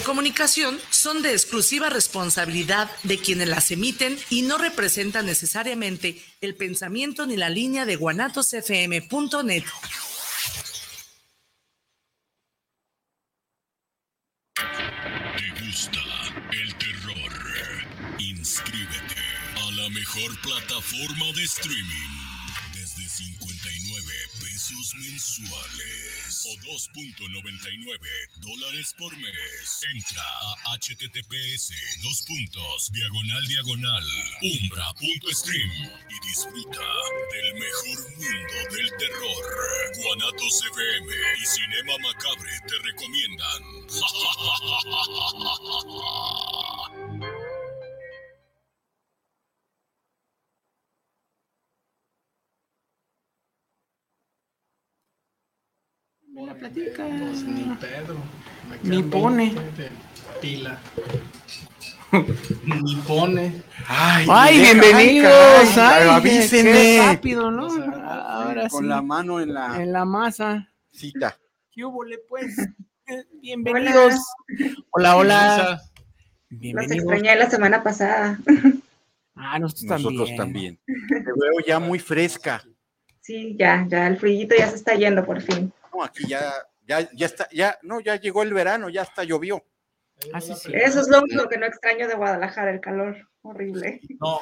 de comunicación son de exclusiva responsabilidad de quienes las emiten y no representan necesariamente el pensamiento ni la línea de guanatosfm.net. ¿Te gusta el terror? Inscríbete a la mejor plataforma de streaming desde 59 pesos mensuales o 2.99 dólares por mes. Entra a https dos puntos diagonal diagonal umbra.stream y disfruta del mejor mundo del terror. Guanatos FM y Cinema Macabre te recomiendan. La platica. Pues ni Pedro. Ni pone. 20 de pila. ni pone. Ay, deja- bienvenidos. ay, Ay, avísenme. qué rápido, ¿no? O sea, Ahora Con sí. la mano en la En la masa. cita. ¿Qué hubo, le, pues? Bienvenidos. Hola, hola. Los Bienvenidos. extrañé la semana pasada. Ah, nosotros, Nosotros también. también. Te veo ya muy fresca. Sí, ya, ya el frillito ya se está yendo por fin. No, aquí ya, ya, ya está, ya, no, ya llegó el verano, ya hasta llovió. Ah, sí. Eso es lo único que no extraño de Guadalajara, el calor horrible. No,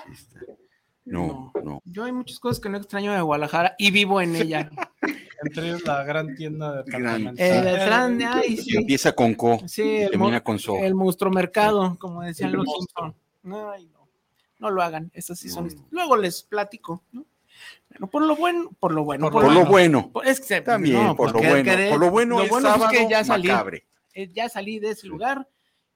No, no. Yo hay muchas cosas que no extraño de Guadalajara y vivo en ella. entre ellos la gran tienda de Gran-. Fran, ay, sí. empieza con co Sí, y termina con so. el monstruo mercado, como decían El los. Simpson. Ay, no. No lo hagan, esas sí son. No. Luego les platico, ¿no? Bueno, por lo bueno, por lo bueno. Por Por lo bueno. Es que, También, no, por lo bueno. por lo bueno, el es sábado que ya salí, macabre. eh, ya salí de ese lugar.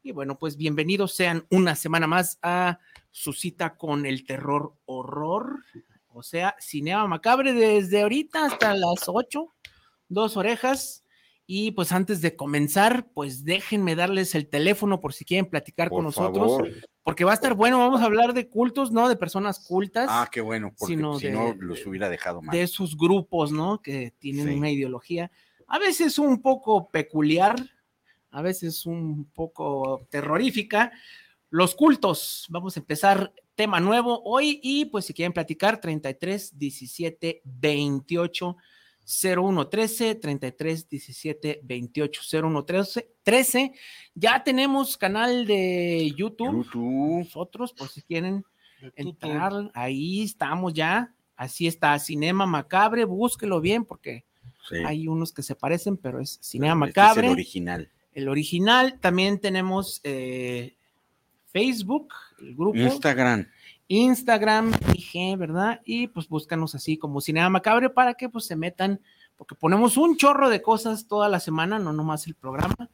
Y bueno, pues bienvenidos sean una semana más a su cita con el terror horror. O sea, Cinema Macabre desde ahorita hasta las 8, dos orejas. Y pues antes de comenzar, pues déjenme darles el teléfono por si quieren platicar con nosotros, favor. Porque va a estar bueno, vamos a hablar de cultos, no de personas cultas, Ah, qué bueno, porque sino si de- no los hubiera dejado mal. de esos grupos, ¿no? Que tienen Sí. una ideología, a veces un poco peculiar, a veces un poco terrorífica. Los cultos, vamos a empezar tema nuevo hoy y pues si quieren platicar, 33 17 28 01 13, 33 17 28 01 13, 13. Ya tenemos canal de YouTube. YouTube. Nosotros, por si quieren entrar, ahí estamos ya. Así está, Cinema Macabre, búsquelo bien porque Sí. hay unos que se parecen, pero es Cinema Este es Macabre, el el, original. original. También tenemos eh, Facebook, el grupo, Instagram. Instagram, IG, ¿verdad? Y pues búscanos así como Cinema Macabre para que pues se metan, porque ponemos un chorro de cosas toda la semana, no nomás el programa.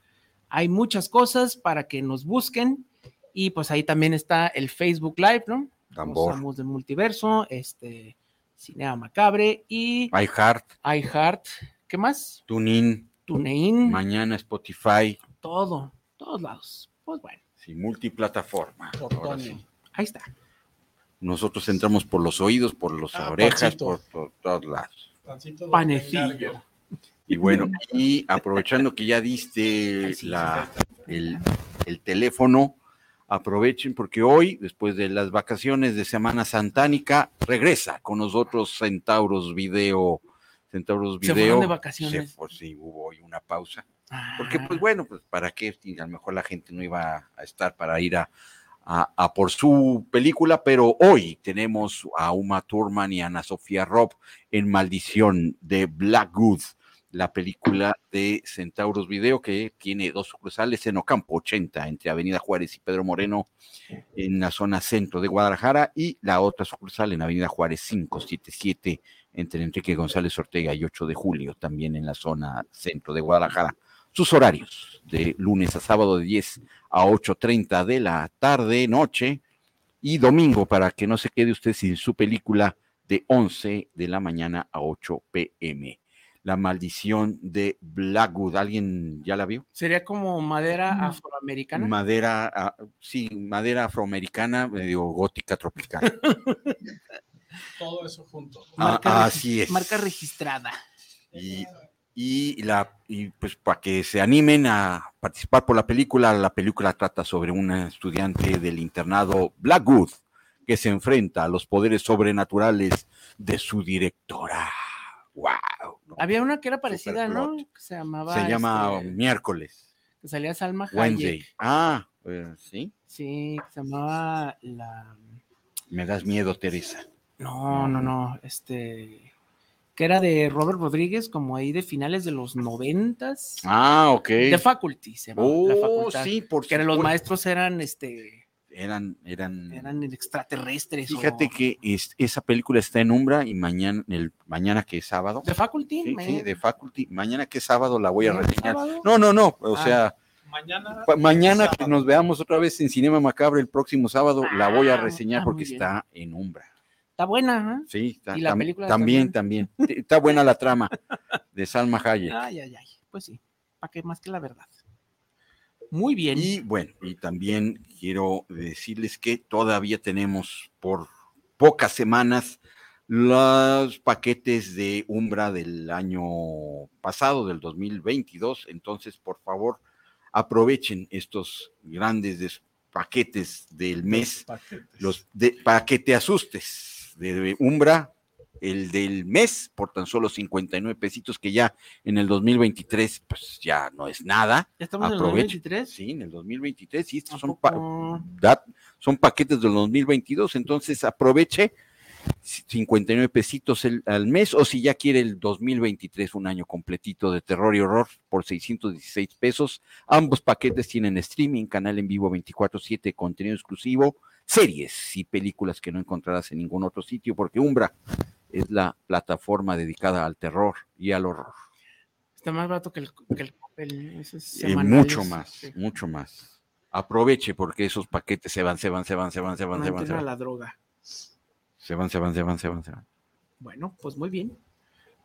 Hay muchas cosas para que nos busquen y pues ahí también está el Facebook Live, ¿no? Tambor. Somos de multiverso, este, Cinema Macabre y iHeart, iHeart. ¿Qué más? TuneIn, TuneIn, mañana Spotify, todo, todos lados. Pues bueno, sí, multiplataforma. Ahora sí. ahí está. Nosotros entramos por los oídos, por las Ah, orejas, pancito. por, por todos lados. Pancito Panecillo. Y bueno, y aprovechando que ya diste la, el, el teléfono, aprovechen porque hoy, después de las vacaciones de Semana Santánica, regresa con nosotros Centauros Video. Centauros ¿Se Video. fueron de vacaciones? Se fue, sí, hubo hoy una pausa. Ah, Porque, pues bueno, pues para qué, a lo mejor la gente no iba a estar para ir a, a- a por su película, pero hoy tenemos a Uma Thurman y a Ana Sofía Robb en Maldición de Blackwood, la película de Centauros Video que tiene dos sucursales en Ocampo 80, entre Avenida Juárez y Pedro Moreno, en la zona centro de Guadalajara, y la otra sucursal en Avenida Juárez 577, entre Enrique González Ortega y 8 de julio, también en la zona centro de Guadalajara sus horarios de lunes a sábado de 10 a 8.30 de la tarde, noche y domingo para que no se quede usted sin su película de 11 de la mañana a 8 pm. La maldición de Blackwood. ¿Alguien ya la vio? Sería como madera afroamericana. Madera, ah, sí, madera afroamericana, medio gótica tropical. Todo eso junto. Ah, Marca así es. Marca registrada. Y, Y, la, y pues para que se animen a participar por la película, la película trata sobre una estudiante del internado Blackwood que se enfrenta a los poderes sobrenaturales de su directora. ¡Wow! Había una que era parecida, ¿no? Que se llamaba. Se llama este, miércoles, que salía Salma Hayek. Wednesday. Ah, eh, sí. Sí, que se llamaba la. Me das miedo, Teresa. No, no, no. Este. Que era de Robert Rodríguez, como ahí de finales de los noventas. Ah, ok. De Faculty, se llamaba. la Oh, facultad. sí, por Que eran los maestros eran este. Eran, eran, Eran extraterrestres. o- Fíjate que es- esa película está en Umbra y mañana, el, mañana que es sábado. De Faculty. Sí, me- sí, de Faculty. Mañana que es sábado la voy a reseñar. No, no, no. O Ah. sea, Mañana. mañana que sábado. nos veamos otra vez en Cinema Macabre el próximo sábado, la voy a Ah, reseñar ah, porque bien. está en Umbra. Está buena, ¿eh? Sí, está, ¿Y la tam- película también, también. Está buena la trama de Salma Hayek. Ay, ay, ay. Pues sí. ¿Para qué más que la verdad? Muy bien. Y bueno, y también quiero decirles que todavía tenemos por pocas semanas los paquetes de Umbra del año pasado, del 2022. Entonces, por favor, aprovechen estos grandes des- paquetes del mes, Paquetes. los de, para que te asustes de Umbra, el del mes por tan solo 59 pesitos, que ya en el 2023, pues ya no es nada. ¿Ya estamos en el Aprovechen. 2023? Sí, en el 2023, y ¿A estos son, pa- son paquetes del 2022, entonces aproveche 59 pesitos el- al mes, o si ya quiere el 2023, un año completito de terror y horror por 616 pesos. Ambos paquetes tienen streaming, canal en vivo 24/7, contenido exclusivo, series y películas que no encontrarás en ningún otro sitio, porque Umbra es la plataforma dedicada al terror y al horror. Está más barato que el, que el Eh, mucho más, Sí. mucho más. Aproveche porque esos paquetes se van, se van, se van, se van, se van, se van, se van, la droga. se van, se van, se van, se van, se van. Bueno, pues muy bien.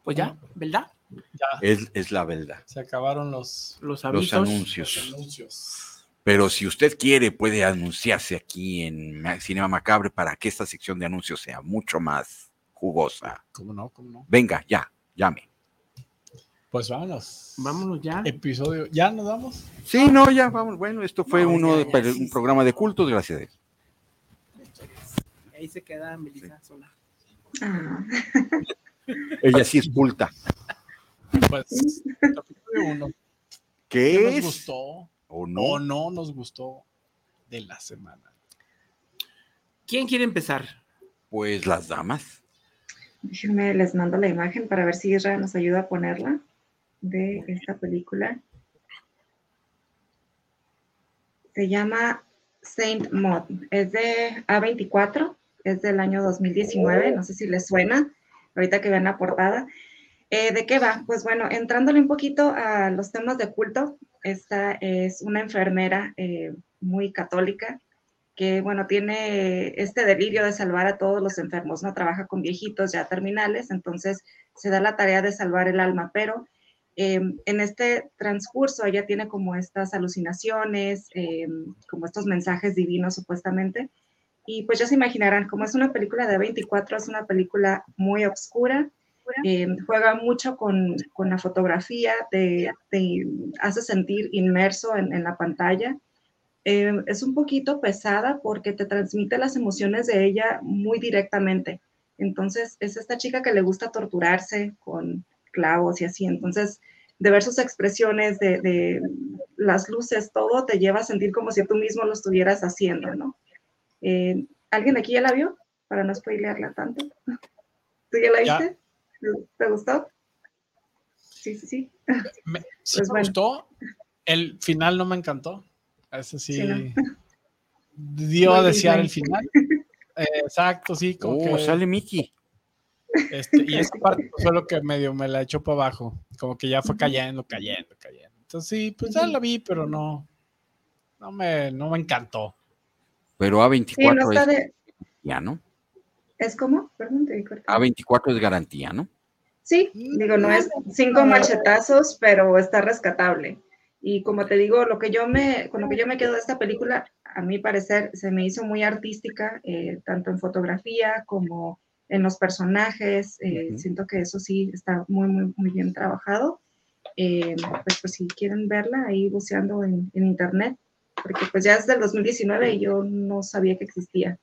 Pues ya, ¿verdad? Ya Es, es la verdad. se acabaron los, avisos. los anuncios. anuncios. Pero si usted quiere, puede anunciarse aquí en Ma- Cinema Macabre para que esta sección de anuncios sea mucho más jugosa. ¿Cómo no? ¿Cómo no? Venga, ya, llame. Pues vámonos. Vámonos ya. Episodio. ¿Ya nos vamos? Sí, no, ya, vamos. Bueno, esto fue No, uno ya, de- ya, un sí, sí. programa de cultos, gracias a Dios. Ahí se queda Melissa sola. Ah, Ella sí es culta. Pues episodio uno. ¿Qué ¿Qué nos es? gustó ¿O o no? no nos gustó de la semana? ¿Quién quiere empezar? Pues las damas. déjenme, les mando la imagen para ver si Israel nos ayuda a ponerla de esta película. Se llama Saint Maud. Es de A24, es del año 2019. No sé si les suena, ahorita que vean la portada. Eh, ¿De qué va? Pues bueno, entrándole un poquito a los temas de culto, esta es una enfermera eh, muy católica que, bueno, tiene este delirio de salvar a todos los enfermos, ¿no? Trabaja con viejitos ya terminales, entonces se da la tarea de salvar el alma, pero eh, en este transcurso ella tiene como estas alucinaciones, eh, como estos mensajes divinos supuestamente, y pues ya se imaginarán, como es una película de 24, es una película muy oscura, eh, juega mucho con, con la fotografía, te, te hace sentir inmerso en, en la pantalla. Eh, es un poquito pesada porque te transmite las emociones de ella muy directamente. Entonces, es esta chica que le gusta torturarse con clavos y así. Entonces, de ver sus expresiones, de, de las luces, todo te lleva a sentir como si tú mismo lo estuvieras haciendo, ¿no? Eh, ¿Alguien aquí ya la vio? Para no spoilearla tanto. ¿Tú ya la Ya. ¿Te gustó? Sí, sí, sí. Me, sí Pues me bueno. gustó. El final no me encantó. Ese sí. Sí, ¿no? Dio a desear el final. Eh, exacto, sí. Como Oh, que, sale Mickey. este, y esa parte fue lo que medio me la echó para abajo. Como que ya fue cayendo, cayendo, cayendo. Entonces sí, pues ya la vi, pero no. No me, no me encantó. Pero A24 Sí, es de... garantía, ¿no? ¿Es como? Perdón, te corté. A24 es garantía, ¿no? Sí, digo, no es cinco machetazos, pero está rescatable. Y como te digo, lo que yo me, con lo que yo me quedo de esta película, a mi parecer, se me hizo muy artística, eh, tanto en fotografía como en los personajes. eh. Siento que eso sí está muy, muy, muy bien trabajado. eh, pues, pues si quieren verla, ahí buceando en, en internet, porque pues ya es del 2019 y yo no sabía que existía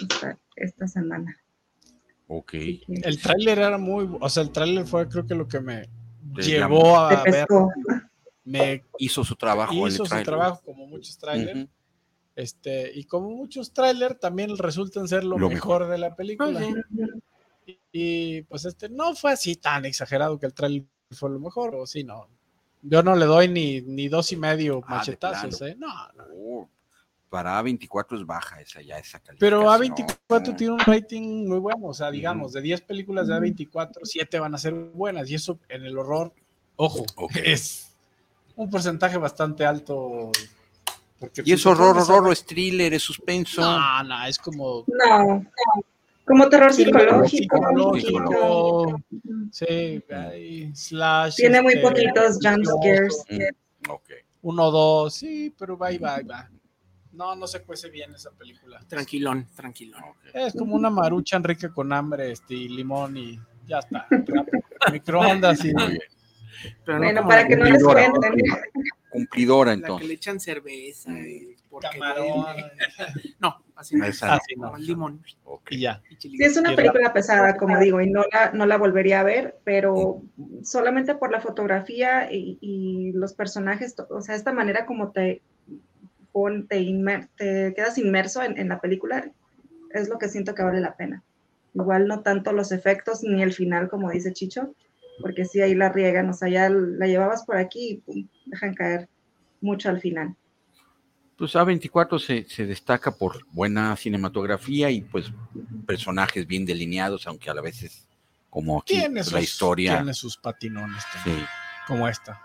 esta, esta semana. Ok. El tráiler era muy, o sea, el tráiler fue creo que lo que me Te llevó a ver, me Hizo su trabajo. el hizo su tráiler. trabajo como muchos trailers. Este, y como muchos trailers también resultan ser lo, Lo mejor de la película. Sí. Y, y, pues este no fue así tan exagerado que el trailer fue lo mejor, o sí, no. Yo no le doy ni, ni dos y medio Ah, machetazos. ¿eh? No, no. Para A24 es baja esa ya, esa calificación. Pero A24 No. tiene un rating muy bueno, o sea, digamos, de 10 películas de A24, 7 van a ser buenas, y eso en el horror, ojo, es un porcentaje bastante alto. Porque Y es si te horror, horror, o es thriller, es suspenso. No, no, es como No, como terror psicológico. Sí, hay slash. Tiene muy este, poquitos jump scares. Mm, ok. Uno, dos, sí, pero va y va, ahí va. No, no se cuece bien esa película. Tranquilón, tranquilón. Es como una maruchan rica con hambre, este, y limón y ya está. Microondas y Muy bien. Pero Bueno, para que no les cuenten. Cumplidora, La que le entonces. echan cerveza y porque camarón No, así no. Así no. Limón. Ok. y ya. Sí, es una película pesada, como digo, y no la, no la volvería a ver, pero solamente por la fotografía y, y los personajes, o sea, esta manera como te, pon- te, inmer- te quedas inmerso en, en la película, es lo que siento que vale la pena. Igual no tanto los efectos ni el final, como dice Chicho, porque sí ahí la riegan, o sea, ya la llevabas por aquí y pum, dejan caer mucho al final. Pues A24 se, se destaca por buena cinematografía y pues personajes bien delineados, aunque a la vez es como aquí Tiene la sus, historia. tiene sus patinones también, Sí. como esta.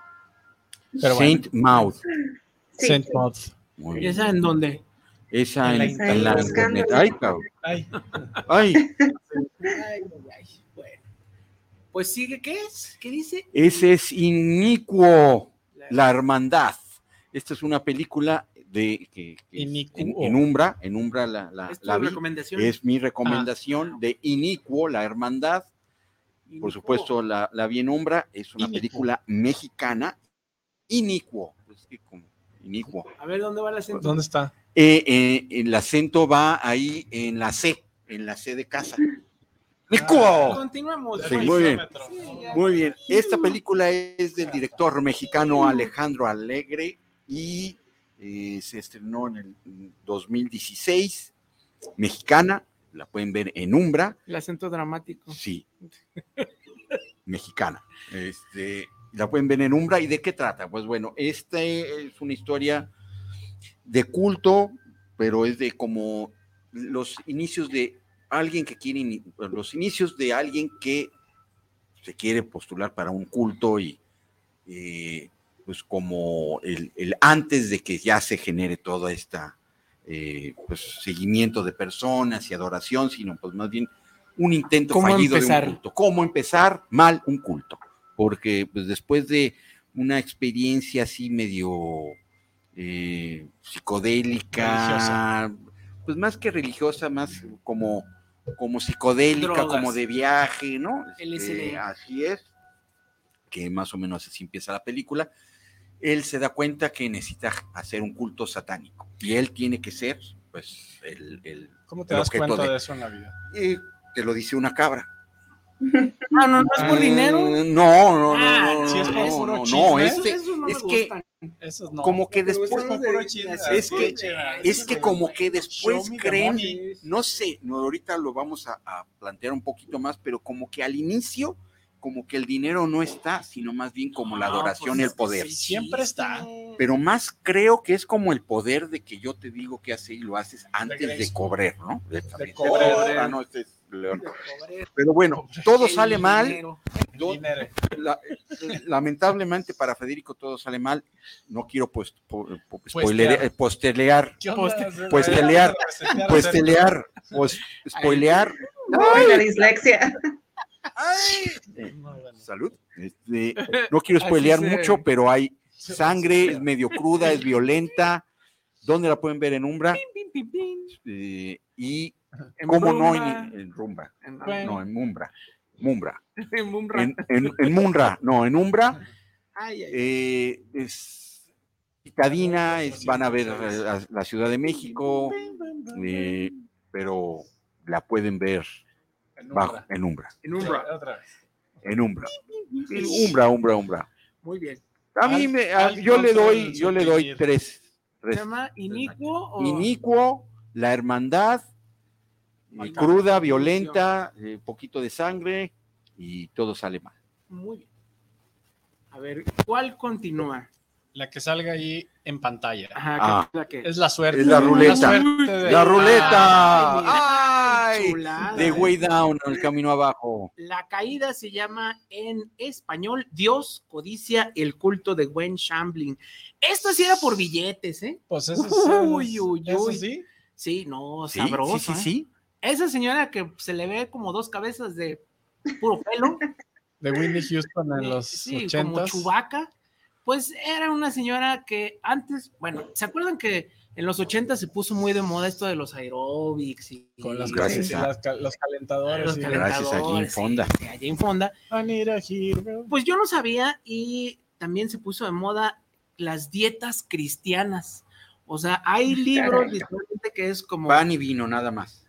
Pero bueno. Saint Maud. Sí, Saint. Muy ¿Y bien. esa en dónde? Esa En en, en la internet. Ay, cabrón. Ay, Ay, Ay. Bueno. Pues sigue, ¿qué es? ¿Qué dice? ese es Inicuo, la hermandad. Esta es una película de que, que en, en Umbra, en Umbra la, la, ¿Es la vi. recomendación? Es mi Ah. recomendación de Inicuo, la hermandad. Por supuesto, la, la vi en Umbra. Es una Inicuo. película mexicana. Inicuo. Es que como inicuo. A ver, ¿dónde va el acento? ¿dónde está? Eh, eh, el acento va ahí en la C, en la C de casa. ¡Inicuo! Continuamos. Sí, muy bien. Muy bien. Esta película es del director mexicano Alejandro Alegre y eh, se estrenó en el 2016. Mexicana, la pueden ver en Umbra. El acento dramático. Sí. Mexicana. Este, la pueden ver en Umbra. ¿Y de qué trata? Pues bueno, esta es una historia de culto, pero es de como los inicios de alguien que quiere, los inicios de alguien que se quiere postular para un culto y eh, pues como el, el antes de que ya se genere toda esta eh, pues seguimiento de personas y adoración, sino pues más bien un intento ¿Cómo fallido empezar? de un culto. ¿Cómo empezar mal un culto? Porque pues después de una experiencia así medio eh, psicodélica, Religiosa. pues más que religiosa, más como, como psicodélica, Drogas. como de viaje, ¿no? Este, así es, que más o menos así empieza la película. Él se da cuenta que necesita hacer un culto satánico y él tiene que ser, pues, el, el ¿Cómo te el das cuenta de- de eso en la vida? eh, te lo dice una cabra. Ah, no, no es por Ah, dinero. No, no, no, Ah, no, si es no, por no, no, este- Esos no me es que como que después, es que, es que como que después creen, no sé, no, ahorita lo vamos a, a plantear un poquito más, pero como que al inicio, como que el dinero no está, sino más bien como la No, adoración pues y el poder. sí, Siempre está. Pero más creo que es como el poder de que yo te digo que haces y lo haces antes de, cobrar, ¿no? De, cobrar. Ah, no, este es León. Pero bueno, todo sale El mal. la- lamentablemente para Federico todo sale mal. No quiero pues, po- po- spoiler- eh, postelear, ¿Qué onda? Poste- pues telear, Resetear, pues hacer- telear, pues spoilear. Ay, la dislexia. Salud. Este, no quiero spoilear mucho, pero hay sangre, es medio cruda, es violenta. ¿Dónde la pueden ver en Umbra? Eh, y cómo no en, en Rumba, Bueno. no en Mumbra, Mumbra. en Bumbra. En, en, en Munra, no, en Umbra. Ay, ay, Eh, es citadina, es- van a ver la, la Ciudad de México, eh, pero la pueden ver En bajo, en Umbra, en Umbra. Sí, otra vez. en Umbra. Umbra, Umbra, Umbra. Muy bien. A mí me, a- yo le doy, yo le doy suprimir. tres. ¿Se tres. llama Inicuo o Inicuo, la hermandad, eh, cruda, violenta, eh, poquito de sangre y todo sale mal. Muy bien. A ver, ¿cuál continúa? La que salga ahí en pantalla. Ajá, Ah. ¿qué es la que? Es la suerte. Es la ruleta. suerte de- La ruleta. Ay, ¡Ay! chulada, De eh. way down, el camino abajo. La caída se llama en español Dios codicia el culto de Gwen Shambling. Esto sí era por billetes, ¿eh? Pues eso, Uy, uy, eso uy. sí. Sí, no, Sí, sabroso. sí, sí, ¿eh? sí. Esa señora que se le ve como dos cabezas de puro pelo. De Whitney Houston en eh, los sí, como. Chubaca. Pues era una señora que antes, bueno, ¿se acuerdan que en los 80 se puso muy de moda esto de los aerobics y Con las, Gracias y a- las los calentadores. los y- Gracias a Jane calentadores, Fonda. sí, a Jane Fonda. Pues yo no sabía y también se puso de moda las dietas cristianas. O sea, hay libros literalmente que es como Pan y vino, nada más.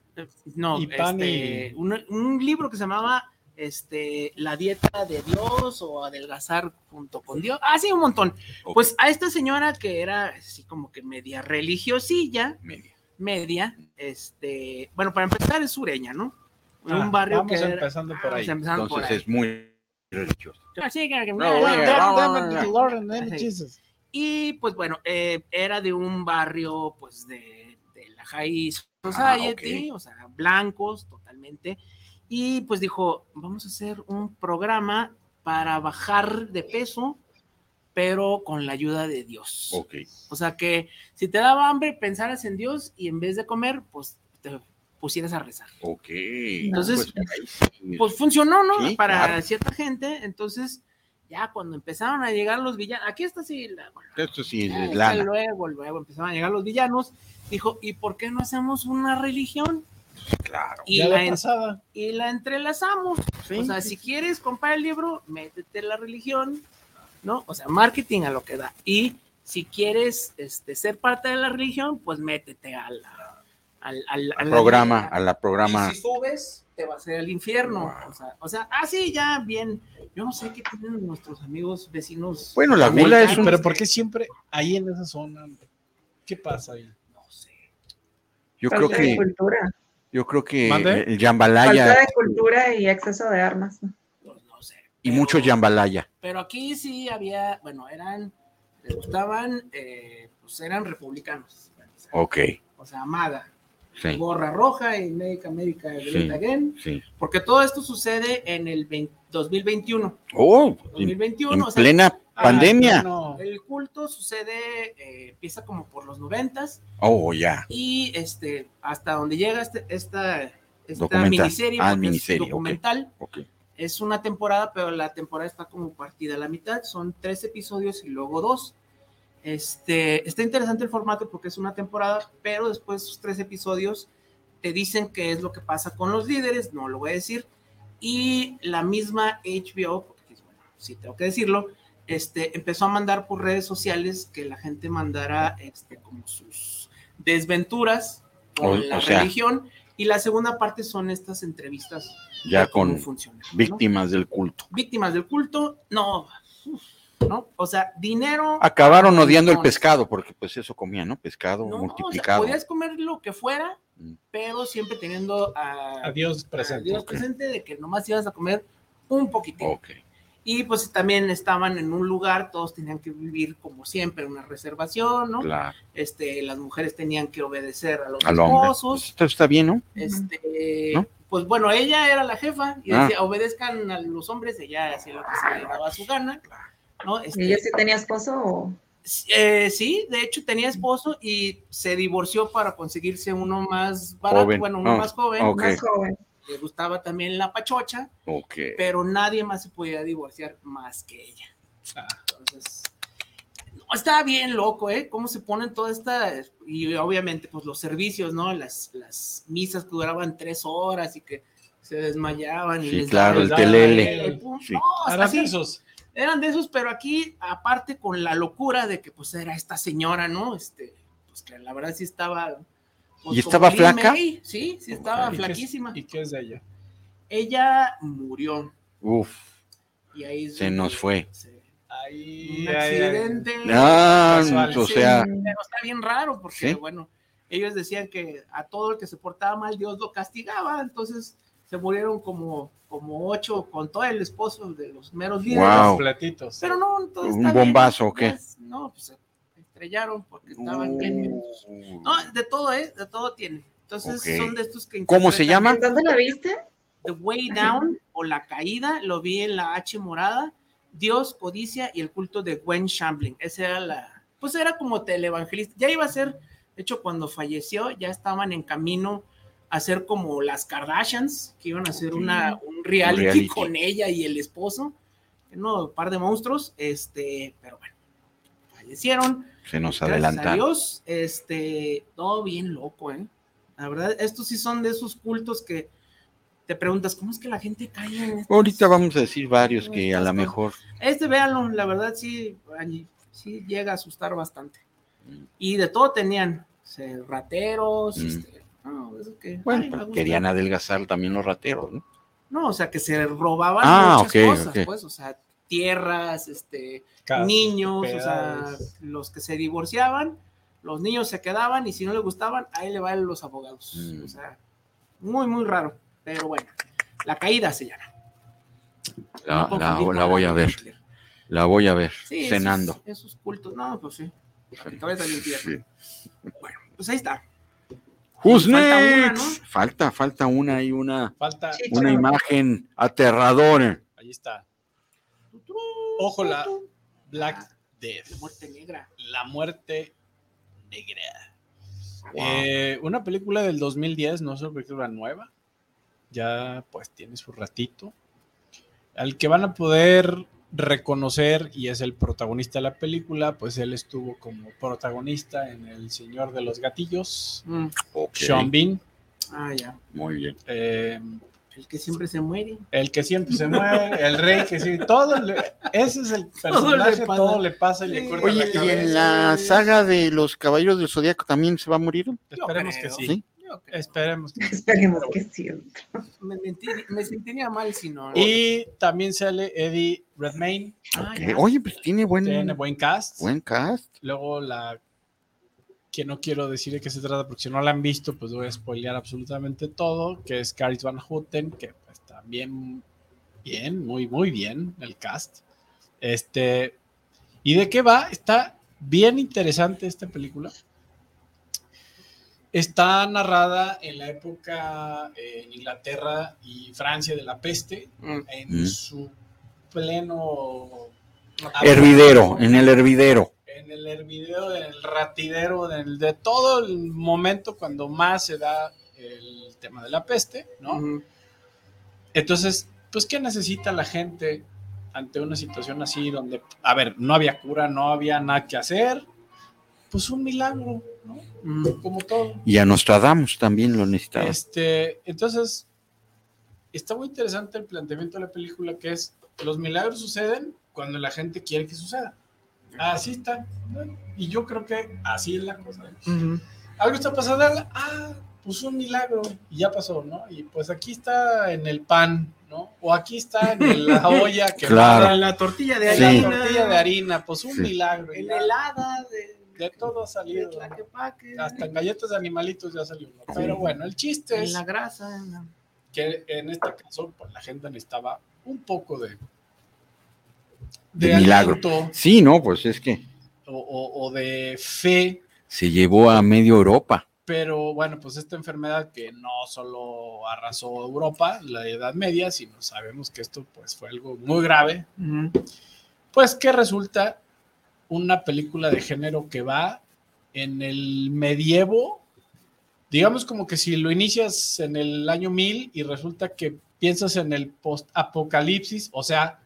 no, y pan este, y- un, un libro que se llamaba este, La dieta de Dios o Adelgazar junto con Dios. Ah, sí, un montón. Ok. Pues a esta señora que era así como que media religiosilla, Media. media, este, bueno, para empezar es sureña, ¿no? En Ah, un barrio vamos que era- empezando por vamos ahí. empezando por Entonces ahí. es muy religioso. Así. Y pues bueno, eh, era de un barrio pues de, de la High Society, Ah, o sea, blancos totalmente. Y pues dijo, vamos a hacer un programa para bajar de peso, pero con la ayuda de Dios. Ok. O sea que si te daba hambre, pensaras en Dios y en vez de comer, pues te pusieras a rezar. Ok. Entonces, Pues. Pues funcionó, ¿no? Sí, para claro. cierta gente. Entonces, ya cuando empezaron a llegar los villanos, aquí está sí, la, Esto sí Ah, es ya lana. Luego, luego empezaron a llegar los villanos. Dijo, ¿y por qué no hacemos una religión? Claro. Y, la, en- y la entrelazamos. Sí, o sea, sí, si quieres comprar el libro, métete la religión, ¿no? O sea, marketing a lo que da. Y si quieres este, ser parte de la religión, pues métete a la- al, al- a Al la- programa, a la programa. Y si subes, te vas a ir al infierno. Wow. O sea, o sea, así ya bien. Yo no sé qué tienen nuestros amigos vecinos. Bueno, la gula es un- Pero ¿por qué siempre ahí en esa zona? ¿Qué pasa ahí? No sé. Yo creo Falta que, cultura. Yo creo que ¿Mande? el jambalaya Falta de cultura y exceso de armas. Pues no sé. y Pero- mucho jambalaya. Pero aquí sí había, bueno, eran, les gustaban, eh, pues eran republicanos. Ok. O sea, Amada, Sí, Gorra Roja y Médica América de Sí. Again, sí. porque todo esto sucede en el 20 2021. Oh, en, 2021, en o sea, plena Ah, pandemia. no. el culto sucede, eh, empieza como por los noventas Oh, ya. y este, hasta donde llega este, esta, esta Documental. miniserie, Ah, es miniserie, ok. documental. Ok. Es una temporada, pero la temporada está como partida a la mitad. Son tres episodios y luego dos. Este, está interesante el formato porque es una temporada, pero después esos tres episodios te dicen qué es lo que pasa con los líderes, no lo voy a decir. Y la misma HBO, porque bueno, sí tengo que decirlo, este, empezó a mandar por redes sociales que la gente mandara este, como sus desventuras con O- la o sea, religión. Y la segunda parte son estas entrevistas Ya con funciona, ¿no? víctimas del culto. Víctimas del culto, no, uf, ¿no? O sea, dinero. Acabaron odiando el pescado, porque pues eso comían, ¿no? Pescado No, o sea, multiplicado. podías comer lo que fuera, Mm. pero siempre teniendo a, A Dios a presente. Dios presente de que nomás ibas a comer un poquitín. Ok. Y pues también estaban en un lugar, todos tenían que vivir como siempre, una reservación, ¿no? Claro. Este, las mujeres tenían que obedecer a los Al esposos. Esto está bien, ¿no? Este, ¿No? pues bueno, ella era la jefa y Ah. decía, obedezcan a los hombres, ella hacía lo que se le daba a su gana, ¿no? Este, ¿Y ella sí tenía esposo o...? eh, sí, de hecho tenía esposo y se divorció para conseguirse uno más barato, Joven. bueno, uno Ah, más joven, ok. Más joven. Le gustaba también la pachocha, Ok. pero nadie más se podía divorciar más que ella. Entonces, no, estaba bien loco, ¿eh? Cómo se ponen todas estas, y obviamente, pues los servicios, ¿no? Las, las misas que duraban tres horas y que se desmayaban y Sí, les claro, el telele. Pum, Sí. no, Eran de esos. eran de esos, pero aquí, aparte con la locura de que pues era esta señora, ¿no? Este, pues que la verdad sí estaba. Pues, ¿Y estaba Lin flaca? May, Sí, sí estaba ¿Y qué es- flaquísima. ¿Y qué es de ella? Ella murió Uf, y ahí se nos fue. se- Ahí, un accidente. Ah, Casual. o Sí, sea, pero está bien raro porque, ¿Sí? bueno, ellos decían que a todo el que se portaba mal Dios lo castigaba, entonces se murieron como, como ocho con todo el esposo de los meros líderes. Wow. Completitos. Pero no, todo ¿Un está bien, bombazo o qué? pues, No, pues se estrellaron porque estaban Uh. No, de todo, ¿eh? De todo tiene. Entonces son de estos que... ¿Cómo se llama? ¿En dónde la viste? The Way Down o La Caída, lo vi en la H morada, Dios, Codicia y el culto de Gwen Shambling. Esa era la, pues era como televangelista. Ya iba a ser, de hecho, cuando falleció, ya estaban en camino a ser como las Kardashians, que iban a hacer una, un reality, reality. con ella y el esposo, no, un par de monstruos, este, pero bueno, fallecieron. Se nos Gracias a adelantaron. Dios, este, todo bien loco, ¿eh? La verdad, estos sí son de esos cultos que te preguntas, ¿cómo es que la gente cae en estos? Ahorita vamos a decir varios que a lo mejor. Este, véanlo, la verdad sí, sí llega a asustar bastante. Y de todo tenían, se- rateros, Mm. este, no, que, Bueno, ay, querían adelgazar también los rateros, ¿no? No, o sea, que se robaban Ah, muchas cosas, pues, o sea, tierras, este, Casas, niños, o sea, los que se divorciaban, los niños se quedaban y si no le gustaban, ahí le van los abogados. Mm. O sea, muy, muy raro. Pero bueno, la caída se llama. La, No la- voy a ver, Hitler. la voy a ver, Sí, cenando. Esos, esos cultos, no, pues sí. Sí. Bueno, pues ahí está. Who's Falta una, next? ¿no? Falta, falta una y una, Falta. Sí. una imagen aterradora. Ahí está. Ojo, la Black Death. La muerte negra. La muerte negra. Wow. Eh, una película del 2010, no es una película nueva. Ya pues tiene su ratito. Al que van a poder reconocer y es el protagonista de la película, pues él estuvo como protagonista en El Señor de los Gatillos, Mm. Sean Bean, Ah, ya. Muy bien. eh, El que siempre se muere. el que siempre se muere, el rey que sí, todo, le- ese es el Todo le personaje, pasa. todo le pasa y le corta Oye, la ¿y en la saga de los Caballeros del Zodíaco también se va a morir? Esperemos que sí. Esperemos que sí. Esperemos que sí. Me, mentí- me sentiría mal si no. Y también sale Eddie Redmayne. Ah. Oye, pues tiene buen, Tiene buen cast. buen cast. Luego la que no quiero decir de qué se trata porque si no la han visto pues voy a spoilear absolutamente todo, que es Caris Van Houten, que pues también bien, muy muy bien el cast. Este, ¿y de qué va? Está bien interesante esta película. Está narrada en la época eh, en Inglaterra y Francia de la peste, Mm. en Mm. su pleno Hervidero, en el hervidero. En el hervidero, en el ratidero, en el- de todo el momento cuando más se da el tema de la peste, ¿no? Entonces, pues, ¿qué necesita la gente ante una situación así donde, a ver, no había cura, no había nada que hacer? Pues un milagro, ¿no? Mm. Como todo. Y a Nostradamus también lo necesitaba. Este, entonces, está muy interesante el planteamiento de la película que es, los milagros suceden cuando la gente quiere que suceda. Así está. Y yo creo que así es la cosa. Ujú. Algo está pasando, ah, pues un milagro y ya pasó, ¿no? Y pues aquí está en el pan, ¿no? O aquí está en la olla que Claro. En la tortilla de en Sí. la harina. tortilla de harina, pues un Sí. milagro. En ya. helada de, de todo ha de salido. Hasta en galletas de animalitos ya salió. ¿no? Pero bueno, el chiste en es la grasa. en la- que en este caso, pues la gente necesitaba un poco de, De milagro. aliento. Sí, no, pues es que o, o- o de fe, se llevó a medio Europa. pero bueno, pues esta enfermedad que no solo arrasó Europa, la Edad Media, sino sabemos que esto pues fue algo muy grave, pues que resulta una película de género que va en el medievo, digamos como que si lo inicias en el año 1000 y resulta que piensas en el post-apocalipsis, o sea,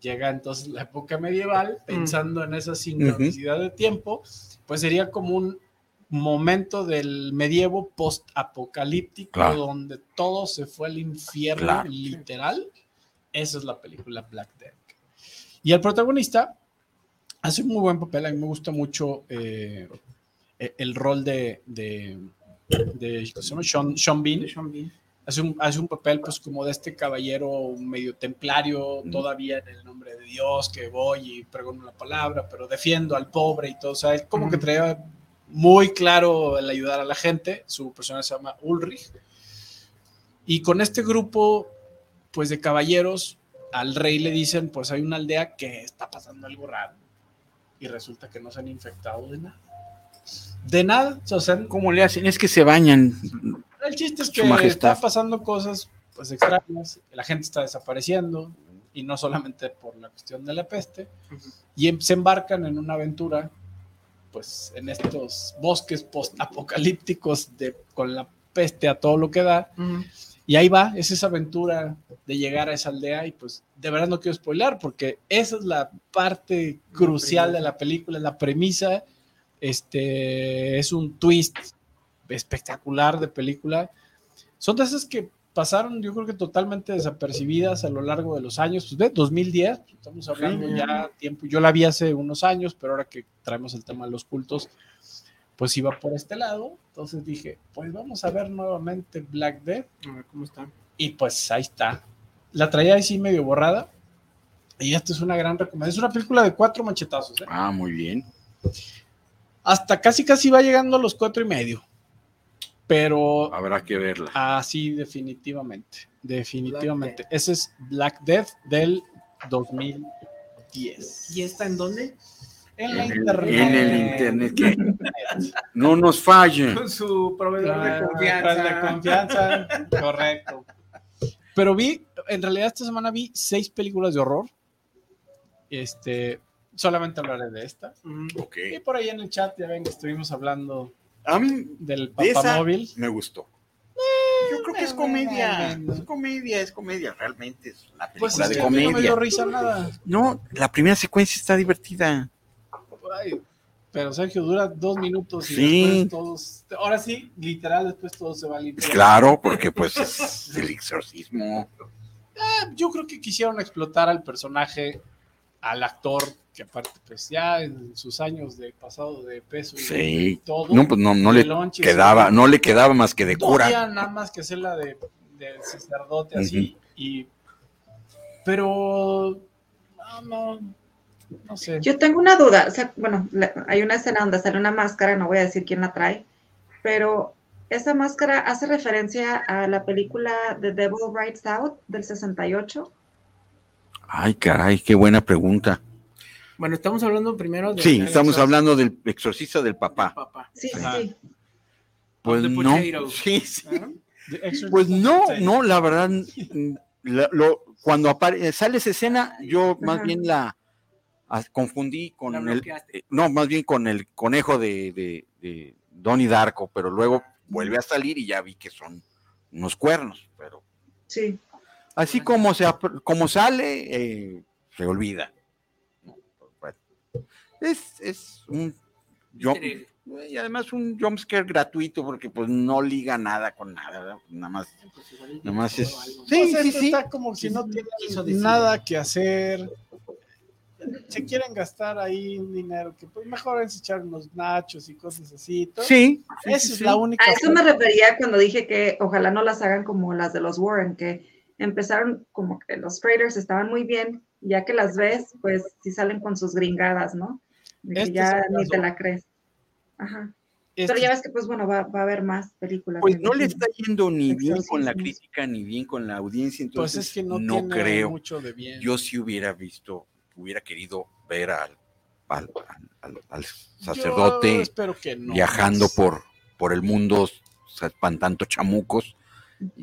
llega entonces la época medieval, pensando en esa sincronicidad de tiempo, pues sería como un momento del medievo post-apocalíptico Claro. donde todo se fue al infierno, Claro. literal. Esa es la película Black Death. Y el protagonista hace un muy buen papel. A mí me gusta mucho eh, el rol de, de, de- ¿cómo se llama? Sean, Sean Bean. Sean Bean. Hace un, hace un papel pues como de este caballero medio templario, todavía en el nombre de Dios, que voy y pregono la palabra, pero defiendo al pobre y todo. O sea, él como que Ujú. traía muy claro el ayudar a la gente. Su personaje se llama Ulrich. Y con este grupo pues de caballeros, al rey le dicen, pues hay una aldea que está pasando algo raro. Y resulta que no se han infectado de nada. De nada, o sea, ¿Cómo le hacen? Es que se bañan. El chiste es que majestad. está pasando cosas pues extrañas, la gente está desapareciendo y no solamente por la cuestión de la peste y em- se embarcan en una aventura pues en estos bosques post-apocalípticos de con la peste a todo lo que da Ujú. y ahí va, es esa aventura de llegar a esa aldea y pues de verdad no quiero spoilar porque esa es la parte crucial de la película, la premisa, este es un twist espectacular de película. Son de esas que pasaron yo creo que totalmente desapercibidas a lo largo de los años, pues ve, 2010, estamos hablando Sí. ya tiempo, yo la vi hace unos años, pero ahora que traemos el tema de los cultos, pues iba por este lado, entonces dije, pues vamos a ver nuevamente Black Death A ver cómo está. y pues ahí está. La traía así medio borrada. Y esta es una gran recomendación. Es una película de cuatro machetazos. ¿eh? Ah, muy bien. Hasta casi casi va llegando a los cuatro y medio. Pero Habrá que verla. así definitivamente. Definitivamente. Ese es Black Death del 2010. ¿Y está en dónde? En la En el, internet. en el internet. que no nos falle. Con su proveedor de confianza. de confianza, correcto. Pero vi, en realidad esta semana vi seis películas de horror. Este, solamente hablaré de esta. Y por ahí en el chat ya ven que estuvimos hablando A mí del papamóvil. me gustó. Yo creo que es comedia. Es comedia, es comedia. Realmente es una Pues película es de que a mí no me comedia. dio risa nada. No, la primera secuencia está divertida. Ay, pero Sergio dura dos minutos y Sí. después todos. Ahora sí, literal, después todo se va a limpiar. Claro, porque pues es el exorcismo. Yo creo que quisieron explotar al personaje, al actor, que aparte, pues ya en sus años de pasado de peso y Sí. todo. No, pues no, no le quedaba, no le quedaba más que de No cura. había nada más que hacerla de, de sacerdote así. Y, pero no, no, no sé. Yo tengo una duda, o sea, bueno, la- hay una escena donde sale una máscara, no voy a decir quién la trae, pero esa máscara hace referencia a la película The Devil Rides Out del 68. Ay, caray, qué buena pregunta. Bueno, estamos hablando primero de. Sí, del estamos hablando del exorcista del del papá. papá. Sí, sí, Ajá. sí. Pues the no. Sí, sí. Pues no, no, la verdad, la- lo- cuando apare- sale esa escena, yo más Ajá. bien la confundí con La el, eh, no, más bien con el conejo de, de, de Donnie Darko, pero luego vuelve a salir y ya vi que son unos cuernos, pero Sí. Así como se como sale, eh, se olvida. No, bueno, es, es un egg. y además un jumpscare gratuito porque pues no liga nada con nada, ¿verdad? nada más Pues Nada más es-. Sí, Pues sí, sí. Está como si no decir. nada que hacer. Se quieren gastar ahí un dinero que pues mejor es echar unos nachos y cosas así. todo. Sí, sí, Esa sí, es sí. la única. A eso me refería cuando dije que ojalá no las hagan como las de los Warren, que empezaron como que los traders estaban muy bien, ya que las ves, pues sí salen con sus gringadas, ¿no? De que Este ya ni te la crees. Ajá. Este- Pero ya ves que, pues bueno, va, va a haber más películas. Pues no le está yendo ni bien con la crítica ni bien con la audiencia, pues entonces es que no, no, tiene creo. mucho de bien. Yo sí hubiera visto, hubiera querido ver al, al, al- al sacerdote no. viajando por, por el mundo, o sea, espantando chamucos.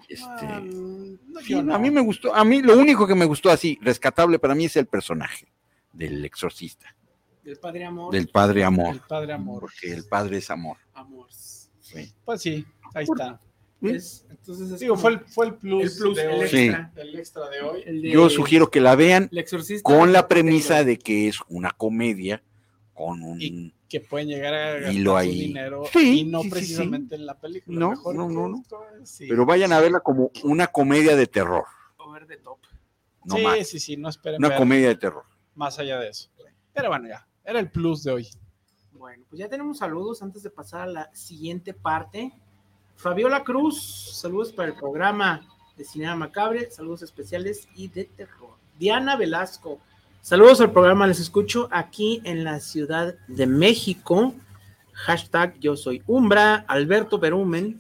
Este, Ah, no, sí, no. A mí me gustó, a mí lo único que me gustó así, rescatable para mí es el personaje del exorcista, Del padre amor. del padre amor, El padre amor. porque el padre es amor. amor. sí. Pues sí, ahí está. Es- entonces es Digo, fue el, fue el plus, el plus, de el hoy, Sí. extra. el extra de hoy. el de- Yo sugiero que la vean con la premisa de que es una comedia con un... Y que pueden llegar a gastar su ahí. dinero Sí, y no sí, sí, precisamente en la película. No, Mejor no, no, no. es-. Pero vayan a verla como una comedia de terror, Over the top. no sí, más. sí, sí, no esperen Una ver comedia de terror. más allá de eso. Pero bueno, ya, era el plus de hoy. Bueno, pues ya tenemos saludos antes de pasar a la siguiente parte. Fabiola Cruz, saludos para el programa de Cinema Macabre, saludos especiales y de terror. Diana Velasco, saludos al programa, les escucho aquí en la Ciudad de México. Hashtag yo soy Umbra, Alberto Berumen,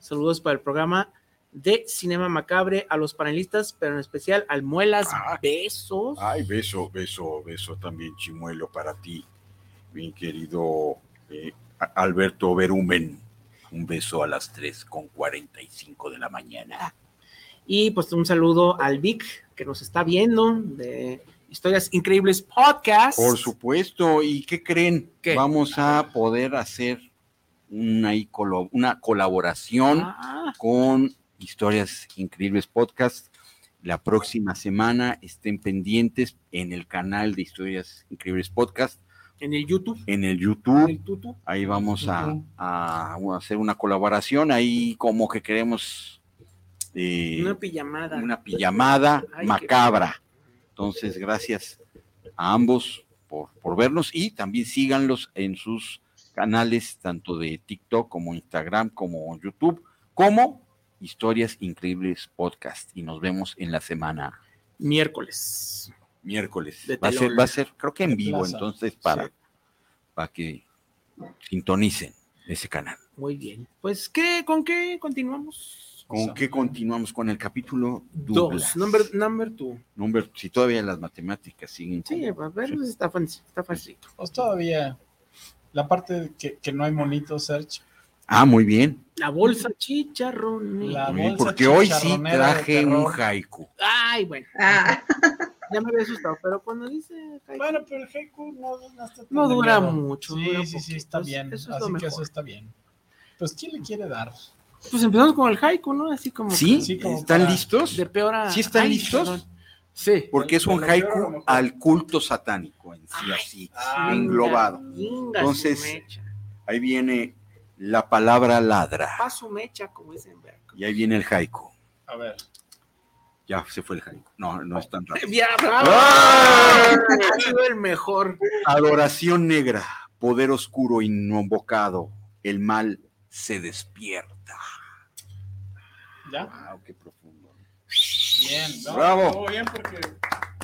saludos para el programa de Cinema Macabre, a los panelistas, pero en especial al Muelas Ah. Besos. Ay, beso, beso, beso también, Chimuelo, para ti, mi querido eh, Alberto Berumen. Un beso a las 3 con 45 de la mañana. Y pues un saludo al Vic que nos está viendo de Historias Increíbles Podcast. Por supuesto, ¿y qué creen? ¿Qué? Vamos a poder hacer una, una colaboración Ah, con Historias Increíbles Podcast. La próxima semana estén pendientes en el canal de Historias Increíbles Podcast, en el YouTube. en el En YouTube. el tutu. Ahí vamos a, hacer una colaboración. Ahí como que queremos eh, Una pijamada. una pijamada Ay, macabra. Entonces, gracias a ambos por, por vernos y también síganlos en sus canales, tanto de TikTok como Instagram, como YouTube, como Historias Increíbles Podcast. Y nos vemos en la semana Miércoles. miércoles. Va a ser, va a ser, creo que en vivo, plaza. entonces, para, Sí. para que sintonicen ese canal. Muy bien. Pues, ¿qué? ¿Con qué continuamos? ¿Con qué continuamos con el capítulo Douglas? Dos. Number, number two. Number- si todavía las matemáticas siguen. Sí, como- a ver, pues, está fácil. Está fácil. Pues todavía, la parte que, que no hay monito search, Ah, muy bien. La bolsa chicharrón. La bolsa porque hoy sí traje un haiku. Ay, bueno. Ah, Ya me había asustado, pero cuando dice. Bueno, pero el haiku no, no está tan No de dura mucho, Sí, dura sí, sí, está bien. eso es lo así que mejor. eso está bien. Pues, ¿quién le quiere dar? Pues empezamos con el haiku, ¿no? Así como. ¿Sí? Como ¿Están listos? De peor a. ¿Sí están Ay, listos? perdón. Sí. Porque es un haiku al culto satánico en sí, así, Ah, englobado. Inga Entonces- su mecha. Ahí viene la palabra ladra. Pa' su mecha, como dicen. Y ahí viene el haiku. A ver. Ya se fue el haiku. No, no es tan rápido. Ya, bravo. ¡Ah! Ha sido el mejor. Adoración negra, poder oscuro invocado, el mal se despierta. ¿Ya? Wow, qué profundo. Bien. no, Bravo. estuvo bien porque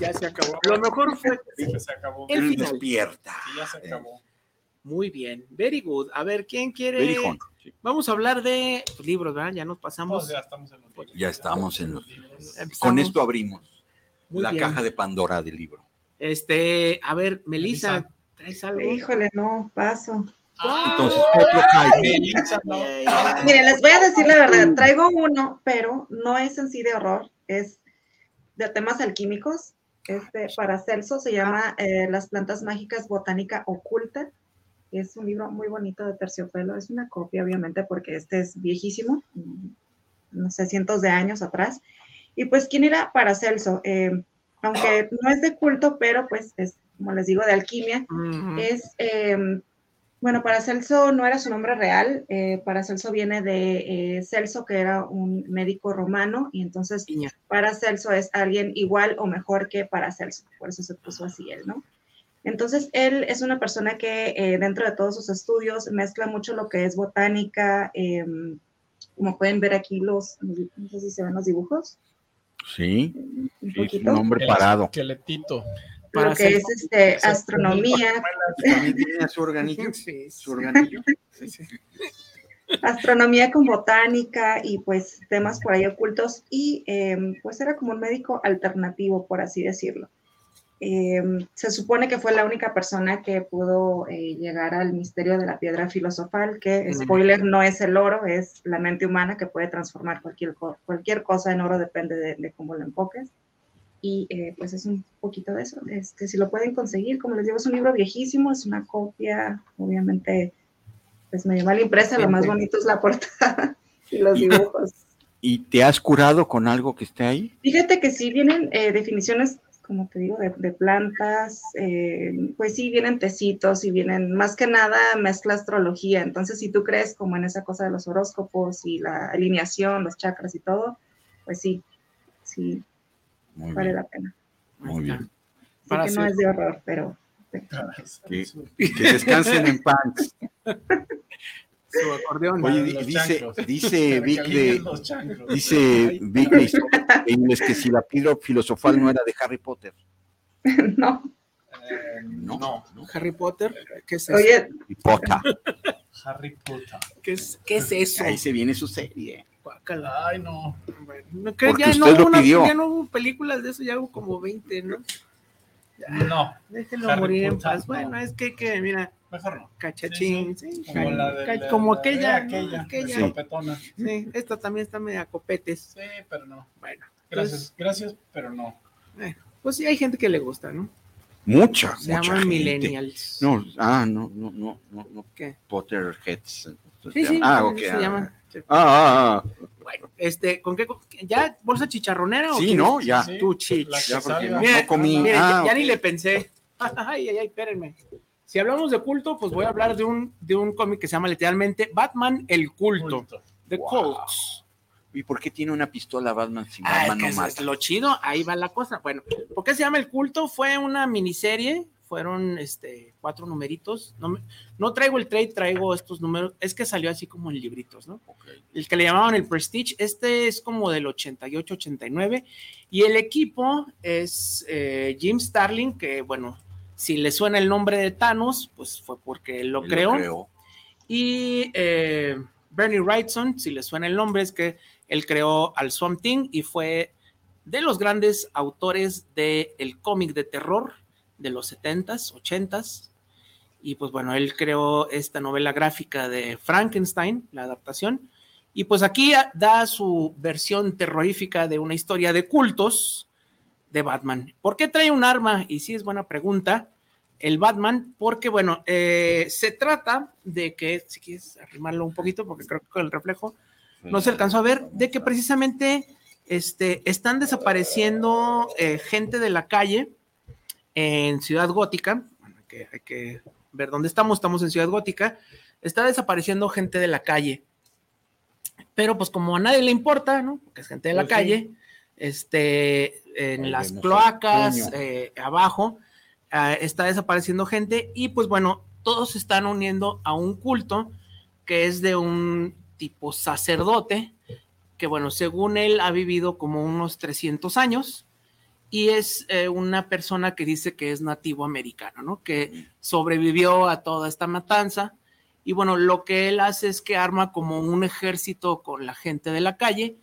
Ya se acabó. Lo mejor fue. sí, se acabó. El Él final. despierta. Sí, ya se acabó. Muy bien. Very good. A ver, ¿quién quiere? Sí. Vamos a hablar de libros, ¿verdad? Ya nos pasamos. Pues ya estamos en los libros. Ya estamos en los Empezamos. Con esto abrimos Muy la bien. caja de Pandora del libro. Este, a ver, Melissa, Melissa. ¿traes algo? híjole, no, paso. Entonces. Melissa, no. Miren, les voy a decir la verdad, traigo uno, pero no es en sí de horror, es de temas alquímicos. Este, para Celso se llama eh, Las plantas mágicas botánica oculta. Es un libro muy bonito de terciopelo, es una copia obviamente porque este es viejísimo, mm, no sé, cientos de años atrás. Y pues, ¿quién era para Celso? Eh, aunque no es de culto, pero pues es, como les digo, de alquimia. Ujú. Es, eh, bueno, Paracelso no era su nombre real, eh, Paracelso viene de eh, Celso, que era un médico romano, y entonces Piña. Paracelso es alguien igual o mejor que Paracelso, por eso se puso así él, ¿no? Entonces, él es una persona que eh, dentro de todos sus estudios mezcla mucho lo que es botánica, eh, como pueden ver aquí los, no sé si se ven los dibujos, Sí, un sí, es poquito, un hombre parado. esqueletito. Lo que es este, astronomía, También tiene su organillo. Sí, Su organillo. astronomía con botánica y pues temas por ahí ocultos y eh, pues era como un médico alternativo, por así decirlo. Eh, se supone que fue la única persona que pudo eh, llegar al misterio de la piedra filosofal, que, spoiler, no es el oro, es la mente humana que puede transformar cualquier, cualquier cosa en oro, depende de, de cómo lo enfoques. Y eh, pues es un poquito de eso. Este, si lo pueden conseguir, como les digo, es un libro viejísimo, es una copia, obviamente, pues medio mal impresa, lo más bonito es la portada y los dibujos. ¿Y te has curado con algo que esté ahí? Fíjate que sí vienen eh, definiciones como te digo, de, de plantas, eh, pues sí, vienen tecitos y vienen, más que nada, mezcla astrología. Entonces, si tú crees como en esa cosa de los horóscopos y la alineación, los chakras y todo, pues sí, sí, Muy vale bien, la pena. muy bien. Para que no es de horror, pero Que, que descansen en paz. Su acordeón. Oye, di- dice, dice Vic de, dice Vic de inglés que si la piedra filosofal no era de Harry Potter. no. Eh, No. no, Harry Potter, ¿qué es eso? Oye, Harry Potter. Harry Potter. ¿Qué es, qué es eso? Ahí se viene su serie. Ay, no. No, Porque ya, no usted lo una- pidió. ya no hubo películas de eso, ya hubo como 20, ¿no? No, Déjenlo Harry morir en paz. no. Bueno, es que, que mira, mejor no. cachachín, sí, Sí, sí. ca- Como la de la- como la de aquella, aquella, ¿no? aquella. Sí. Esta también está media copetes. Sí, pero no. Bueno, Gracias, gracias, pero no. pues sí, hay gente que le gusta, ¿no? Mucha, Se mucha llaman gente. millennials. No, ah, no, no, no, no, no. ¿Qué? Potterheads. Sí, sí, ah, ok. se ah. llaman. Sí. Ah, ah, ah. Bueno, este, ¿con qué? ¿Ya bolsa chicharronera o Sí, qué? ¿no? Ya. Sí, Tu chich. Ya, porque no, comí. Ah, ya, ni le pensé. Ay, ay, ay, espérenme. Si hablamos de culto, pues voy a hablar de un, de un cómic que se llama literalmente Batman el culto. Culto. The Wow. Cults. ¿Y por qué tiene una pistola Batman si Ah, es Batman que no eso mata? es lo chido, ahí va la cosa. Bueno, ¿por qué se llama el culto? Fue una miniserie, fueron este, cuatro numeritos. No, me- no traigo el trade, traigo estos números. Es que salió así como en libritos, ¿no? El que le llamaban el Prestige, este es como del 88-89, y el equipo es eh, Jim Starling, que bueno, si le suena el nombre de Thanos, pues fue porque él lo Él creó, y eh, Bernie Wrightson, si le suena el nombre, es que él creó al Swamp Thing y fue de los grandes autores del cómic de terror de los 70s, 80s, y pues bueno, él creó esta novela gráfica de Frankenstein, la adaptación, y pues aquí da su versión terrorífica de una historia de cultos de Batman. ¿Por qué trae un arma? Y sí es buena pregunta. El Batman, porque bueno, eh, se trata de que, si quieres arrimarlo un poquito, porque creo que con el reflejo no se alcanzó a ver, de que precisamente este, están desapareciendo eh, gente de la calle en Ciudad Gótica. Bueno, hay que, hay que ver dónde estamos, estamos en Ciudad Gótica. Está desapareciendo gente de la calle pero pues como a nadie le importa, ¿no? Porque es gente de la Pues sí. calle, este, en las cloacas, eh, abajo, ah, está desapareciendo gente y pues bueno, todos se están uniendo a un culto que es de un tipo sacerdote, que bueno, según él ha vivido como unos 300 años y es eh, una persona que dice que es nativo americano, ¿no? Que sobrevivió a toda esta matanza y bueno, lo que él hace es que arma como un ejército con la gente de la calle.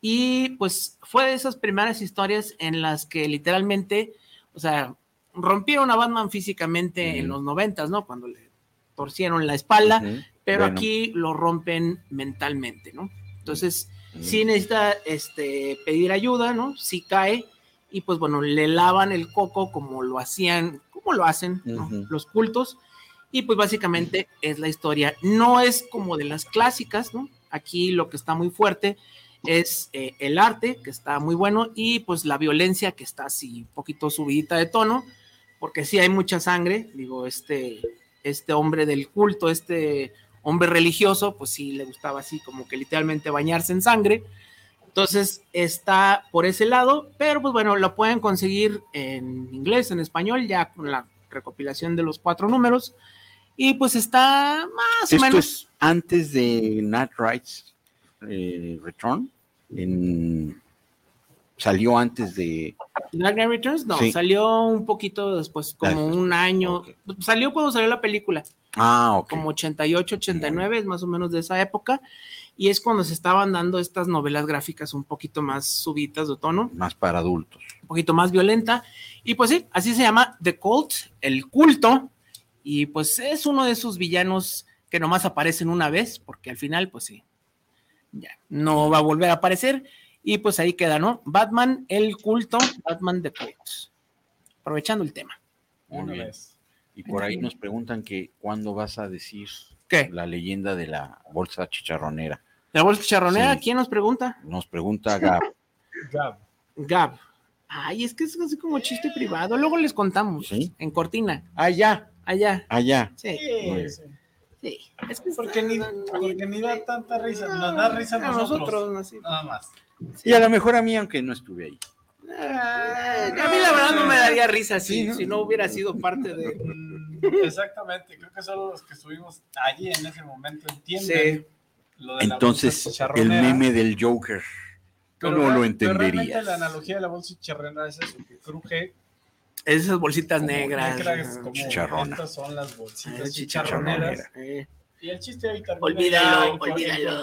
Y pues fue de esas primeras historias en las que literalmente, o sea, rompieron a Batman físicamente en los noventas, ¿no? Cuando le torcieron la espalda, pero Bueno. aquí lo rompen mentalmente, ¿no? Entonces, Ujú. sí necesita este, pedir ayuda, ¿no? Sí cae y pues bueno, le lavan el coco como lo hacían, como lo hacen los cultos. Y pues básicamente es la historia. No es como de las clásicas, ¿no? Aquí lo que está muy fuerte es eh, el arte, que está muy bueno, y pues la violencia, que está así un poquito subidita de tono, porque sí hay mucha sangre. Digo, este, este hombre del culto, este hombre religioso, pues sí le gustaba así como que literalmente bañarse en sangre. Entonces está por ese lado, pero pues bueno, lo pueden conseguir en inglés, en español, ya con la recopilación de los cuatro números. Y pues está más o Esto menos. es antes de Nat Wright's eh, Return. En, salió antes de. Dark Knight Returns, no, Sí. salió un poquito después, como Después, un año. ok. Salió cuando salió la película, Ah, ok. como 88, 89, es más o menos de esa época. Y es cuando se estaban dando estas novelas gráficas un poquito más subitas de tono. Más para adultos. un poquito más violenta. Y pues sí, así se llama The Cult, el culto. Y pues es uno de esos villanos que nomás aparecen una vez, porque al final, pues sí, ya no va a volver a aparecer. Y pues ahí queda, ¿no? Batman, el culto, Batman The Cult. Aprovechando el tema. Muy Una bien. vez. Y por ahí nos preguntan que cuándo vas a decir ¿Qué? la leyenda de la bolsa chicharronera. ¿La bolsa charronera? Sí. ¿Quién nos pregunta? Nos pregunta Gab. Gab. Gab. Ay, es que es así como chiste privado. Luego les contamos. ¿Sí? En cortina. Allá, Allá. allá. Sí. Sí. Es que Porque ni, porque ni da tanta risa, nos da risa a a nosotros. no, sí. Nada más. Y a lo mejor a mí, aunque no estuve ahí. Ah, a mí la verdad no me daría risa si, Sí, ¿no? si no hubiera sido parte de. Exactamente, creo que solo los que estuvimos allí en ese momento entienden Sí. lo de la Entonces, el meme del Joker. Pero ¿Cómo lo pero entenderías? la analogía de la bolsa chicharronera es eso, que cruje Esas bolsitas como negras. negras, como Chicharrona. estas son las Ah, bolsitas chicharronera. chicharroneras. Eh, Y el chiste ahí termina Olvídalo, olvídalo.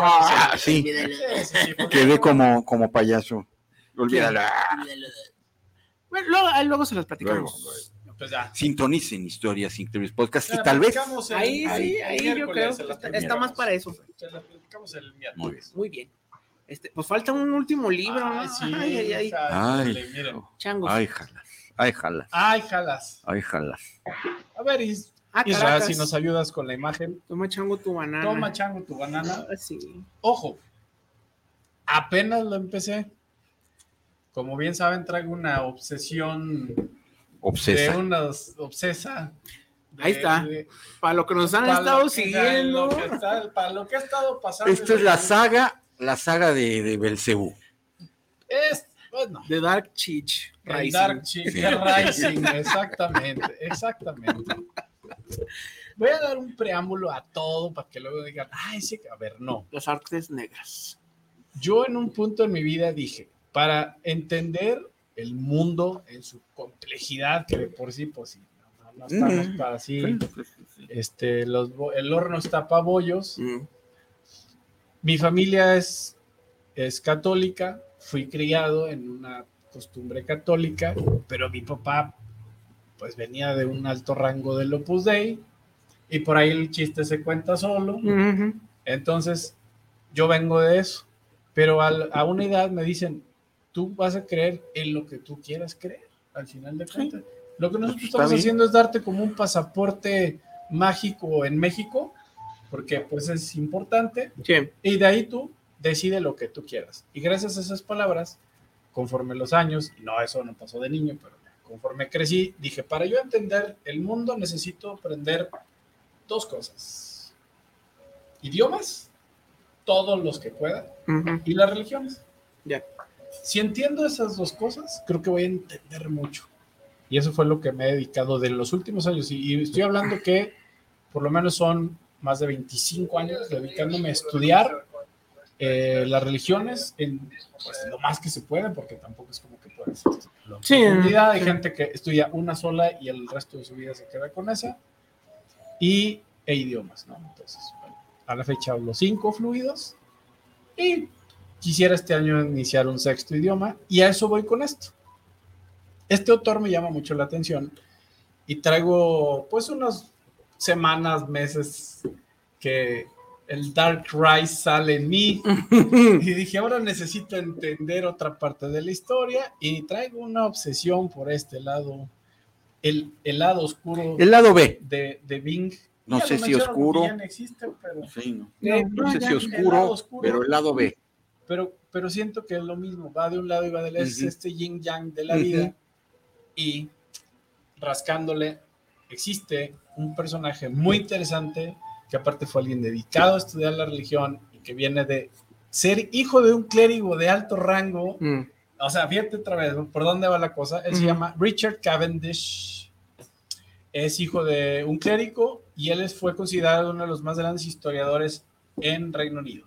Ah, sí. olvídalo, Sí, sí, sí, porque Quedé como, como payaso. Olvídalo. Bueno, luego, ahí luego se los platicamos. Pues ya. Sintonicen Historias Increíbles Podcast y tal vez. el- Ahí sí, el ahí yo creo está, más para eso. Se la platicamos el miércoles. Muy bien. Muy bien. Este, pues falta un último libro. Ay, ¿no? sí, ay, ay, ay. Ay. Changos. ay, jalas. Ay, jalas. Ay, jalas. Ay, jalas. A ver, Is- Ah, si nos ayudas con la imagen. Toma chango tu banana. Toma, chango, tu banana. Ah, sí. Ojo, apenas lo empecé. Como bien saben, traigo una obsesión de Obsesa. unas obsesa. de- Ahí está. de- Para lo que nos han estado siguiendo. lo que está- para lo que ha estado pasando. Esta es la saga, la saga de, de Belcebú. Es, bueno, De Dark Chich. Rising. Dark Chick Rising, exactamente, exactamente. Voy a dar un preámbulo a todo para que luego digan, ay, sí, a ver, no. Las artes negras. Yo en un punto en mi vida dije, para entender el mundo en su complejidad, que de por sí, pues sí, no, no estamos Mm. para así, este, los, el horno está para bollos. Mm. Mi familia es, es católica, fui criado en una costumbre católica, pero mi papá pues venía de un alto rango del Opus Dei y por ahí el chiste se cuenta solo. Entonces, yo vengo de eso, pero al- a una edad me dicen, tú vas a creer en lo que tú quieras creer, al final de cuentas. Lo que nosotros Está estamos bien. haciendo es darte como un pasaporte mágico en México, porque pues es importante, Sí. y de ahí tú decide lo que tú quieras. Y gracias a esas palabras, conforme los años, no, eso no pasó de niño, pero conforme crecí, dije, para yo entender el mundo necesito aprender dos cosas. Idiomas, todos los que pueda, y las religiones. Ya. Si entiendo esas dos cosas, creo que voy a entender mucho. Y eso fue lo que me he dedicado de los últimos años. Y, y estoy hablando que por lo menos son más de 25 años dedicándome a estudiar eh, las religiones en pues, lo más que se puede, porque tampoco es como que puedes. Sí, Hay sí. gente que estudia una sola y el resto de su vida se queda con esa. Y e idiomas, ¿no? Entonces, bueno, a la fecha hablo cinco fluidos y quisiera este año iniciar un sexto idioma y a eso voy con esto. Este autor me llama mucho la atención y traigo pues unas semanas, meses que el Dark Rise sale en mí y dije, ahora necesito entender otra parte de la historia y traigo una obsesión por este lado, el, el lado oscuro El lado B. de, de Bing. No Ya sé si oscuro. Ya no existe, pero, Sí, no. No, No no, sé ya, si oscuro, oscuro. pero el lado B. pero, pero siento que es lo mismo, va de un lado y va del otro, es Ujú. este yin yang de la Ujú. vida y rascándole existe un personaje muy interesante que aparte fue alguien dedicado a estudiar la religión y que viene de ser hijo de un clérigo de alto rango Mm. o sea, fíjate otra vez. ¿por dónde va la cosa? Él se llama Richard Cavendish, es hijo de un clérigo y él fue considerado uno de los más grandes historiadores en Reino Unido.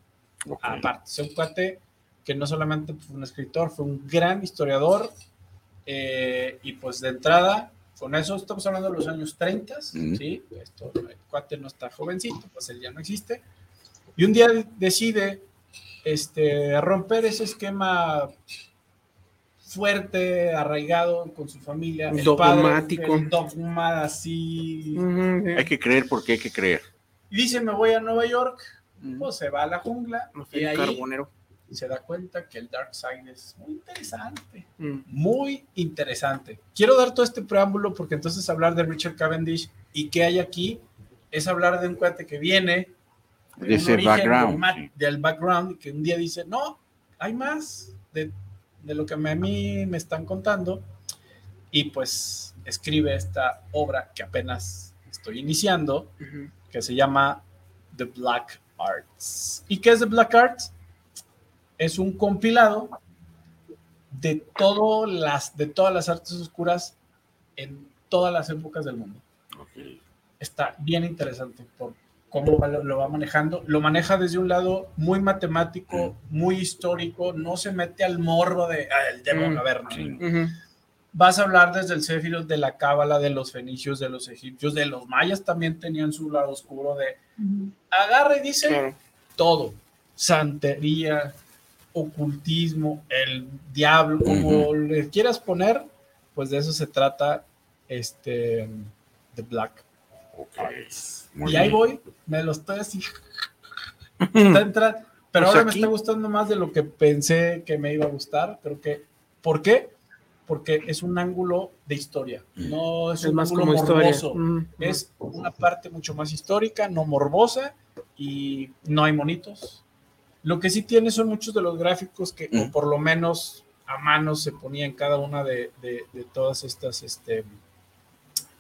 Aparte, es un cuate que no solamente fue un escritor, fue un gran historiador eh, y pues de entrada, con eso estamos hablando de los años 30, Ujú. ¿sí? Esto, el cuate no está jovencito, pues él ya no existe. Y un día decide este, romper ese esquema fuerte, arraigado con su familia. el Dogmático. padre, el dogma así. Hay que creer porque hay que creer. Y dice, me voy a Nueva York, pues se va a la jungla y ahí carbonero. se da cuenta que el Dark Side es muy interesante. Mm. Muy interesante. Quiero dar todo este preámbulo porque entonces hablar de Richard Cavendish y qué hay aquí es hablar de un cuate que viene De ese background, dogma- sí. del background y que un día dice, no, hay más de de lo que me- a mí me están contando y pues escribe esta obra que apenas estoy iniciando, que se llama The Black Arts. ¿Y qué es The Black Arts? Es un compilado de, todo las, de todas las artes oscuras en todas las épocas del mundo. Está bien interesante por cómo lo, lo va manejando. Lo maneja desde un lado muy matemático, muy histórico, no se mete al morbo de "Ah, el Devon Mm, Averno". sí. Ujú. Vas a hablar desde el Céfiros, de la Cábala, de los fenicios, de los egipcios, de los mayas también tenían su lado oscuro de agarra y dice Claro. todo, santería, ocultismo, el diablo, como le quieras poner, pues de eso se trata este The Black y ahí voy, me lo estoy así. está entrando, pero Pues ahora aquí- me está gustando más de lo que pensé que me iba a gustar. Creo que, ¿por qué? Porque es un ángulo de historia, no es, Es un más ángulo como historia. morboso. Ujú. Es una parte mucho más histórica, no morbosa y no hay monitos. Lo que sí tiene son muchos de los gráficos que, o Mm. por lo menos a mano, se ponía en cada una de, de- de todas estas, este,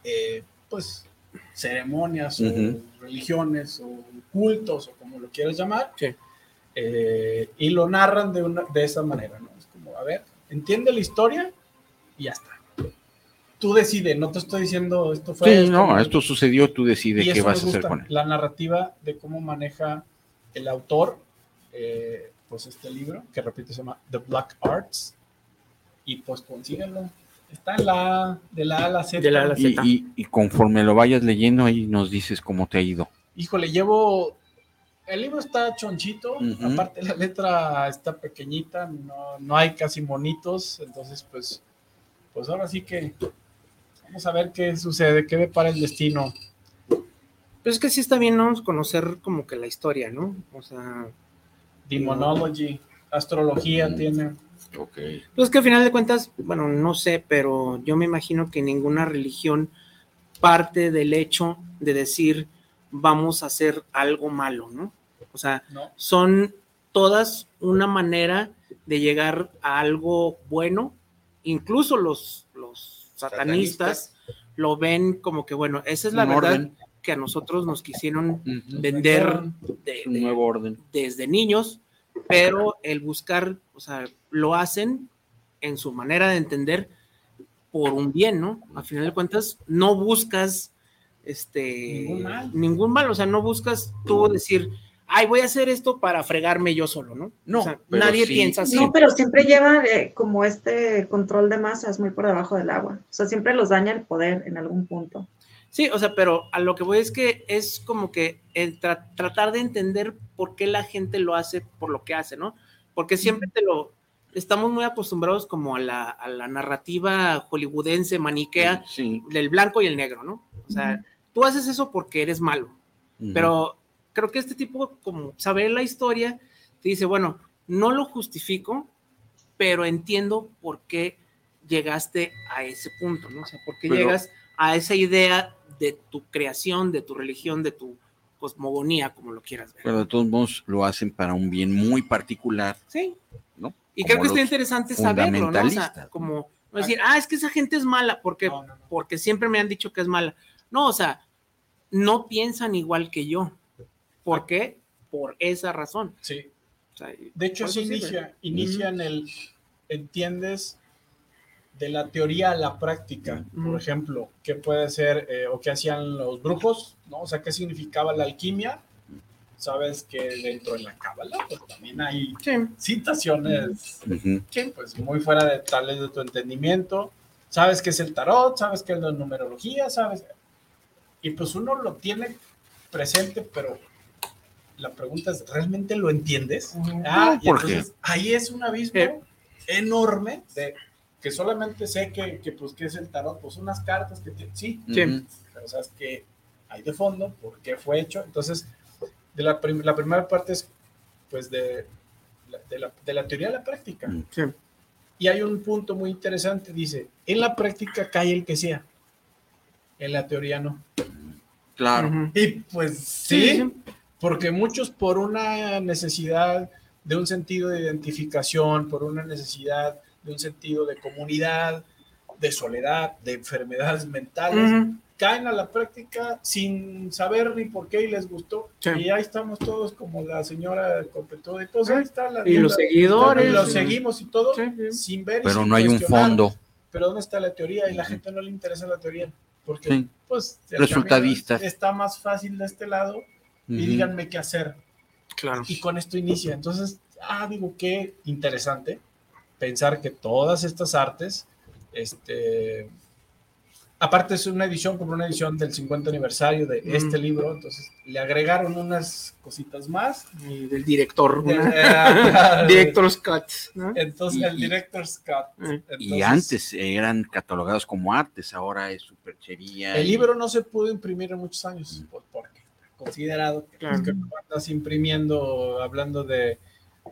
eh, pues, ceremonias o religiones o cultos o como lo quieras llamar. Sí. Eh, y lo narran de, una, de esa manera, ¿no? Es como, a ver, entiende la historia y ya está. Tú decides, no te estoy diciendo esto fue. Sí, esto, no, esto sucedió, tú decides qué vas a hacer con él. La narrativa de cómo maneja el autor, eh, pues este libro, que repito, se llama The Black Arts. Y pues consíguelo. Está en la de la A a la Z. De la A a la Y, Z. y- y conforme lo vayas leyendo, ahí nos dices cómo te ha ido. Híjole, llevo. El libro está chonchito, aparte la letra está pequeñita, no, no hay casi monitos, entonces pues, pues ahora sí que vamos a ver qué sucede, qué depara el destino. Pues es que sí está bien, ¿no? Conocer como que la historia, ¿no? O sea, Demonology, astrología Mm. tiene. Ok. pues que al final de cuentas, bueno, no sé, pero yo me imagino que ninguna religión parte del hecho de decir vamos a hacer algo malo, ¿no? O sea, ¿no? son todas una manera de llegar a algo bueno, incluso los, los satanistas, lo ven como que, bueno, esa es la Un verdad orden. que a nosotros nos quisieron vender de- Un de- nuevo orden. desde niños, pero el buscar, o sea, lo hacen en su manera de entender por un bien, ¿no? A final de cuentas, no buscas este Ningún mal. ningún mal, o sea, no buscas tú decir, ay, voy a hacer esto para fregarme yo solo, ¿no? No, O sea, nadie sí. piensa así. No, pero siempre lleva eh, como este control de masas muy por debajo del agua. O sea, siempre los daña el poder en algún punto. Sí, o sea, pero a lo que voy es que es como que el tra- tratar de entender por qué la gente lo hace por lo que hace, ¿no? Porque siempre te lo estamos muy acostumbrados como a la, a la narrativa hollywoodense, maniquea, Sí. del blanco y el negro, ¿no? O sea, tú haces eso porque eres malo, Ujú. pero creo que este tipo, como saber la historia, te dice, bueno, no lo justifico, pero entiendo por qué llegaste a ese punto, ¿no? O sea, por qué Pero- llegas a esa idea de tu creación, de tu religión, de tu cosmogonía, como lo quieras ver. Pero de todos modos lo hacen para un bien muy particular, Sí. ¿no? Y Como creo que está interesante saberlo, ¿no? Como no decir, ah, es que esa gente es mala, porque, No, no, no. porque siempre me han dicho que es mala. No, o sea, no piensan igual que yo. ¿Por qué? Por esa razón. Sí. O sea, De hecho, por sí eso sirve. inicia, inicia en el, entiendes, de la teoría a la práctica. Por ejemplo, ¿qué puede ser eh, o qué hacían los brujos? ¿no? O sea, ¿qué significaba la alquimia? Sabes que dentro de la cábala pues, también hay Sí, citaciones pues muy fuera de tal vez de tu entendimiento. Sabes que es el tarot, sabes que es la numerología, sabes. Y pues uno lo tiene presente, pero la pregunta es, ¿realmente lo entiendes? Ah, y ¿por qué? entonces ahí es un abismo Eh. enorme de que solamente sé que, que, pues qué es el tarot, pues unas cartas que tiene, sí, Sí. Pero sabes que hay de fondo, por qué fue hecho. Entonces, de la, prim- la primera parte es pues de la, de, la, de la teoría a la práctica. Mm. Sí. Y hay un punto muy interesante, dice, en la práctica cae el que sea, en la teoría no. Claro. Ujú. Y pues sí, Sí, sí. Porque muchos por una necesidad de un sentido de identificación, por una necesidad de un sentido de comunidad, de soledad, de enfermedades mentales, Ujú. caen a la práctica sin saber ni por qué y les gustó. Sí. Y ahí estamos todos como la señora completó y pues ahí está la Y los la- seguidores. y los seguimos y todo Sí, sí. sin ver Pero sin no hay un fondo. Pero ¿dónde está la teoría? Y la gente no le interesa la teoría. Porque, Sí. pues, camino está más fácil de este lado y díganme qué hacer. Claro. Y con esto inicia. Entonces, ah, digo, qué interesante pensar que todas estas artes, este, aparte es una edición como una edición del 50 aniversario de Mm. este libro, entonces le agregaron unas cositas más. Y del director. De- ¿no? eh, Director Scott. ¿no? Entonces, el Y- director Scott. Eh. Y Entonces, antes eran catalogados como artes, ahora es superchería. El y- libro no se pudo imprimir en muchos años, por- porque considerado que, Claro. que andas imprimiendo, hablando de,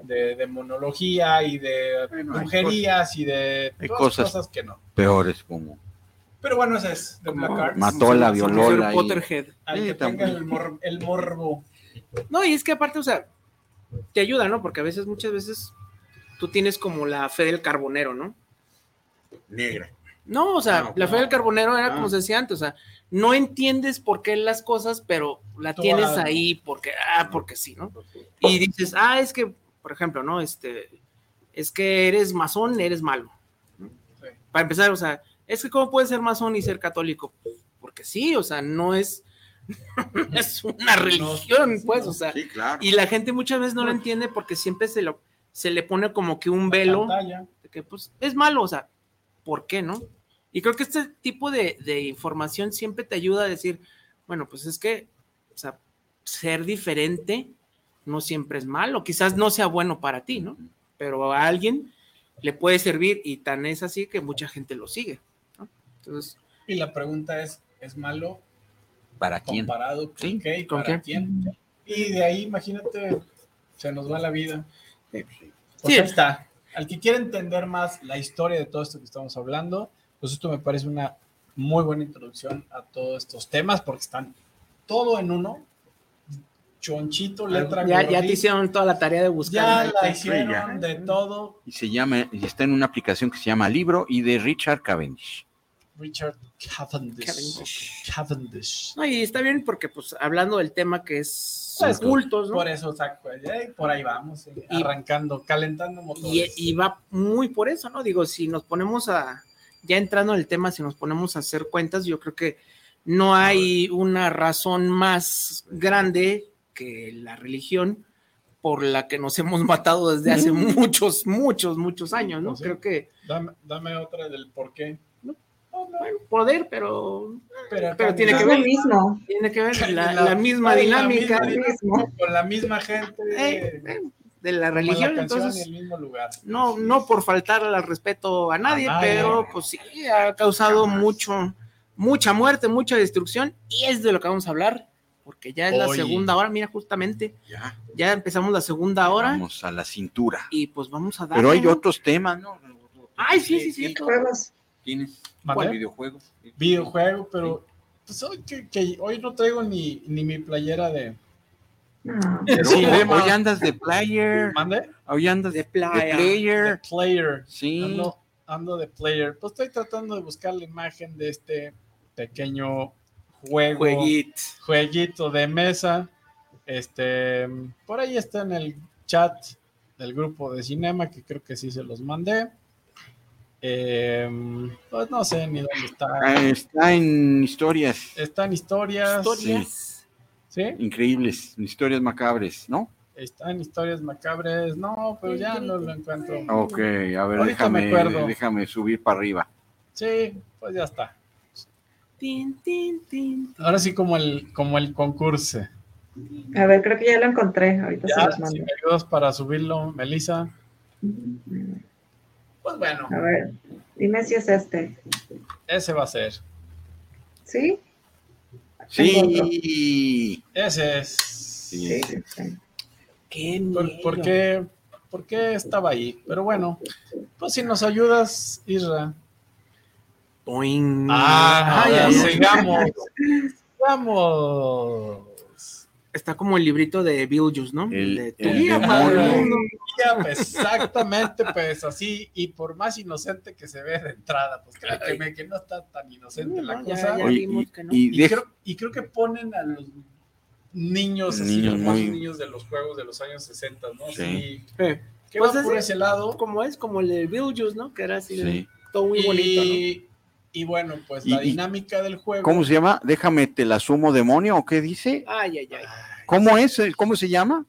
de, de monología y de Bueno, brujerías y de todas cosas. cosas que no. peores como Pero bueno, ese es de Black Como- Arts. Mató la, Como si violó fuera la y- Potterhead. Al Sí, que tenga el, mor- el morbo. No, y es que aparte, o sea, te ayuda, ¿no? Porque a veces, muchas veces, tú tienes como la fe del carbonero, ¿no? negra. No, o sea, Ah, la fe ah. del carbonero era Ah. como se decía antes, o sea, no entiendes por qué las cosas, pero la Tú tienes ahí porque, ah, porque sí, ¿no? Y dices, ah, es que, por ejemplo, ¿no? Este, es que eres masón, eres malo. Sí. Para empezar, o sea, es que cómo puedes ser masón y ser católico? Porque sí, o sea, no es, es una religión, pues, o sea, Sí, claro. y la gente muchas veces no lo entiende porque siempre se lo se le pone como que un velo de que pues es malo, o sea, ¿por qué no? Y creo que este tipo de, de información siempre te ayuda a decir, bueno, pues es que, o sea, ser diferente no siempre es malo, quizás no sea bueno para ti, ¿no? Pero a alguien le puede servir y tan es así que mucha gente lo sigue. ¿no? Entonces, Y la pregunta es, ¿es malo ¿Para quién? comparado con Sí, qué y ¿con para qué? quién? Y de ahí, imagínate, se nos va la vida. Pues Sí. ahí está. Al que quiera entender más la historia de todo esto que estamos hablando, pues esto me parece una muy buena introducción a todos estos temas porque están todo en uno. Chonchito, letra ya, ya te hicieron toda la tarea de buscar. ya la hicieron de todo. Y se llama, y está en una aplicación que se llama Libro y de Richard Cavendish. Richard Cavendish. Cavendish. Cavendish. No, y está bien porque, pues, hablando del tema que es Pues, cultos, ¿no? Por eso saco, eh, por ahí vamos, eh, Y- arrancando, calentando Y, motores. y va muy por eso, ¿no? Digo, si nos ponemos a, ya entrando en el tema, si nos ponemos a hacer cuentas, yo creo que no hay una razón más grande que la religión por la que nos hemos matado desde hace muchos, muchos, muchos años, ¿no? Creo que, Dame, dame otra del por qué. Bueno, poder, pero pero, pero tiene que lo ver. mismo. tiene que ver la, La- la misma la dinámica misma con la misma gente. eh, eh, de la religión, la entonces... en el mismo lugar. no, no por faltar al respeto a nadie, A nadie. pero pues sí, ha causado Jamás. mucho, mucha muerte, mucha destrucción, y es de lo que vamos a hablar, porque ya es la segunda hora, mira, justamente, Ya, ya empezamos la segunda hora, vamos a la cintura. y pues vamos a dar. Pero hay otros temas, ¿no? Ay, sí, sí, sí. Juegos. ¿Tienes? ¿Cuál videojuego? Videojuego, pero pues hoy, que, que hoy no traigo ni, ni mi playera de. Pero Sí, hoy- andas de player. ¿Mande? Hoy andas De player. De player. Sí. Ando, ando de player. Pues estoy tratando de buscar la imagen de este pequeño juego. Jueguit. jueguito de mesa. Este, por ahí está en el chat del grupo de cinema, que creo que sí se los mandé. Eh, pues no sé ni dónde está. Ah, Está en historias Están historias. Historias. ¿Sí? increíbles, historias macabres, ¿no? Están historias macabres. No, pero ya no lo encuentro. Ok, a ver, Ahorita déjame, acuerdo. déjame subir para arriba. Sí, pues ya está. Tin, tin, tin. Ahora sí como el, como el concurso. A ver, creo que ya lo encontré. Ahorita se Ya, los si mando. me ayudas para subirlo, Melissa. Pues bueno, A ver, dime si es este. ese va a ser. ¿Sí? Sí. Ese es. Sí, sí, sí. Qué ¿Por, miedo. por qué, por qué estaba ahí? Pero bueno, pues si nos ayudas, Isra. Boing. Ah, ay, ay. sigamos. Sigamos. Está como el librito de Beetlejuice, ¿no? El- de tu el guía para el pues, exactamente, pues así, y por más inocente que se ve de entrada, pues creo que, no está tan inocente la ya- cosa. ya Oye, vimos y- que no. y Y, deja- creo, y creo que ponen a los niños, así, Niños los más muy- niños de los juegos de los años 60, ¿no? Sí. Eh, que Pues va es- por ese lado. como es, como el de Beetlejuice, ¿no? Que era así, de- Sí. todo muy bonito, ¿no? Y, bueno, pues la y- dinámica del juego. ¿Cómo se llama? Déjame te la sumo demonio o qué dice? Ay, ay, ay. Ay, ¿Cómo es? ¿Cómo se llama?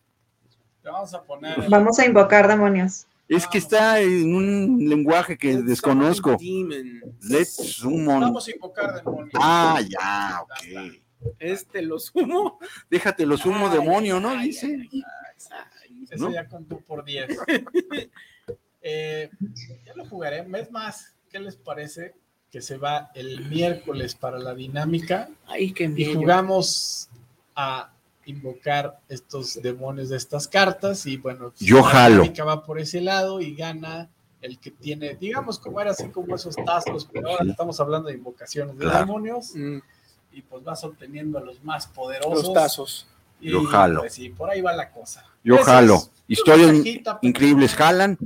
te vamos a poner. el- Vamos a invocar demonios. Es que está en un lenguaje que Let's desconozco. Let's summon. Vamos a invocar demonios. Ah, ya, ok. Este lo sumo. Déjate lo sumo Ay, demonio, ¿no? ay, Dice. ay, ay. Ese ¿no? ya contó por 10. Eh, ya lo jugaré. Es más, ¿qué les parece que se va el miércoles para la dinámica Ay, qué y jugamos a invocar estos demonios de estas cartas? Y bueno, Yo la jalo. dinámica va por ese lado y gana el que tiene, digamos, como era así como esos tazos, pero ahora estamos hablando de invocaciones de Claro. demonios Mm, y pues vas obteniendo a los más poderosos. los tazos. Y, Yo jalo. Pues sí, por ahí va la cosa. Yo jalo. Historias cajita increíbles jalan.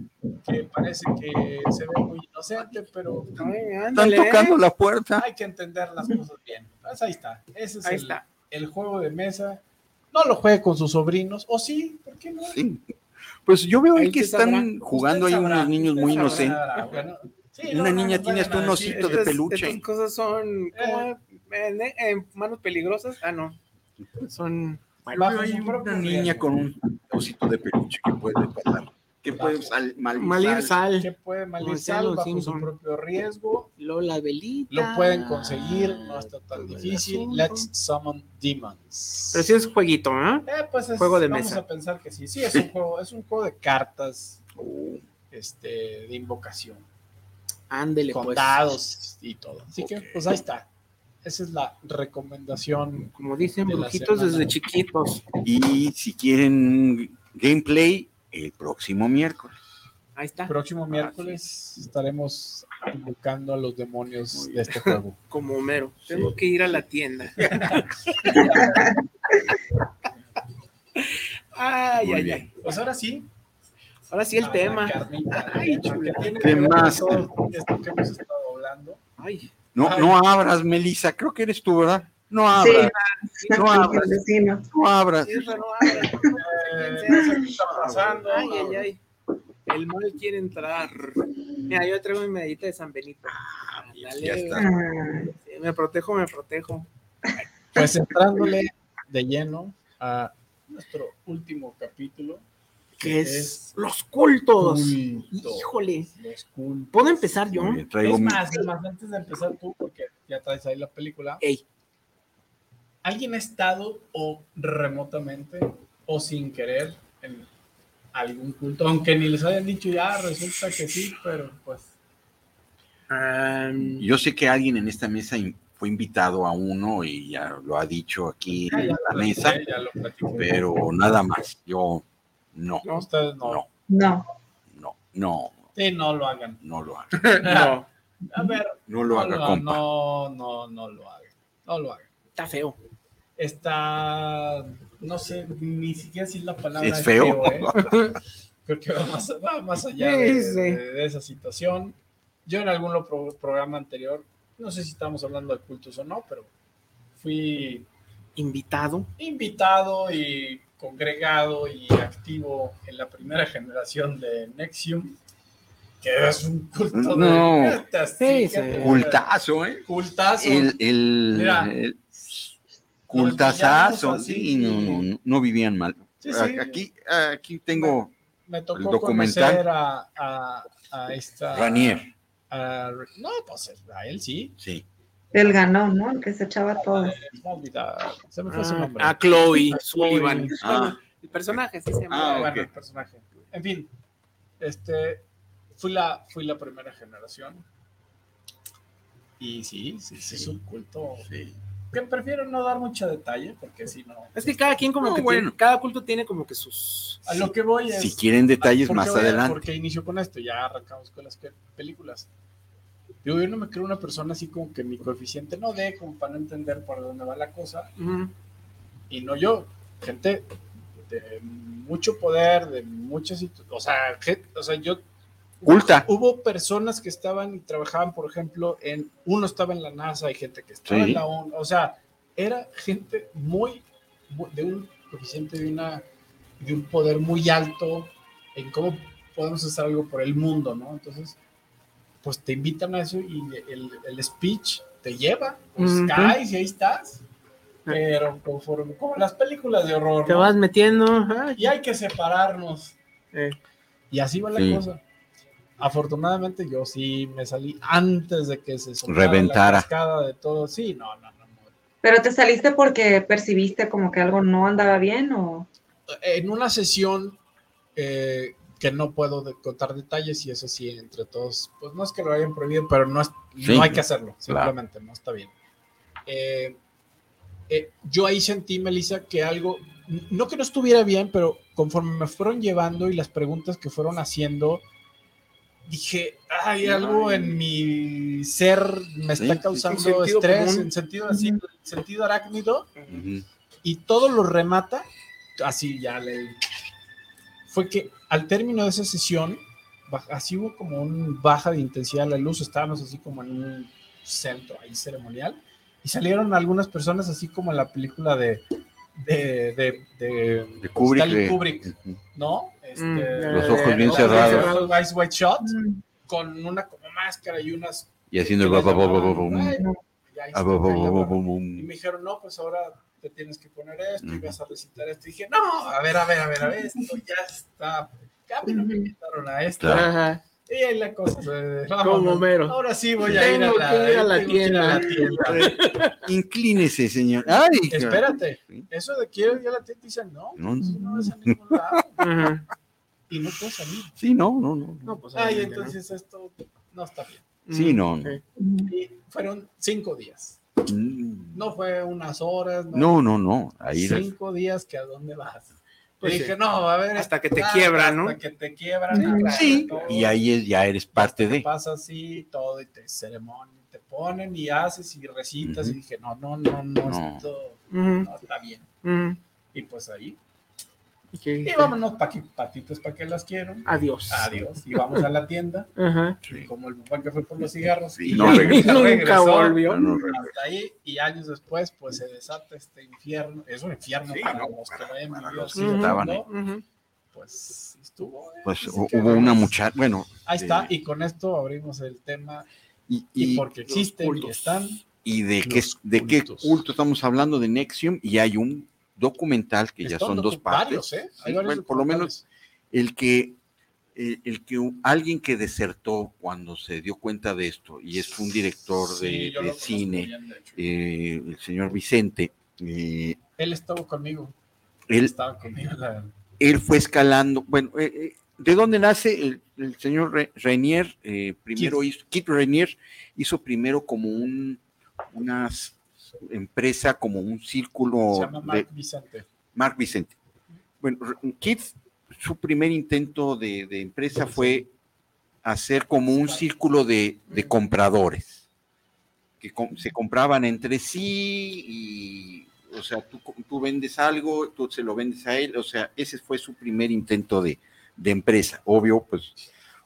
Que parece que se ve muy inocente, pero Ay, Están ándale, tocando ¿eh? la puerta. hay que entender las cosas bien. Pues ahí está. Ese es Ahí el, está. el juego de mesa. No lo juegue con sus sobrinos. O sí, ¿por qué no? Sí. Pues yo veo ahí que sabrá. están jugando ahí unos niños muy inocentes. Bueno, sí, Una no, niña tiene hasta un osito de peluche. Estas cosas son ¿cómo? Eh. ¿En, en manos peligrosas. Ah, no. Son Bajo Hay una niña con un osito de peluche que puede pasar. Que puede sal, mal, malir sal. Que sal. puede malir Como sal bajo su Simpson. propio riesgo. Luego la velita. Lo pueden conseguir, no está tan difícil. asunto. Let's summon demons. Pero sí es jueguito, ¿no? Eh, pues es- Juego de vamos mesa. a pensar que sí. Sí, es un juego, es un juego de cartas Oh, este, de invocación. Ándele, con pues. dados y todo. Así Ok. que, pues ahí está. Esa es la recomendación. Como dicen de brujitos semana. desde chiquitos. Y si quieren gameplay, el próximo miércoles. Ahí está. Próximo miércoles estaremos invocando a los demonios de este juego. Como Homero. Tengo que ir a la tienda. ay, ay, ay. Pues ahora sí. Ahora sí el a la tema. carnita, Ay, chula. ¿Qué más? esto que hemos estado hablando. Ay, No, Ay. no abras, Melissa. Creo que eres tú, ¿verdad? No Sí, abras. No abras. vecino. No abras. no abra. No sé qué está pasando. Ay, ay, ay. El mal quiere entrar. Mira, yo traigo mi medallita de San Benito. Ándale, ya está. Ah, sí, Me protejo, me protejo. Pues entrándole de lleno a nuestro último capítulo. Que es los cultos. Culto. Híjole. Los cultos. ¿Puedo empezar yo? Bien, Traigo es más, es más, antes de empezar tú, porque ya traes ahí la película, Ey, ¿alguien ha estado o remotamente o sin querer en algún culto? Aunque ni les hayan dicho ya, resulta que sí, pero pues am, Yo sé que alguien en esta mesa in- fue invitado a uno y ya lo ha dicho aquí ya, en la mesa, lo pero nada más. Yo no, No. Ustedes no. No. no. no, no, Sí, no lo hagan. no lo haga. no, A ver, No lo haga, no, compa. no, no, no lo hagan. No lo hagan. está feo. Está, no sé, ni siquiera si la palabra ¿Es feo? ¿eh? Creo que va más, va más allá Sí, de, sí. de- de esa situación. Yo en algún pro- programa anterior, no sé si estamos hablando de cultos o no, pero fui Invitado. invitado y congregado y activo en la primera generación de Nexium, que es un culto No. de... Sí, sí. Cultazo, ¿eh? Cultazo. El, el, Mira, el Nos cultazazo, pillamos así. sí, no, no, no, no vivían mal. Sí, sí. Aquí, aquí tengo me tocó el documental. conocer a, a, a esta... Ranier, a- no, pues a él sí. sí. Él ganó, ¿no? El que se echaba todo. Eh, no olvidar, se me fue su Ah, nombre. a Chloe A Sullivan. Chloe. Ah. El personaje, sí se llama. Ah, bueno, el personaje. En fin, este, fui la, fui la primera generación. Y sí, sí, sí, es un culto sí. que prefiero no dar mucho detalle porque si no... Es que cada quien como No, que bueno. tiene, cada culto tiene como que sus... A lo que voy es... Si quieren detalles ¿Por qué más adelante. ¿Por qué inicio con esto? Ya arrancamos con las películas. Digo, yo no me creo una persona así como que mi coeficiente no dé, como para no entender por dónde va la cosa, Ujú. y no yo. gente de mucho poder, de muchas, o sea, gente, o sea, yo Culta. Hubo personas que estaban y trabajaban, por ejemplo, en uno estaba en la NASA, hay gente que estaba Sí. en la ONU, o sea, era gente muy, muy- de un coeficiente de una de un poder muy alto en cómo podemos hacer algo por el mundo, ¿no? Entonces, pues te invitan a eso y el, el speech te lleva, pues Ujú. caes y ahí estás. Pero conforme, como las películas de horror, Te ¿no? vas metiendo. y hay que separarnos. eh, Y así va la Sí. cosa. Afortunadamente yo sí me salí antes de que se Reventara. la cascada de todo. Sí, no, no, no. no. ¿Pero te saliste porque percibiste como que algo no andaba bien o...? En una sesión eh, que no puedo contar detalles y eso sí, entre todos, pues no es que lo hayan prohibido, pero no, es, Sí. no hay que hacerlo, Claro. simplemente no está bien. Eh, eh, yo ahí sentí, Melissa, que algo, no que no estuviera bien, pero conforme me fueron llevando y las preguntas que fueron haciendo, dije, hay algo en mi ser me está sí, causando estrés, común. en sentido así, en sentido arácnido, Ujú. y todo lo remata, así ya le... Fue que al término de esa sesión, así hubo como un baja de intensidad de la luz, estábamos así como en un centro ahí ceremonial, y salieron algunas personas así como en la película de... De, de, de, De Kubrick. Stanley. ¿no? Este, Mm, Los ojos bien cerrados. Eyes Wide Shut, con una como máscara y unas... Y haciendo el. Y me dijeron, no, pues ahora te tienes que poner esto y vas a recitar esto. Y dije, no, a ver, a ver, a ver, a ver, esto ya está. Ya me invitaron a esto. Ajá. Y ahí la cosa. Como. Homero. Ahora sí voy a ir a la, ir a la tengo que ir a la tienda. Inclínese, señor. Ay, Espérate, Sí. eso de quiero ir a la tienda, dicen, no, No, eso no. no es a ningún lado. Ajá. Y no puedo salir. Sí, no, no, no. No, pues, Ay, entonces esto no está bien. Sí, no, fueron cinco días. No fue unas horas, no. No, no, no. Ahí cinco días que a dónde vas. Pues dije, sí. no, a ver. Hasta que te ah, quiebran, ¿no? Hasta que te quiebran. Sí, todo, y ahí es, ya eres parte te de. pasa así, todo, y te ceremonia, te ponen y haces y recitas. Ujú. Y dije, no, no, no, no, No. esto Ujú, no está bien. ujú. Y pues ahí. ¿Y qué? Y vámonos, pa que- patitas para que las quiero. Adiós. Adiós. Y vamos a la tienda. Ajá. Y como el papá que fue por los cigarros. Sí, y no regresó. Nunca regresó. volvió. No, no, re- Hasta ahí, y años después, pues se desata este infierno. Es un infierno Sí, para no, los que para- hayan para los que estaban fondo. Ujú. Pues estuvo. eh, Pues que hubo una muchacha, bueno. Ahí está, y con esto abrimos el tema. y, Y, y- porque existen y cultos. están. y de qué, de qué culto estamos hablando de Nexium y hay un documental que ya son dos partes. varios, ¿eh? Sí, bueno, por lo menos el que eh, el que alguien que desertó cuando se dio cuenta de esto y es un director de, Sí, cine, bien, de hecho. eh, el señor Vicente, eh, Él estuvo conmigo. él, Estaba conmigo. la- él fue escalando, bueno, ¿de dónde nace el, el señor Rainier? Primero Kit. hizo, Kit Rainier hizo primero como un, una s- empresa, como un círculo Se llama de Mark Vicente. Mark Vicente. Bueno, Kit, su primer intento de, de empresa fue hacer como un círculo de, de compradores, que se compraban entre sí y, o sea, tú, tú vendes algo, tú se lo vendes a él, o sea, ese fue su primer intento de, de empresa. Obvio, pues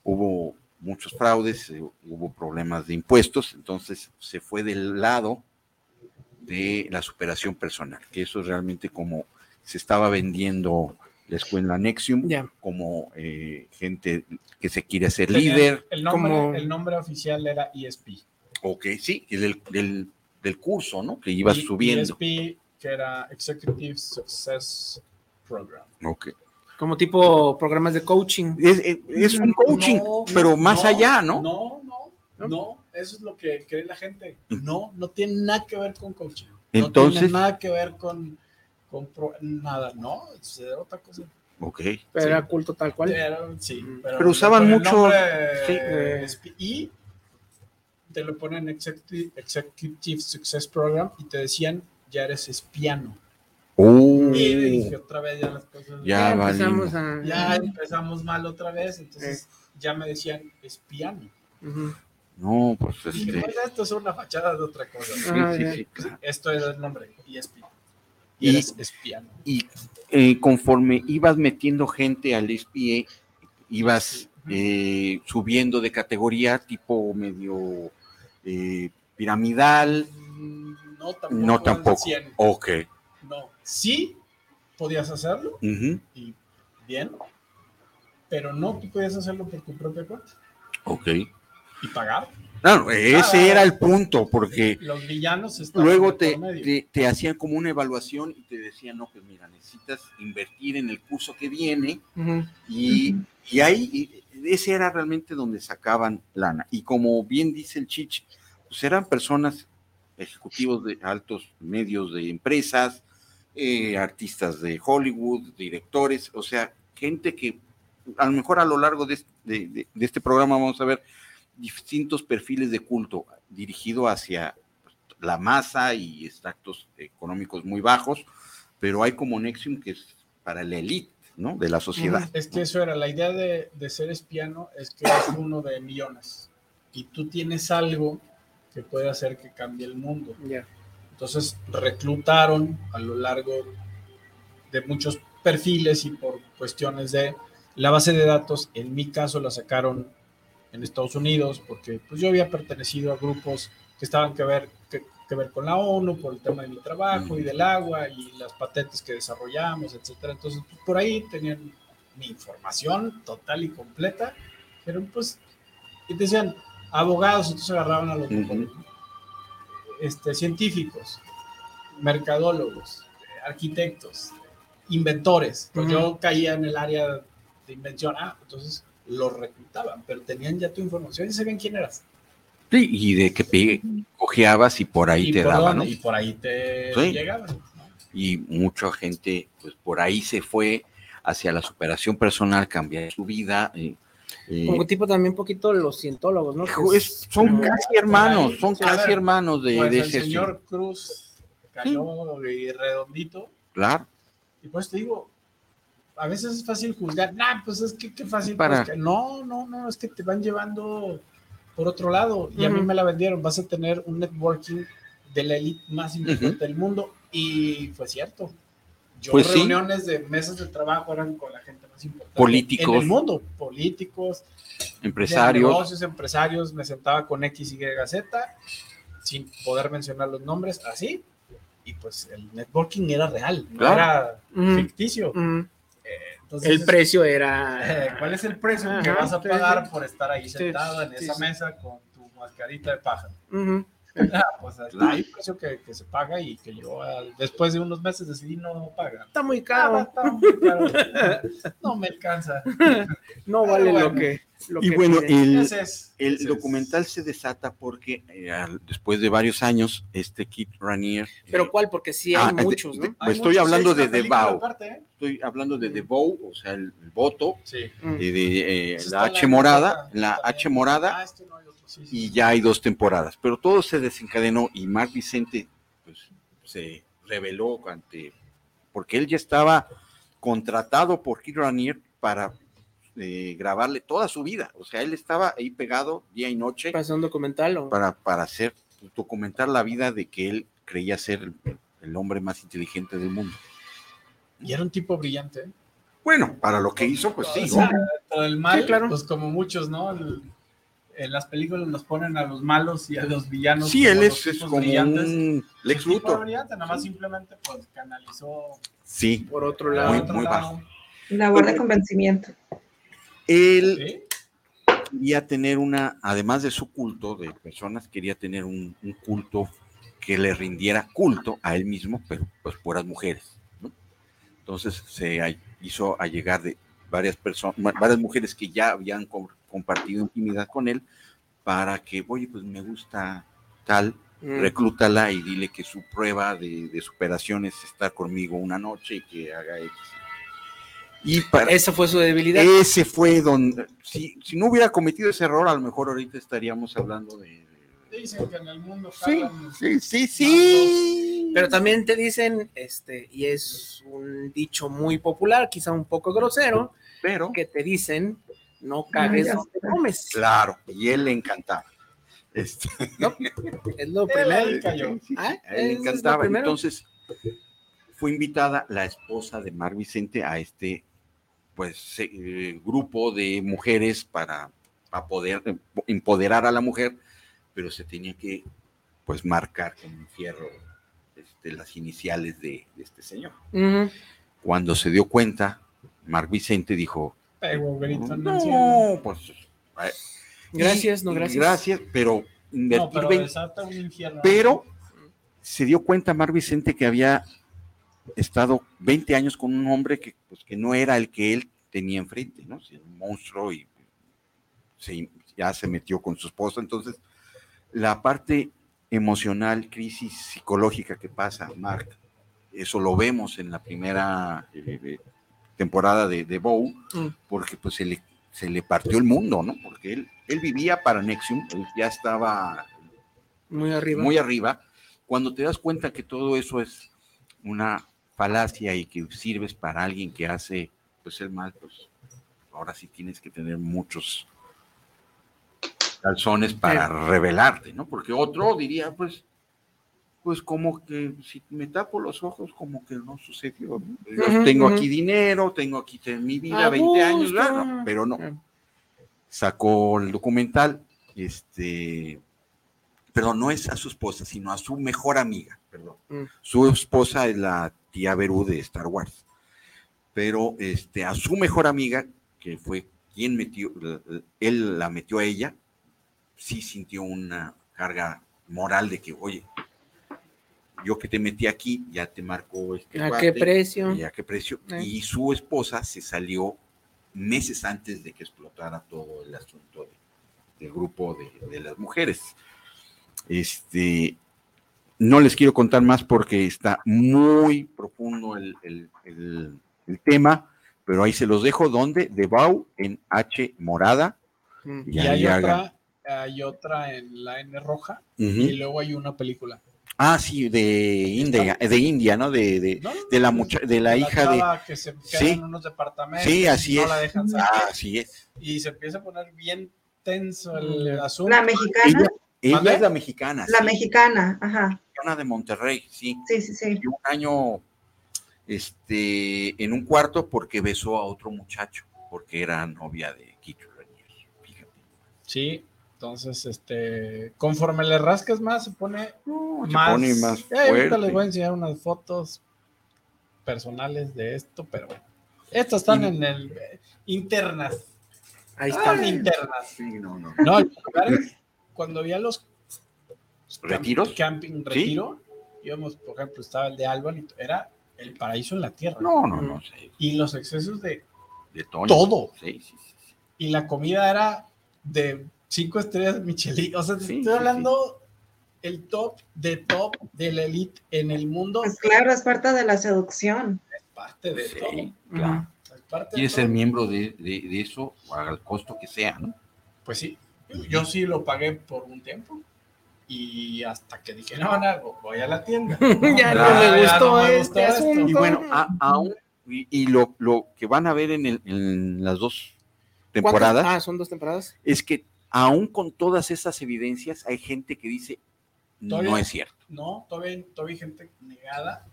hubo muchos fraudes, eh, hubo problemas de impuestos, entonces se fue del lado de la superación personal, que eso es realmente como se estaba vendiendo la escuela Nexium como eh, gente que se quiere hacer Tenía- líder. El nombre, Como- el nombre oficial era ESP. Ok, sí, y del, del, del curso, ¿no? Que ibas Y- subiendo. ESP, que era Executive Success Program. Ok. Como tipo programas de coaching. Es, es- es un coaching, No, pero más no, allá, ¿no? No, no, no, eso es lo que cree la gente. No, no tiene nada que ver con coaching. no Entonces- tiene nada que ver con, con pro- nada, no, es otra cosa. Ok. Pero Sí. era culto tal cual. Pero, sí, pero, Pero usaban mucho- nombre, sí, eh, eh. y te lo ponen Executive, Executive Success Program y te decían, ya eres espiano. Uh, Y dije otra vez ya las cosas. Ya empezamos a. ya empezamos mal otra vez, entonces ya me decían espiano. Ujú. No, pues este. "Bueno, esto es una fachada de otra cosa. Sí, Ajá, sí, sí, claro. Esto es el nombre, ESP. Y, espiano. y eh, conforme ibas metiendo gente al SPA, ibas eh, subiendo de categoría, tipo medio eh, piramidal. Mm, No, tampoco. No, tampoco. 100. Ok. No. Sí, podías hacerlo y bien, pero no tú podías hacerlo por tu propia cuenta Ok. Y pagar. Claro, ese Ah. era el punto, porque Los villanos luego te, te, te hacían como una evaluación y te decían, no, pues mira, necesitas invertir en el curso que viene y, y ahí y ese era realmente donde sacaban lana. Y como bien dice el Chich, pues eran personas, ejecutivos de altos medios de empresas, eh, artistas de Hollywood, directores, o sea, gente que a lo mejor a lo largo de, de- de- de este programa vamos a ver distintos perfiles de culto dirigido hacia la masa y extractos económicos muy bajos, pero hay como Nexium que es para la élite, ¿no? De la sociedad. Es que eso era, la idea de, de ser espiano es que eres uno de millones y tú tienes algo que puede hacer que cambie el mundo. Ya. Entonces reclutaron a lo largo de muchos perfiles y por cuestiones de la base de datos, en mi caso la sacaron en Estados Unidos porque pues yo había pertenecido a grupos que estaban que ver, que, que ver con la ONU por el tema de mi trabajo y del agua y las patentes que desarrollamos, etcétera. Entonces pues, por ahí tenían mi información total y completa, pero pues y decían abogados, entonces agarraban a los este, científicos, mercadólogos, arquitectos, inventores. Pues yo caía en el área de invención. Ah, entonces los reclutaban, pero tenían ya tu información y sabían quién eras. Sí, y de que cojeabas y por ahí y, te por daban, dónde- ¿no? y por ahí te Sí. llegaban. ¿no? Y mucha gente, pues por ahí se fue hacia la superación personal, cambiar su vida. eh, eh, Como tipo también un poquito los cientólogos, ¿no? Es- son casi hermanos, son Sí, casi ver, hermanos de, Pues de el ese señor Cruz cayó y redondito. Claro, Y pues te digo, a veces es fácil juzgar. Nah, pues es que qué fácil. Para- pues, que-". No, no, no, es que te van llevando por otro lado. Y a mí me la vendieron. Vas a tener un networking de la elite más importante del mundo. Y fue cierto. Yo Pues sí. reuniones de mesas de trabajo eran con la gente más importante Políticos. en el mundo. Políticos, empresarios. negocios, empresarios. Me sentaba con X, Y, Z sin poder mencionar los nombres, así. Y pues el networking era real, no era ficticio. Entonces, El precio eh, era. ¿Cuál es el precio que vas a pagar por estar ahí Sí, sentado en sí, esa sí. mesa con tu mascarita de pájaro? Ujú. Ah, pues ahí el precio que, que se paga y que yo al- después de unos meses decidí no pagar. Está muy Ah, caro. está muy caro. No me alcanza. No vale lo que. Lo Y que bueno, el, es- el es- documental se desata porque eh, después de varios años, este Kit Ranier. eh, Pero ¿cuál? Porque sí hay ah, de- muchos, de- ¿no? Hay estoy muchos, hablando de ¿eh? Estoy hablando de The Bow, o sea, el, el voto, Sí. De, de, eh, la H morada, la. H morada, Ah, este no hay otro, sí, sí, y sí. ya hay dos temporadas. Pero todo se desencadenó y Mark Vicente pues, se reveló ante, porque él ya estaba contratado por Kid Ranier para eh, grabarle toda su vida. O sea, él estaba ahí pegado día y noche Para hacer un documental. ¿o? para, para hacer, documentar la vida de que él creía ser el, el hombre más inteligente del mundo. Y era un tipo brillante. ¿eh? Bueno, para lo que hizo, pues sí. Del mal, Sí, claro. pues como muchos, ¿no? El- en las películas nos ponen a los malos y a los villanos. Sí, como él es, es como brillantes. un Lex El Luthor. brillante, nada más simplemente pues canalizó Sí, Por otro lado. Muy- otro muy lado. bajo. Labor de convencimiento. Él ¿Sí? quería tener una, además de su culto de personas, quería tener un, un culto que le rindiera culto a él mismo, pero pues puras mujeres. ¿no? Entonces se a- hizo allegar de varias personas, varias mujeres que ya habían com- compartido intimidad con él, para que, oye, pues me gusta tal, Mm. reclútala y dile que su prueba de, de superación es estar conmigo una noche y que haga X. Y para, Esa fue su debilidad. ese fue donde, si, si no hubiera cometido ese error, a lo mejor ahorita estaríamos hablando de... Dicen que en el mundo Sí, sí, sí, sí. Pero también te dicen, este, y es un dicho muy popular, quizá un poco grosero, Pero, que te dicen, no cagues donde sé. comes. claro, y él le encantaba. Este, Es lo primero. Ah, le encantaba. Entonces, fue invitada la esposa de Mar Vicente a este pues eh, grupo de mujeres para, para poder eh, empoderar a la mujer, pero se tenía que pues marcar con un fierro este, las iniciales de, de este señor. Cuando se dio cuenta, Marc Vicente dijo, cielo. no, pues... eh, Gracias, y- no gracias. Gracias, pero No, pero 20 desata un infierno. pero se dio cuenta Mar Vicente que había estado 20 años con un hombre que, pues, que no era el que él tenía enfrente, ¿no? Un monstruo y se- ya se metió con su esposa. Entonces, la parte emocional, crisis psicológica que pasa, Mark, eso lo vemos en la primera eh, temporada de, de Bow, Mm. porque pues se le, se le partió el mundo, ¿no? Porque él, él vivía para Nexium, él ya estaba Muy arriba. muy arriba, cuando te das cuenta que todo eso es una falacia y que sirves para alguien que hace pues el mal, pues ahora sí tienes que tener muchos calzones para revelarte, ¿no? Porque otro diría, pues, pues como que si me tapo los ojos, como que no sucedió. ¿no? Yo Ujú, tengo aquí dinero, tengo aquí mi vida, A 20 años, pero no sacó el documental, este, perdón, no es a su esposa, sino a su mejor amiga, perdón. Mm. Su esposa es la tía Berú de Star Wars, pero este, a su mejor amiga, que fue quien metió, él la metió a ella, sí sintió una carga moral de que, oye, yo que te metí aquí, ya te marcó este ¿A cuate, qué precio? y a qué precio. Eh. Y su esposa se salió meses antes de que explotara todo el asunto de- del grupo de, de las mujeres. Este, no les quiero contar más porque está muy profundo el, el- el- el tema, pero ahí se los dejo. ¿Dónde? De Bau en H morada. Mm. Y ahí hay otra, hay otra en la N roja y luego hay una película. Ah, sí, de India, de India, ¿no? De, de, No, no, de la mucha- de la hija de- que se queda Sí. en unos departamentos. Sí, así no es. la dejan salir, Ah, así es. y se empieza a poner bien tenso el asunto. La mexicana, Ella, es la mexicana. la sí, mexicana, ajá. De Monterrey, sí. Sí, sí, sí. Y un año este, en un cuarto porque besó a otro muchacho, porque era novia de Kito Ranier. Fíjate. Sí, entonces, este, conforme le rascas más, se pone No, se más. pone más Eh, ahorita les voy a enseñar unas fotos personales de esto, pero bueno. Estas están Y- en el eh, internas. Ahí Están está. internas. Sí, no, no. No, cuando había los ¿Retiros? Camping retiro, íbamos, por ejemplo, estaba el de Alban y era el paraíso en la tierra. No, no, no, sí, Y los excesos de de Toño. todo. Sí, sí, sí, sí. Y la comida era de cinco estrellas Michelin. O sea, te Sí, estoy sí, hablando el top de top de la elite en el mundo. Pues claro, es parte de la seducción. Es parte de todo. Sí, claro. Es parte de Quieres ser todo. miembro de, de, de eso al costo que sea, ¿no? Pues sí. Yo sí lo pagué por un tiempo. Y hasta que dije, no, no, voy a la tienda. ya no me gustó me este esto. asunto. Y bueno, a- aún, y, y lo, lo que van a ver en, el- en las dos temporadas ¿Cuántas? Ah, son dos temporadas. es que aún con todas esas evidencias hay gente que dice no es cierto. No, todavía, todavía hay gente negada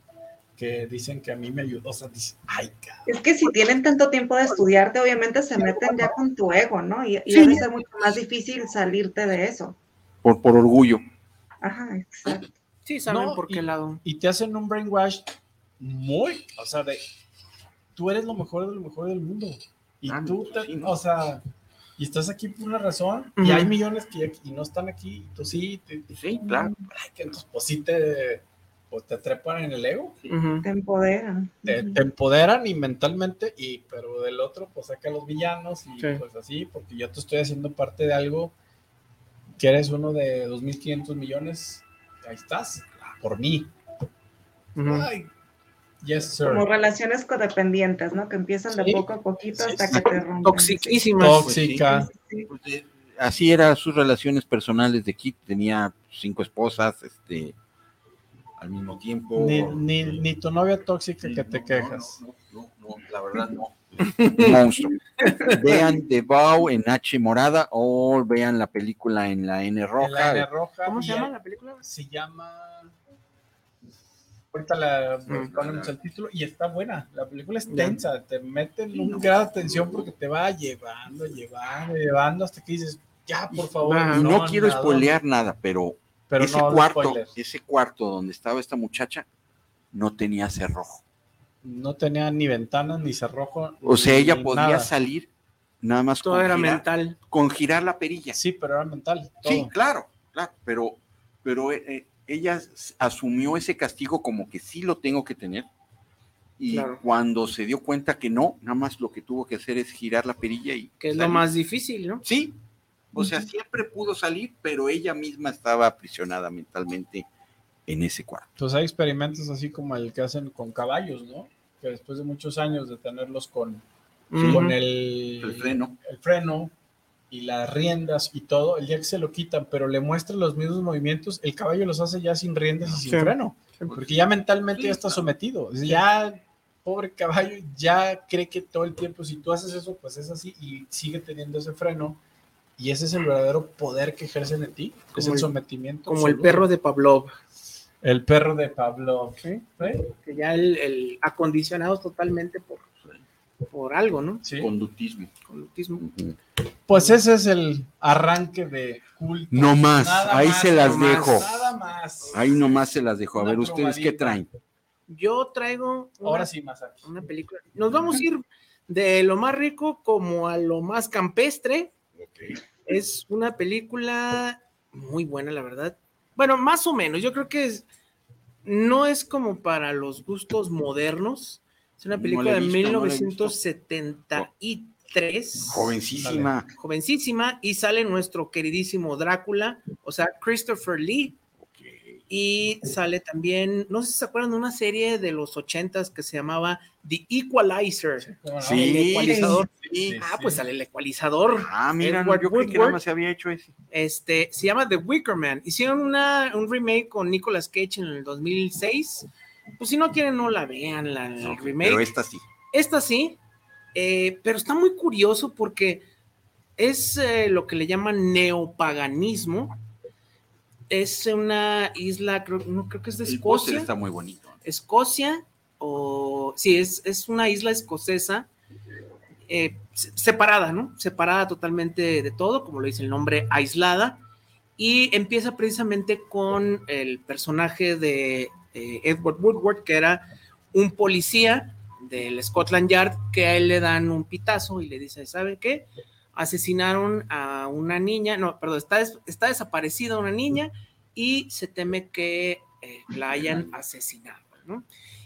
que dicen que a mí me ayudó. O sea, dice, ay, cabrón. Es que si tienen tanto tiempo de estudiarte, obviamente se meten ya con tu ego, ¿no? Y, y Sí. debe ser mucho más difícil salirte de eso. Por, por orgullo. Ajá, exacto. Sí, saben No, por qué y- lado. y te hacen un brainwash muy, o sea, de tú eres lo mejor de lo mejor del mundo. Y Ah, tú, te- sí, ¿no? o sea, y estás aquí por una razón, y Ujú. hay millones que y no están aquí, y tú sí, te, Sí, claro. ay, que entonces pues sí te, pues, te trepan en el ego, Ujú. Te empoderan. te, Ujú. te empoderan y mentalmente, y pero del otro, pues saca a los villanos, y Sí. pues así, porque yo te estoy haciendo parte de algo que eres uno de 2.500 millones, ahí estás, por mí. Ujú. Ay, yes, sir. Como relaciones codependientes, ¿no? Que empiezan de poco a poquito Sí, hasta sí. que te rompen. Toxiquísimas. Tóxica. Sí, sí, sí. Pues, eh, así eran sus relaciones personales de Kit. Tenía cinco esposas, este, al mismo tiempo. Ni, ni, ni tu novia tóxica Sí, que te no, quejas. No, no, no, la verdad no. Monstruo. Vean The Bow en H morada o vean la película en la N roja. la N roja. ¿Cómo y se llama la película? Se llama. Ahorita la ponemos el título y está buena. La película es tensa, te mete en un grado de tensión porque te va llevando, llevando, llevando hasta que dices, ya, por favor. Ah, Y no, quiero nada. spoilear nada, pero, pero ese no cuarto, ese cuarto donde estaba esta muchacha no tenía cerrojo. No tenía ni ventanas, ni cerrojo. O sea, ella ni podía nada. salir nada más Todo con era girar, mental. con girar la perilla. Sí, pero era mental. Todo. Sí, claro, claro, pero, pero eh, eh, ella asumió ese castigo como que sí lo tengo que tener. Y Claro. cuando se dio cuenta que no, nada más lo que tuvo que hacer es girar la perilla y. Que es lo más difícil, ¿no? Sí, o sea, siempre pudo salir, pero ella misma estaba aprisionada mentalmente en ese cuarto. Pues hay experimentos así como el que hacen con caballos, ¿no? Que después de muchos años de tenerlos con, con el, El freno. el freno y las riendas y todo, el día que se lo quitan, pero le muestran los mismos movimientos, el caballo los hace ya sin riendas y sin Sí. freno, porque ya mentalmente Sí, ya está sometido. Ya, pobre caballo, ya cree que todo el tiempo, si tú haces eso, pues es así y sigue teniendo ese freno. Y ese es el verdadero poder que ejercen en ti, es Como el el- sometimiento. Como el absoluto. perro de Pavlov, El perro de Pablo. ¿sí? ¿eh? que ya el, el acondicionados totalmente por, por algo, ¿no? Sí. Conductismo. Conductismo. Pues ese es el arranque de culto. No más, Nada ahí más, se las no más, dejo. Nada más. Ahí nomás se las dejo. A Una ver, ¿ustedes qué probadita. traen? Yo traigo una, Ahora sí, Masaki. una película. Nos vamos a ir de lo más rico como a lo más campestre. Es una película muy buena, la verdad. Bueno, más o menos. Yo creo que es- no es como para los gustos modernos. Es una No película la he de visto, no la he visto. 1973. Jovencísima. Jovencísima. Y sale nuestro queridísimo Drácula, o sea, Christopher Lee. Y sale también, no sé si se acuerdan de una serie de los ochentas que se llamaba The Equalizer. Sí. El ecualizador. Sí. Ah, sí. pues sale el ecualizador. Ah, mira, no, yo creí que nada Woodward. más se había hecho ese. Este, se llama The Wicker Man. Hicieron una, un remake con Nicolas Cage en el 2006. Pues si no quieren, no la vean, la, el No, remake. Pero esta sí. Esta sí, eh, pero está muy curioso porque es eh, lo que le llaman neopaganismo. Es una isla, creo, no, creo que es de El Escocia. está muy bonito. Escocia, o sí, es, es una isla escocesa eh, se- separada, ¿no? Separada totalmente de todo, como lo dice el nombre, aislada. Y empieza precisamente con el personaje de eh, Edward Woodward, que era un policía del Scotland Yard, que a él le dan un pitazo y le dice, ¿sabe qué? Asesinaron a una niña, no, perdón, está, des- está desaparecida una niña y se teme que eh, la hayan asesinado, ¿no?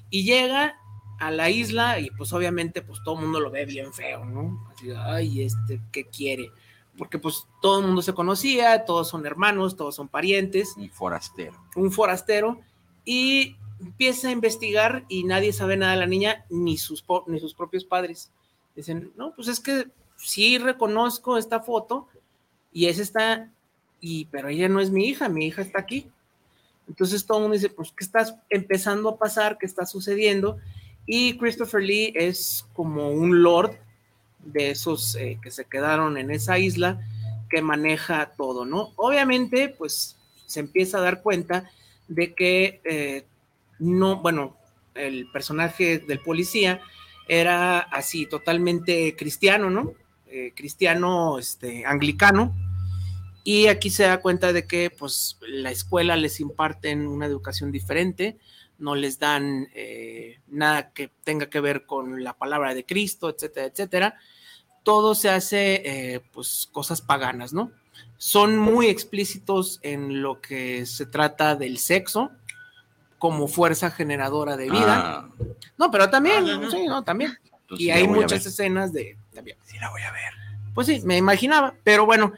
Y llega a la isla y pues obviamente pues todo el mundo lo ve bien feo, ¿no? Así, ay, este, ¿qué quiere? Porque pues todo el mundo se conocía, todos son hermanos, todos son parientes, Un forastero. un forastero, y empieza a investigar y nadie sabe nada de la niña, ni sus, ni sus propios padres. Dicen, no, pues es que sí reconozco esta foto y es esta, y, pero ella no es mi hija, mi hija está aquí. Entonces todo el mundo dice, pues, ¿qué está empezando a pasar? ¿Qué está sucediendo? Y Christopher Lee es como un lord de esos eh, que se quedaron en esa isla que maneja todo, ¿no? Obviamente, pues se empieza a dar cuenta de que eh, no, bueno, el personaje del policía era así, totalmente cristiano, ¿no? Eh, cristiano, este, anglicano. Y aquí se da cuenta de que, pues, la escuela les imparten una educación diferente, no les dan eh, nada que tenga que ver con la palabra de Cristo, etcétera, etcétera. Todo se hace, eh, pues, cosas paganas, ¿no? Son muy explícitos en lo que se trata del sexo como fuerza generadora de vida. Ah, No, pero también, Ah, no, no. sí, no, también. entonces Y hay muchas escenas de también. Sí, la voy a ver. Pues sí, me imaginaba, pero bueno,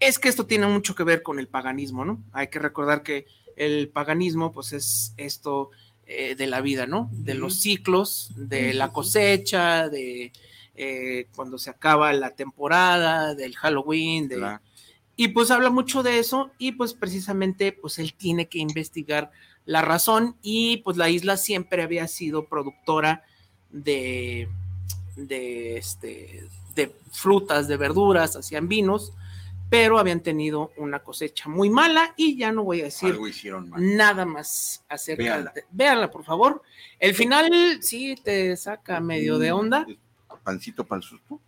es que esto tiene mucho que ver con el paganismo, ¿no? Hay que recordar que el paganismo, pues es esto eh, de la vida, ¿no? De los ciclos, de la cosecha, de eh, cuando se acaba la temporada, del Halloween, de, Claro. y pues habla mucho de eso y pues precisamente pues él tiene que investigar la razón y pues la isla siempre había sido productora de, de, este, de frutas, de verduras, hacían vinos, pero habían tenido una cosecha muy mala y ya no voy a decir nada más acerca Véanla. de... Véanla, por favor. El final sí te saca medio de onda. Pancito para el susto.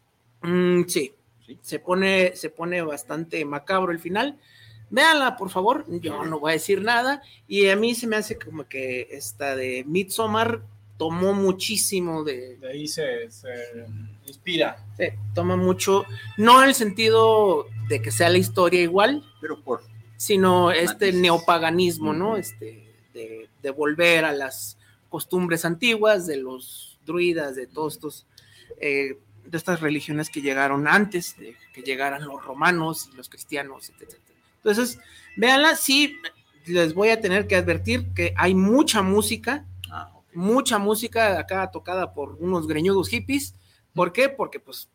Mm, sí, Sí. se pone, se pone bastante macabro el final. Véanla, por favor. Yo no voy a decir nada. Y a mí se me hace como que esta de Midsommar tomó muchísimo de, De ahí se, se inspira. Sí, toma mucho, no en el sentido de que sea la historia igual, Pero por sino este Matices. neopaganismo, ¿no? Este, de, de volver a las costumbres antiguas de los druidas, de todos estos, eh, de estas religiones que llegaron antes de que llegaran los romanos y los cristianos, etc. Entonces, véanla, sí, les voy a tener que advertir que hay mucha música. Mucha música acá tocada por unos greñudos hippies. ¿Por qué? Porque pues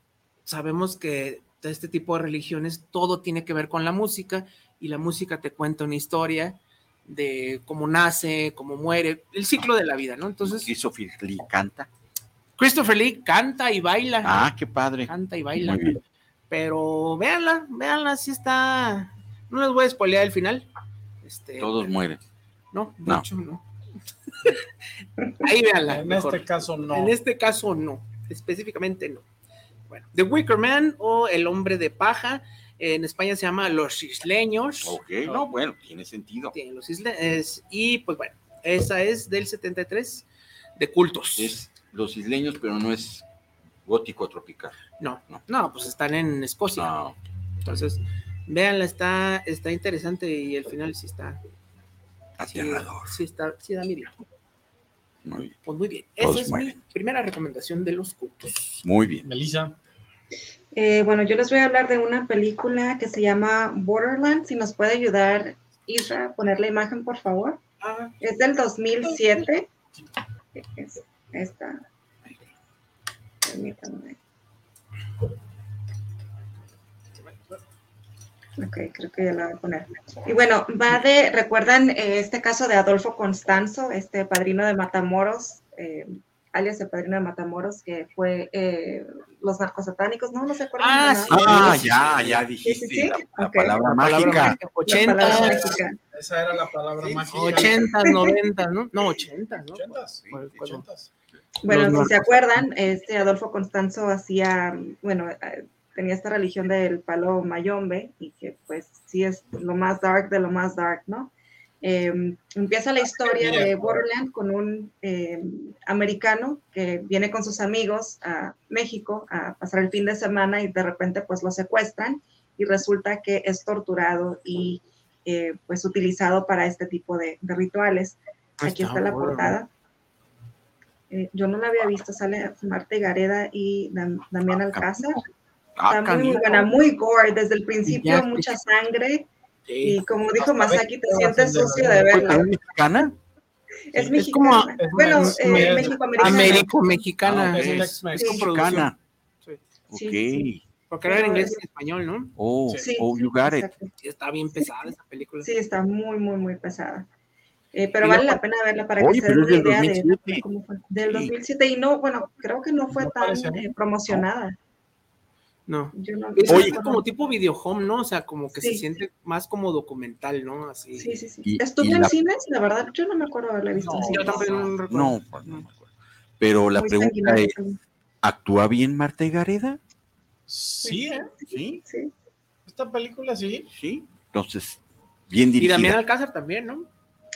sabemos que de este tipo de religiones todo tiene que ver con la música y la música te cuenta una historia de cómo nace, cómo muere, el ciclo de la vida, ¿no? Entonces, Christopher Lee canta. Christopher Lee canta y baila, Ah, qué padre. canta y baila, Muy bien. pero véanla, véanla, sí está, no les voy a spoilear el final. Este, Todos mueren. No, de No. hecho no. Ahí véanla. En mejor. este caso no. En este caso no, específicamente no. Bueno, The Wicker Man o El Hombre de Paja, en España se llama Los Isleños. Ok, no, bueno, tiene sentido. Tiene los isle- es- y pues bueno, esa es del 73 de cultos. Es los isleños, pero no es gótico tropical. No, No. no, pues están en Escocia. No, Entonces, véanla, está, está interesante y el final sí está. Sí, aterrador. sí está, sí da miedo. Muy bien. Pues muy bien. Todos Esa es mueren. mi primera recomendación de los cultos. Muy bien. Melissa. Eh, bueno, yo les voy a hablar de una película que se llama Borderland. Si nos puede ayudar, Isra, a poner la imagen, por favor. Ah, Es del 2007. Es esta. Permítanme. Ok, creo que ya la voy a poner. Y bueno, va de, ¿recuerdan eh, este caso de Adolfo Constanzo, este padrino de Matamoros, eh, alias el padrino de Matamoros, que fue eh, los narcosatánicos? No, no se acuerdan. de Ah, nada? sí. Ah, ya, ya Sí, dijiste sí, sí. la, la Ok. palabra palabra mágica. mágica, La 80, palabra mágica. Esa era la palabra mágica. 80, 90, ¿no? No, 80, ¿no? Ochentas. Cuando- cuando- Ochentas. Bueno, Los si se narcos. acuerdan, este Adolfo Constanzo hacía, bueno, eh, tenía esta religión del palo mayombe y que pues sí es lo más dark de lo más dark, ¿no? Eh, empieza la historia de Borderland con un eh, americano que viene con sus amigos a México a pasar el fin de semana y de repente pues lo secuestran y resulta que es torturado y eh, pues utilizado para este tipo de, de rituales. Aquí está la portada. Eh, yo no la había visto, sale Marta Gareda y Dam- Damián Alcázar. Ah, Está muy, buena, muy gore, desde el principio Ya, mucha sangre Sí. y como dijo Masaki, te sientes de sucio de verla. ¿pero es mexicana? Es mexicana. bueno, eh, es- México-americana. Américo-mexicana. Ah, es. Mexicana. Ok. Porque era en inglés y en español, ¿no? Oh, Sí, oh, you got it. Sí, está bien pesada esa película. Sí, está muy, muy, muy pesada. Eh, pero Y vale la pena verla para Oye, que se den una del idea de 2007. cómo fue. Del Sí. 2007 y no, bueno, creo que no fue No tan eh, promocionada. No. Yo no, Es no Oye. recuerdo. como tipo video home, ¿no? O sea, como que se siente más como documental, ¿no? Así. Sí, sí, sí. Y- Estuvo y en la- cines, la verdad, yo no me acuerdo haberla visto No, en Yo también no recuerdo. No, pues, no me acuerdo. Pero la Muy pregunta es. ¿actúa bien Marta y Gareda? Sí, ¿eh? Sí, Sí. Esta película sí. sí. Entonces, bien Y dirigida. Damián Alcázar también, ¿no?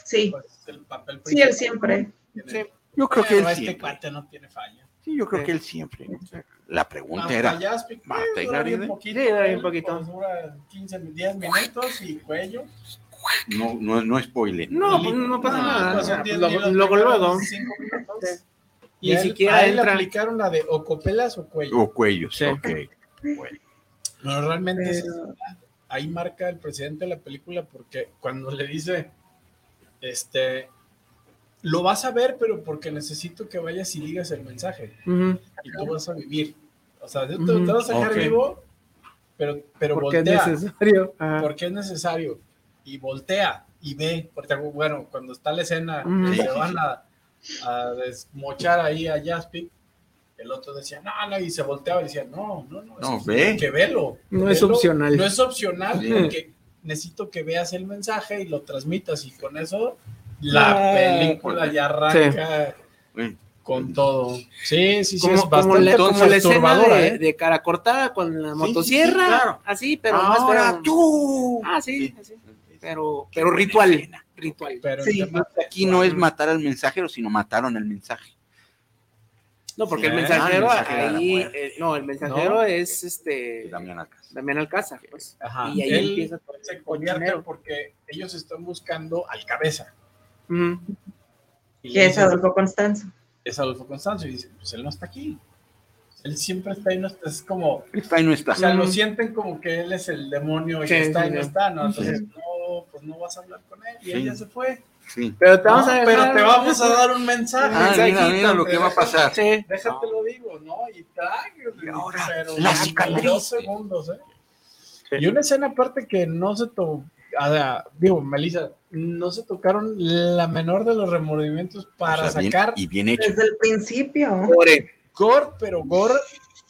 Sí, Pues, el papel sí, él siempre. Sí. Yo creo que Pero él este siempre. cuate no tiene falla. Sí, yo creo Sí. que él siempre. La pregunta Hasta era, Marta y Gareda. poquito, Sí, él, poquito. pues, dura 15, 10 minutos y cuello. no, no, no spoiler. No, pues no pasa nada. o sea, son 10 luego, luego, luego. cinco minutos. Sí. Y Ni a él- siquiera a él le entra. aplicaron la de o copelas o cuello. O cuellos, Sí. ok. Bueno. No, realmente es- Pero- ahí marca el presidente de la película porque cuando le dice, este, lo vas a ver, pero porque necesito que vayas y digas el mensaje y tú vas a vivir. O sea, yo te, te vas a dejar vivo, pero, pero Porque es voltea. necesario. Ajá. porque es necesario. Y voltea y ve, porque bueno, cuando está la escena, Ujú. que Sí, se van a, a desmochar ahí a Jaspic, el otro decía, no, no, y se volteaba y decía, no, no, no, No, ve. que velo. No es opcional. No es opcional, Sí. porque necesito que veas el mensaje y lo transmitas, y con eso la película ya arranca con todo. Sí, sí, sí, como, es como bastante la, como la escena de, ¿eh? de cara cortada con la motosierra, sí, claro. así, pero ahora feo. tú. Ah, sí, Sí. así. Pero, pero ritual, ritual. Pero Aquí no es matar al mensajero, sino mataron el mensaje. No, porque Sí, el mensajero, Ah, el mensajero ahí, eh, no, el mensajero No. es este Damián Alcázar. Damián Alcázar, pues. Ajá. Y ahí Él empieza todo se el convierte porque ellos están buscando al cabeza. Y Que es Adolfo Constanzo. es Adolfo Constanzo y dice, pues él no está aquí. Él siempre está ahí, no está, es como, Está y no está. o sea, lo sienten como que él es el demonio y Sí, está sí, y no está, ¿no? Entonces, no, pues no vas a hablar con él y Sí. ella se fue. Sí. Pero te vamos No, a pero dejar- te vamos a dar un mensaje. Ah, mira, mira lo que va a pasar. Sí. Déjate lo digo, ¿no? Y tal, Y ahora, pero la en cicatriz. dos segundos, ¿eh? Sí. Y una escena aparte que no se tocó, digo, Melissa, no se tocaron la menor de los remordimientos para O sea, bien- sacar y bien hecho. Desde el principio. Ore. gore, pero gore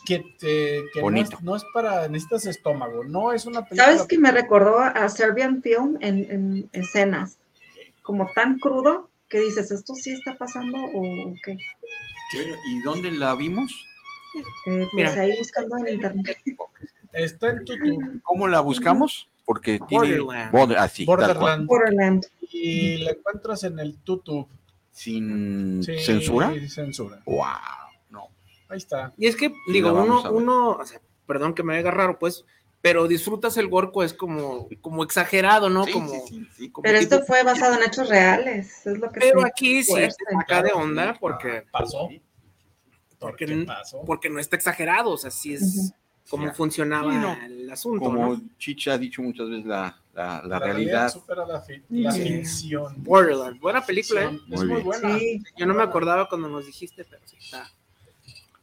que, te, que no, es, no es para, necesitas estómago, no es una película. ¿Sabes que me recordó a Serbian Film en, en escenas? Como tan crudo que dices, ¿esto sí está pasando o qué? ¿Y dónde la vimos? Eh, pues Mira. ahí buscando en internet. Está en YouTube, ¿Cómo la buscamos? Porque tiene Borderland. border- así. Borderland, Borderland. y la encuentras en el YouTube. sin Sí, censura. censura. Wow, no. Ahí está. Y es que, digo, uno, uno, o sea, perdón que me haga raro, pues, pero disfrutas el gorco, es como, como exagerado, ¿no? Sí, como, sí, sí, sí. como Pero tipo- esto fue basado en hechos reales. Es lo que Pero aquí sí saca de onda porque, Pasó. Porque ¿Qué n- pasó? porque no está exagerado, o sea, sí es Sí. funcionaba Sí, no. el asunto, Como ¿no? Chicha ha dicho muchas veces, la, la, la realidad. supera la, fi- la Sí. ficción. Borderland, buena película, ¿eh? Es Muy bien. buena. Sí. Yo no me acordaba cuando nos dijiste, pero sí está.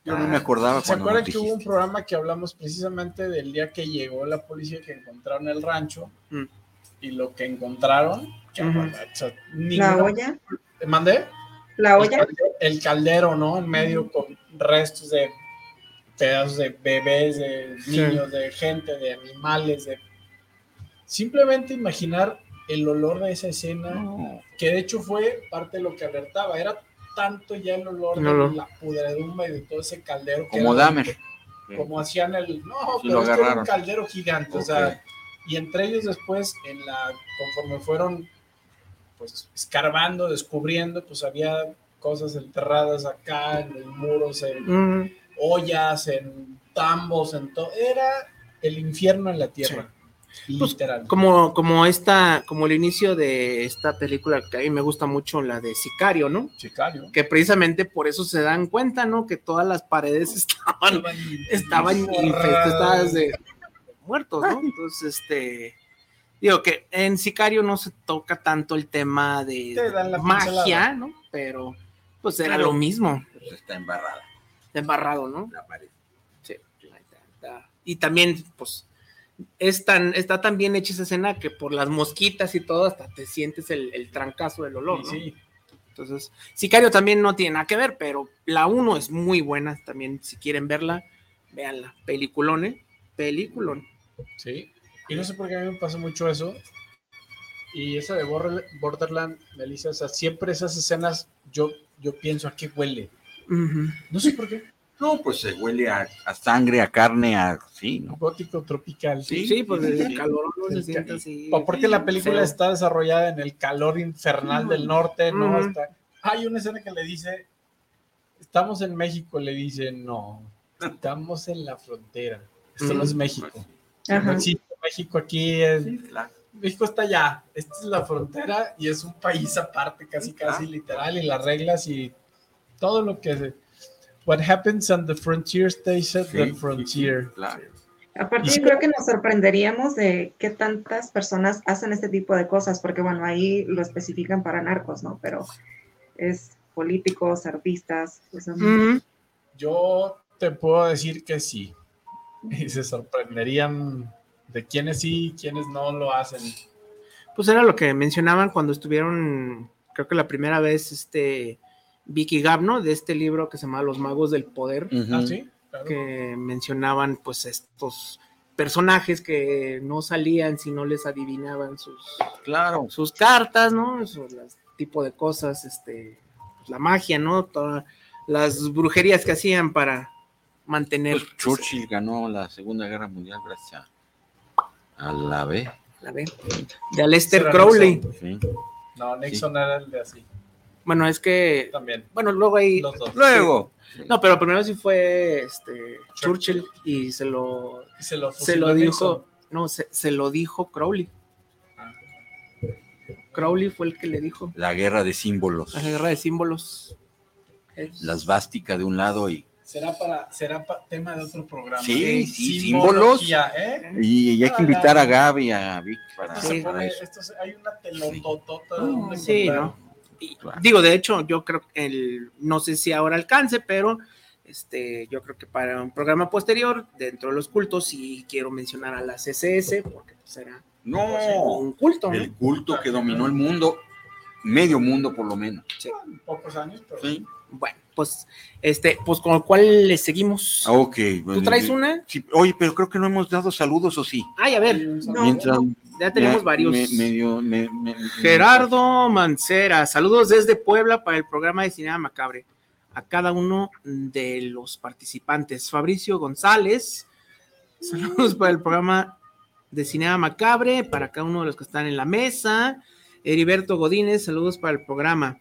Yo no me acordaba ¿Se acuerdan que hubo un programa que hablamos precisamente del día que llegó la policía que encontraron el rancho Mm. y lo que encontraron? que, Ujú. bueno, o sea, La olla. ¿Te mandé? La El olla. caldero, el caldero, ¿no? En medio con restos de pedazos de bebés, de Sí. niños, de gente, de animales, de... Simplemente imaginar el olor de esa escena No, que de hecho fue parte de lo que alertaba. Era tanto ya el olor de la pudredumbre y de todo ese caldero. que como Dahmer. Como hacían el. No, Sí, pero lo este era un caldero gigante. O sea, y entre ellos después, en la conforme fueron pues escarbando, descubriendo, pues había cosas enterradas acá en los muros, en Mm, ollas, en tambos, en todo. Era el infierno en la tierra. Pues, Literal. como, como esta, como el inicio de esta película que a mí me gusta mucho, la de Sicario, ¿no? Sicario. Que precisamente por eso se dan cuenta, ¿no? Que todas las paredes estaban estaban infestadas de muertos, ¿no? Entonces, este, digo que en Sicario no se toca tanto el tema de magia, pincelada. ¿no? Pero, pues era Claro. lo mismo, Pues está embarrada embarrado, ¿no? la pared. Sí. ahí está, está. Y también, pues, es tan, está tan bien hecha esa escena que por las mosquitas y todo, hasta te sientes el, el trancazo del olor, ¿no? Sí, Entonces, Sicario también no tiene nada que ver, pero la 1 es muy buena. También, si quieren verla, véanla. Peliculón, ¿eh? Peliculón. sí. Y no sé por qué a mí me pasó mucho eso. Y esa de Border- Borderland, Melissa, o sea, siempre esas escenas, yo, yo pienso a qué huele. No sé por qué. No, pues se huele a, a sangre, a carne, a sí, ¿no? Gótico tropical. Sí, Sí, pues sí, el sí. calor no se siente así. O Porque la película Feo. está desarrollada en el calor infernal del norte, ¿no? Ujú. Está- Hay una escena que le dice, estamos en México, le dice, no, estamos en la frontera. Esto no es. México. No Ajá. existe México aquí, es- Sí, claro. México está allá, esta es la frontera y es un país aparte, casi casi literal, y las reglas y todo lo que se... What happens on the frontier stays at Sí, the sí, sí, frontier. claro. Aparte, yo creo que nos sorprenderíamos de qué tantas personas hacen este tipo de cosas, porque bueno, ahí lo especifican para narcos, ¿no? Pero es políticos, artistas, pues, son-. Yo te puedo decir que sí. Y se sorprenderían de quiénes sí y quiénes no lo hacen. Pues era lo que mencionaban cuando estuvieron, creo que la primera vez, este, Vicky Gab, ¿no? De este libro que se llama Los Magos del Poder. Ah, sí, claro. que mencionaban pues estos personajes que no salían si no les adivinaban sus, Claro. sus cartas, ¿no? Esos las- tipo de cosas, este, pues, la magia, ¿no? Todas las brujerías que hacían para mantener Pues Churchill ganó la Segunda Guerra Mundial gracias a, a la B. la ve, de Aleister Será Crowley. Nixon. Sí. No, Nixon era el de así. Bueno, es que, También. bueno, luego ahí, Los dos. Luego. no, pero primero sí fue este Churchill y se lo, Y se lo, se lo dijo, no, se, se lo dijo Crowley. Ah. Crowley fue el que le dijo La guerra de símbolos. la guerra de símbolos. Es- Las vásticas de un lado y, Será para, será pa- tema de otro programa. Sí, sí, Simbología, ¿eh? y, y hay que invitar a Gaby y a Vic para, Sí. para pone- eso. esto se- hay una telototota No, donde sí, encontrar. ¿no? Y, Claro. Digo, de hecho, yo creo que el, no sé si ahora alcance, pero este, yo creo que para un programa posterior, dentro de los cultos, sí quiero mencionar a la CSS, porque pues era No, un culto, ¿no? el culto que dominó el mundo, medio mundo por lo menos. Pocos años, pero Sí. Bueno, pues, este, pues con el cual le seguimos. Ah, ok. ¿Tú traes una? Sí, oye, pero creo que no hemos dado saludos, ¿o sí? Ay, a ver, No, Mientras ya tenemos ya varios. me- medio- me- me- Gerardo Mancera, saludos desde Puebla para el programa de Cinema Macabre. A cada uno de los participantes. Fabricio González, saludos para el programa de Cinema Macabre, para cada uno de los que están en la mesa. Heriberto Godínez, saludos para el programa.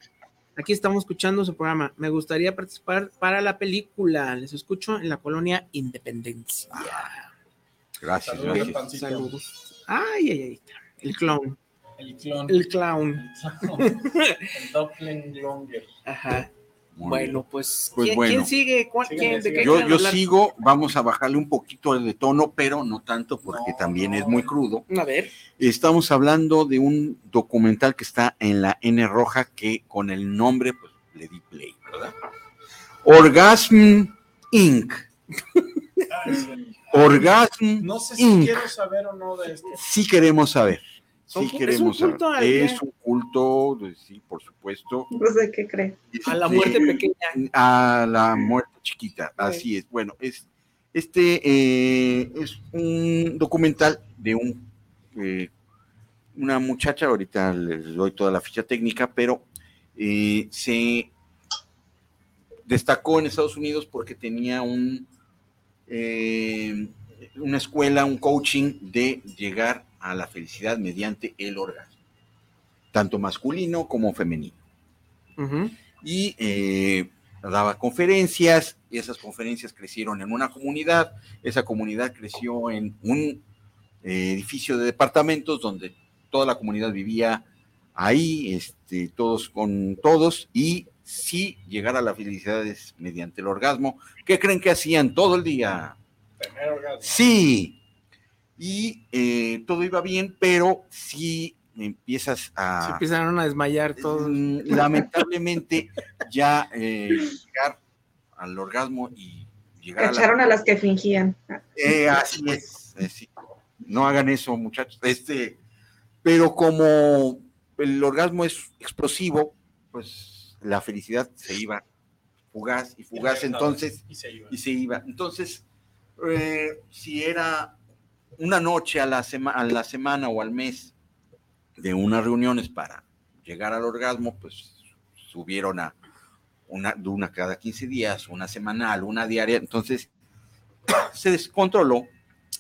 Aquí estamos escuchando su programa. Me gustaría participar para la película. Les escucho en la colonia Independencia. Gracias, Saludos, gracias. Saludos. Ay, ay, ay. El clown. El clon. El clown. El Doppelganger. Ajá. Muy Bueno, pues, Pues ¿quién, bueno. quién sigue? ¿Cuál- Síganle, quién- de qué síganle. Yo, yo sigo, vamos a bajarle un poquito de tono, pero no tanto porque No, también es muy crudo. A ver. Estamos hablando de un documental que está en la N roja que con el nombre pues le di play, ¿verdad? Orgasm Inc. Ay, sí. Orgasm No sé si Inc. quiero saber o no de esto. Sí queremos saber. ¿Es Sí un queremos culto saber. Es un culto, sí, por supuesto. No sé qué cree. A la Este, muerte pequeña. a la muerte chiquita, así es. Bueno, es este eh, es un documental de un eh, una muchacha, ahorita les doy toda la ficha técnica, pero eh, se destacó en Estados Unidos porque tenía un eh, una escuela, un coaching de llegar a la felicidad mediante el orgasmo, tanto masculino como femenino. Y eh, daba conferencias, y esas conferencias crecieron en una comunidad, esa comunidad creció en un eh, edificio de departamentos donde toda la comunidad vivía ahí, este, todos con todos, y si llegar a la felicidad es mediante el orgasmo, ¿qué creen que hacían todo el día? Primer orgasmo. Sí, y eh, todo iba bien, pero si empiezas Se a... empezaron a desmayar todos. Mm, Lamentablemente, ya eh, llegar al orgasmo y llegar a la... A las que fingían. Eh, así es. eh, sí. No hagan eso, muchachos. Este, pero como el orgasmo es explosivo, pues la felicidad se iba fugaz y fugaz, entonces, Y se iba. y se iba. Entonces, eh, si era una noche a la, sema- a la semana o al mes de unas reuniones para llegar al orgasmo, pues subieron a una, de una cada 15 días, una semanal, una diaria. Entonces, se descontroló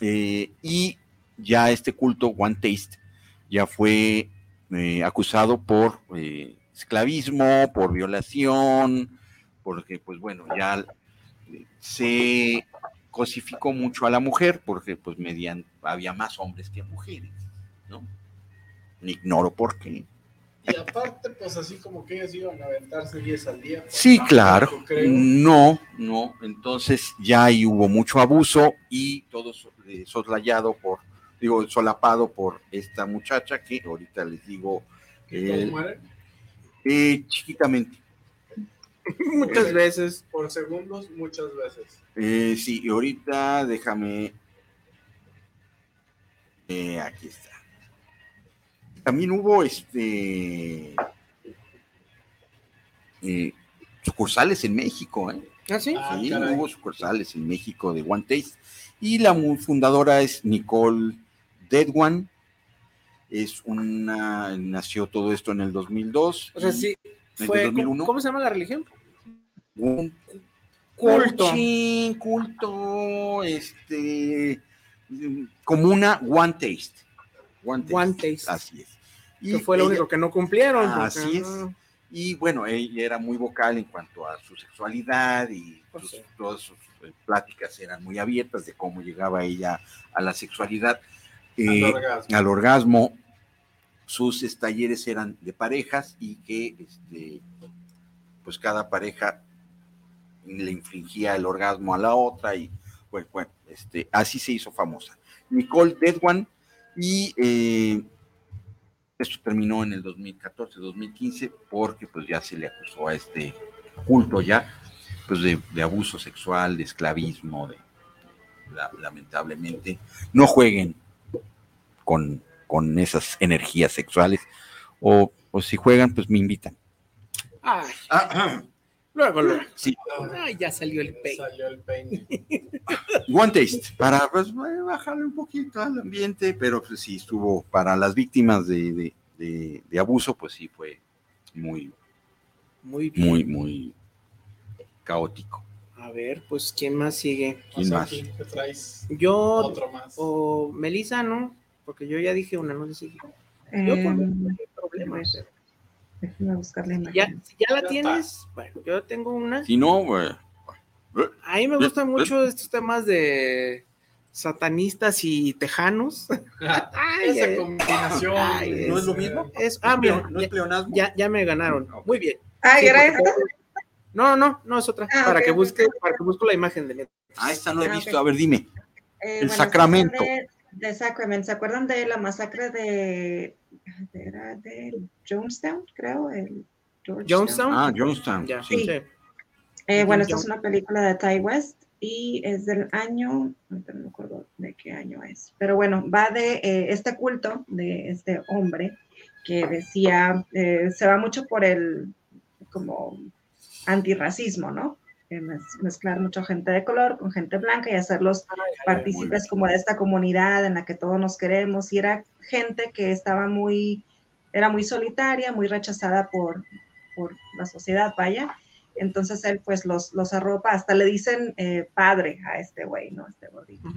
eh, y ya este culto, One Taste, ya fue eh, acusado por eh, esclavismo, por violación, porque pues bueno, ya eh, se cosificó mucho a la mujer porque pues median, había más hombres que mujeres, ¿no? Ignoro por qué. Y aparte, pues así como que ellos iban a aventarse 10 al día. pues, Sí, claro. creo. No, no. Entonces ya ahí hubo mucho abuso y todo eh, soslayado por, digo, solapado por esta muchacha que ahorita les digo ¿Y todos eh? eh, chiquitamente. Muchas veces. Por segundos, muchas veces. Eh, sí, y ahorita déjame. Eh, aquí está. También hubo este. eh, sucursales en México, ¿eh? ¿Ah, sí? Ah, sí, caray. hubo sucursales en México de One Taste. Y la fundadora es Nicole Deadwan. Es una, nació todo esto en el 2002. O sea, y sí. Fue, 2001. ¿cómo, se llama la religión? Un Culto. coaching, culto, este, mm, como una One Taste. One Taste. One Taste. Así es. Que fue lo único que no cumplieron. Así porque, es. Y bueno, ella era muy vocal en cuanto a su sexualidad y Pues sus- sí. todas sus eh, pláticas eran muy abiertas de cómo llegaba ella a la sexualidad, eh, Al orgasmo. al orgasmo. Sus talleres eran de parejas y que este, pues cada pareja le infringía el orgasmo a la otra y bueno, bueno este, así se hizo famosa. Nicole Deadwan y eh, esto terminó en el 2014-2015 porque pues ya se le acusó a este culto ya pues de, abuso sexual, de esclavismo, de la- lamentablemente no jueguen con, con esas energías sexuales o, o si juegan pues me invitan. Ay, Ah, luego, luego. sí, Ay, ya salió el peine. Salió el peine. One Taste, para pues, bajarle un poquito al ambiente, pero pues sí estuvo para las víctimas de, de- de- de abuso, pues sí fue muy, Muy bien. muy, muy caótico. A ver, pues, ¿quién más sigue? ¿Quién más? Aquí, ¿Qué traes? Yo Otro más. o Melissa, ¿no? Porque yo ya dije una, no sé si. Yo por mí no Eh, hay problema. pero- déjame buscar la Ya, si ya la Ya tienes, bueno, yo tengo una. Si no, pues, A mí me gustan mucho estos temas de satanistas y tejanos. Ay, Esa eh. combinación. Ay, ¿no es lo eh, mismo? Es, ah, mira, ¿no es ya, pleonasmo? ya, ya me ganaron. Muy bien. Ah, Sí, ¿era porque- esta? No, no, no es otra. Ah, para que busque, para que busque la imagen de Ah, esta no he Ah, visto. A ver, dime. Eh, El bueno, Sacramento. ¿se acuerdan De, Sacramento. ¿Se acuerdan de la masacre de. Era de Jonestown, creo? El Georgetown. Jonestown. Ah, Jonestown. Ya, sí. sí. Eh, bueno, esta es una película de Ty West y es del año, ahorita no me acuerdo de qué año es, pero bueno, va de eh, este culto de este hombre que decía, eh, se va mucho por el como antirracismo, ¿no? Eh, mez- mezclar mucha gente de color con gente blanca y hacerlos partícipes como de esta comunidad en la que todos nos queremos y era gente que estaba muy, era muy solitaria, muy rechazada por, por la sociedad, vaya. Entonces él pues los, los arropa, hasta le dicen eh, padre a este güey, ¿no? Este gordito.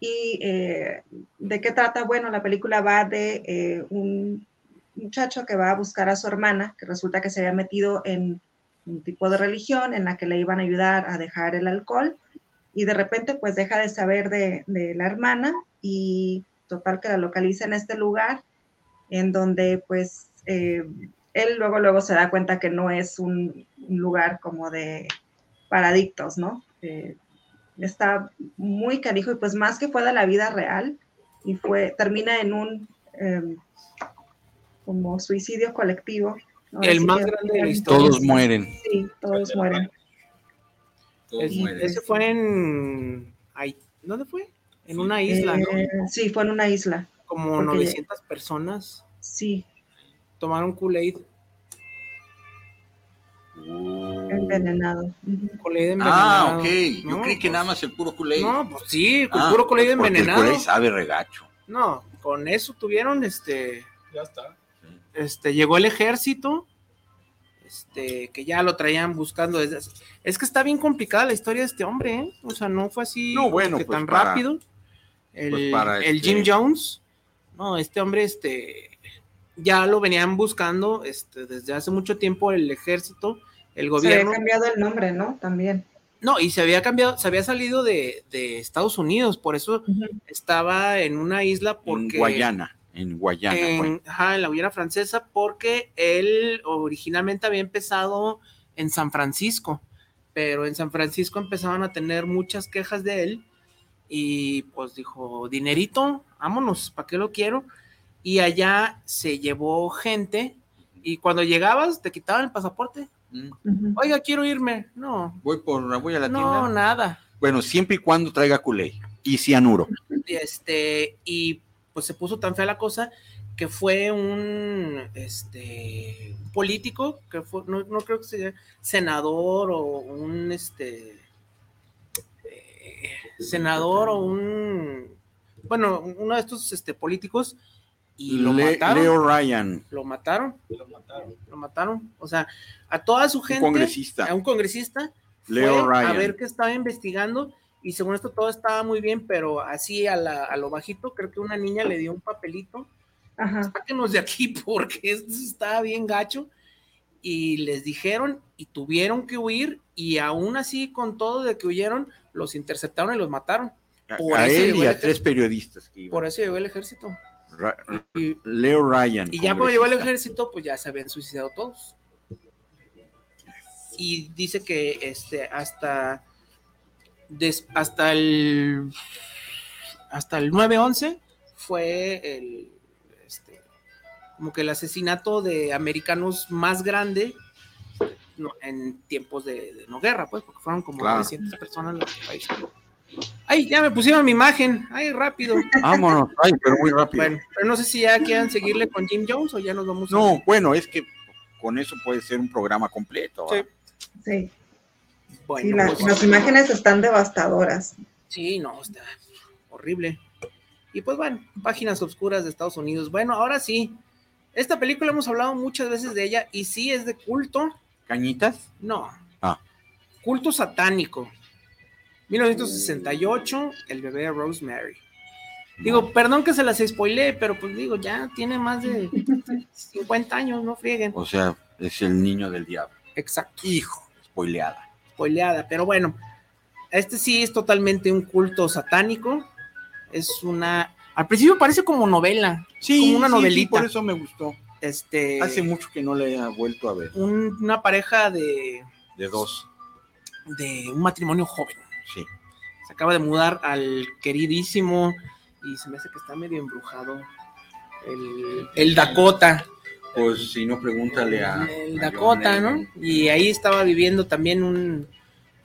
¿Y eh, de qué trata? Bueno, la película va de eh, un muchacho que va a buscar a su hermana, que resulta que se había metido en un tipo de religión en la que le iban a ayudar a dejar el alcohol y de repente pues deja de saber de, la hermana y total que la localiza en este lugar en donde pues eh, él luego luego se da cuenta que no es un, lugar como de paradictos, ¿no? Está muy canijo y pues más que fue de la vida real y fue termina en un eh, como suicidio colectivo. ¿No? El más grande de la historia. Todos mueren. Sí, todos mueren. Todos Es- mueren. ese fue en. ay, ¿Dónde fue? En una isla, ¿no? Eh, sí, fue en una isla. Como porque- 900 personas Sí, tomaron Kool-Aid. Oh. envenenado. Ujú. Kool-Aid envenenado. Ah, ok. Yo No, creí que pues- nada más el puro Kool-Aid. No, pues sí, con Ah, puro Kool-Aid porque el envenenado. Kool-Aid sabe regacho. No, con eso tuvieron, este, Ya está. Este, llegó el ejército, este, que ya lo traían buscando desde hace- Es que está bien complicada la historia de este hombre, ¿eh? O sea, no fue así No, bueno, que pues tan para- rápido. El, pues para el este- Jim Jones, no, este hombre, este, ya lo venían buscando, este, desde hace mucho tiempo el ejército, el Se gobierno. había cambiado el nombre, ¿no? También. No, y se había cambiado, se había salido de, de Estados Unidos, por eso estaba en una isla porque En Guayana. En Guayana. en, ajá, en la Guayana francesa, porque él originalmente había empezado en San Francisco, pero en San Francisco empezaban a tener muchas quejas de él y pues dijo, dinerito, vámonos, ¿para qué lo quiero? Y allá se llevó gente y cuando llegabas te quitaban el pasaporte. Mm. Oiga, quiero irme. No, Voy por voy a la no, tienda. nada. Bueno, siempre y cuando traiga Kool-Aid y cianuro. este, y pues se puso tan fea la cosa que fue un este político, que fue, no, no creo que sea senador o un este eh, senador o un bueno, uno de estos este, políticos y lo Le- mataron. Leo Ryan, Lo mataron, Lo mataron. lo mataron. O sea, a toda su un gente, congresista. a un congresista, Leo fue a Ryan. ver qué estaba investigando y según esto todo estaba muy bien, pero así a, la- a lo bajito, creo que una niña le dio un papelito, Ajá. sáquenos de aquí porque esto estaba bien gacho y les dijeron y tuvieron que huir y aún así con todo de que huyeron, los interceptaron y los mataron. A- por a eso él y a tres periodistas que iban. Por eso llegó el ejército. Ra- Y, Leo Ryan. y ya cuando llegó el ejército, pues ya se habían suicidado todos. Y dice que este hasta des- hasta el hasta el 9-11 fue el este, como que el asesinato de americanos más grande no, en tiempos de, de no guerra, pues, porque fueron como Claro. 900 personas las que fallecieron. Ay, ya me pusieron mi imagen. Ay, rápido. Vámonos. Ay, pero muy rápido. Bueno, pero no sé si ya quieran seguirle con Jim Jones o ya nos vamos a- No, bueno, es que con eso puede ser un programa completo. Sí. Bueno, Sí, la- pues, las imágenes están devastadoras. sí, no, está horrible. Y pues bueno, páginas oscuras de Estados Unidos. Bueno, ahora sí, esta película hemos hablado muchas veces de ella y sí es de culto. ¿Cañitas? No. Ah. Culto satánico. 1968, El bebé de Rosemary. Digo, perdón que se las spoileé, pero pues digo, ya tiene más de 50 años, no frieguen. O sea, es el niño del diablo. Exacto. Hijo, spoileada. Spoileada, pero bueno, este sí es totalmente un culto satánico. Es una. Al principio parece como novela. como una novelita. por eso me gustó. Este. Hace mucho que no le he vuelto a ver. un- una pareja de, De dos. de un matrimonio joven. Sí. Se acaba de mudar al queridísimo. Y se me hace que está medio embrujado. El, el Dakota. Pues si no, pregúntale a. el a Dakota, ¿no? Y ahí estaba viviendo también un,